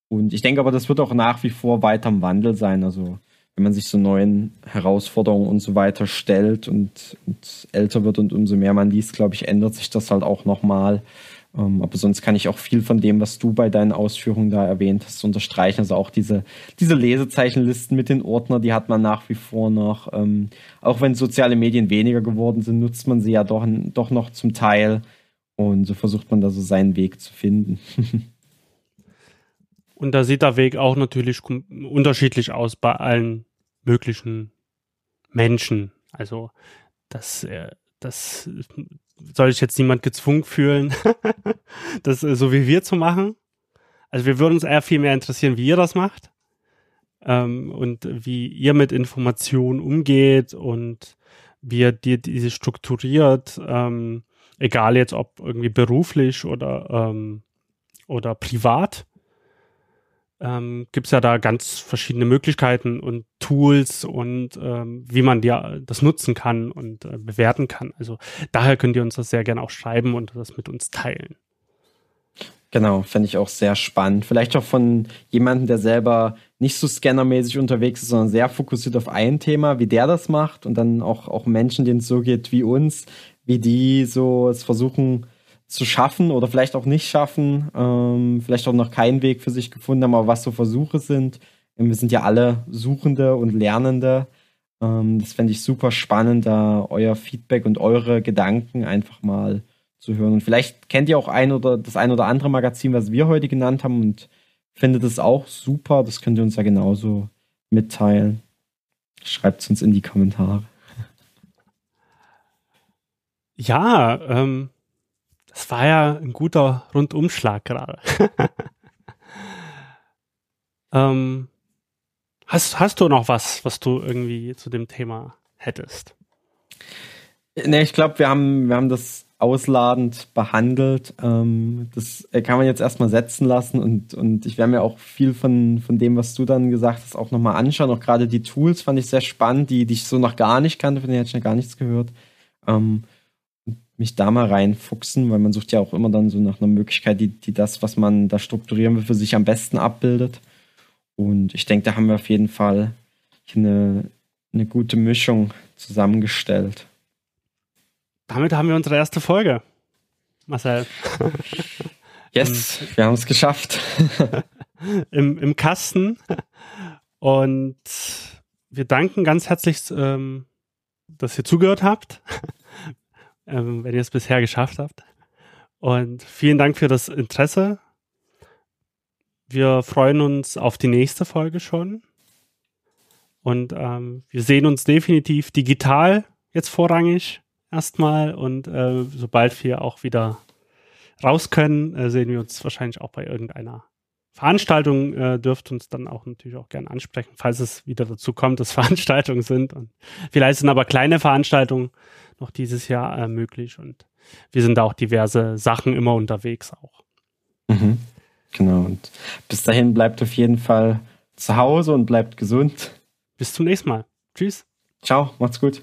Und ich denke aber, das wird auch nach wie vor weiter im Wandel sein. Also wenn man sich so neuen Herausforderungen und so weiter stellt und, und älter wird und umso mehr man liest, glaube ich, ändert sich das halt auch nochmal. Ähm, aber sonst kann ich auch viel von dem, was du bei deinen Ausführungen da erwähnt hast, unterstreichen. Also auch diese, diese Lesezeichenlisten mit den Ordner, die hat man nach wie vor noch. Ähm, auch wenn soziale Medien weniger geworden sind, nutzt man sie ja doch, doch noch zum Teil. Und so versucht man da so seinen Weg zu finden. (laughs) Und da sieht der Weg auch natürlich unterschiedlich aus bei allen möglichen Menschen. Also das, äh, das soll ich jetzt niemand gezwungen fühlen, (laughs) das äh, so wie wir zu machen. Also wir würden uns eher viel mehr interessieren, wie ihr das macht ähm, und wie ihr mit Informationen umgeht und wie ihr die, diese strukturiert, ähm, egal jetzt ob irgendwie beruflich oder, ähm, oder privat ähm, gibt es ja da ganz verschiedene Möglichkeiten und Tools und ähm, wie man ja das nutzen kann und äh, bewerten kann. Also daher könnt ihr uns das sehr gerne auch schreiben und das mit uns teilen. Genau, fände ich auch sehr spannend. Vielleicht auch von jemandem, der selber nicht so scannermäßig unterwegs ist, sondern sehr fokussiert auf ein Thema, wie der das macht und dann auch, auch Menschen, denen es so geht wie uns, wie die so es versuchen, zu schaffen oder vielleicht auch nicht schaffen, ähm, vielleicht auch noch keinen Weg für sich gefunden haben, aber was so Versuche sind. Ähm, wir sind ja alle Suchende und Lernende. Ähm, das fände ich super spannend, da euer Feedback und eure Gedanken einfach mal zu hören. Und vielleicht kennt ihr auch ein oder das ein oder andere Magazin, was wir heute genannt haben und findet es auch super. Das könnt ihr uns ja genauso mitteilen. Schreibt es uns in die Kommentare. Ja, ähm, das war ja ein guter Rundumschlag gerade. (laughs) ähm, hast, hast du noch was, was du irgendwie zu dem Thema hättest? Ne, ich glaube, wir haben, wir haben das ausladend behandelt. Ähm, das kann man jetzt erstmal setzen lassen und, und ich werde mir auch viel von, von dem, was du dann gesagt hast, auch nochmal anschauen. Auch gerade die Tools fand ich sehr spannend, die, die ich so noch gar nicht kannte, von denen hätte ich noch gar nichts gehört. Ähm, mich da mal reinfuchsen, weil man sucht ja auch immer dann so nach einer Möglichkeit, die, die das, was man da strukturieren will, für sich am besten abbildet. Und ich denke, da haben wir auf jeden Fall eine, eine gute Mischung zusammengestellt. Damit haben wir unsere erste Folge, Marcel. (laughs) Yes, wir haben es geschafft. (laughs) Im, Im Kasten. Und wir danken ganz herzlich, ähm, dass ihr zugehört habt, ähm, wenn ihr es bisher geschafft habt. Und vielen Dank für das Interesse. Wir freuen uns auf die nächste Folge schon. Und ähm, wir sehen uns definitiv digital jetzt vorrangig erstmal. Und äh, sobald wir auch wieder raus können, äh, sehen wir uns wahrscheinlich auch bei irgendeiner Veranstaltung. Äh, dürft uns dann auch natürlich auch gerne ansprechen, falls es wieder dazu kommt, dass (laughs) Veranstaltungen sind. Und vielleicht sind aber kleine Veranstaltungen noch dieses Jahr äh, möglich. Und wir sind da auch diverse Sachen immer unterwegs auch. Mhm. Genau. Und bis dahin bleibt auf jeden Fall zu Hause und bleibt gesund. Bis zum nächsten Mal. Tschüss. Ciao, macht's gut.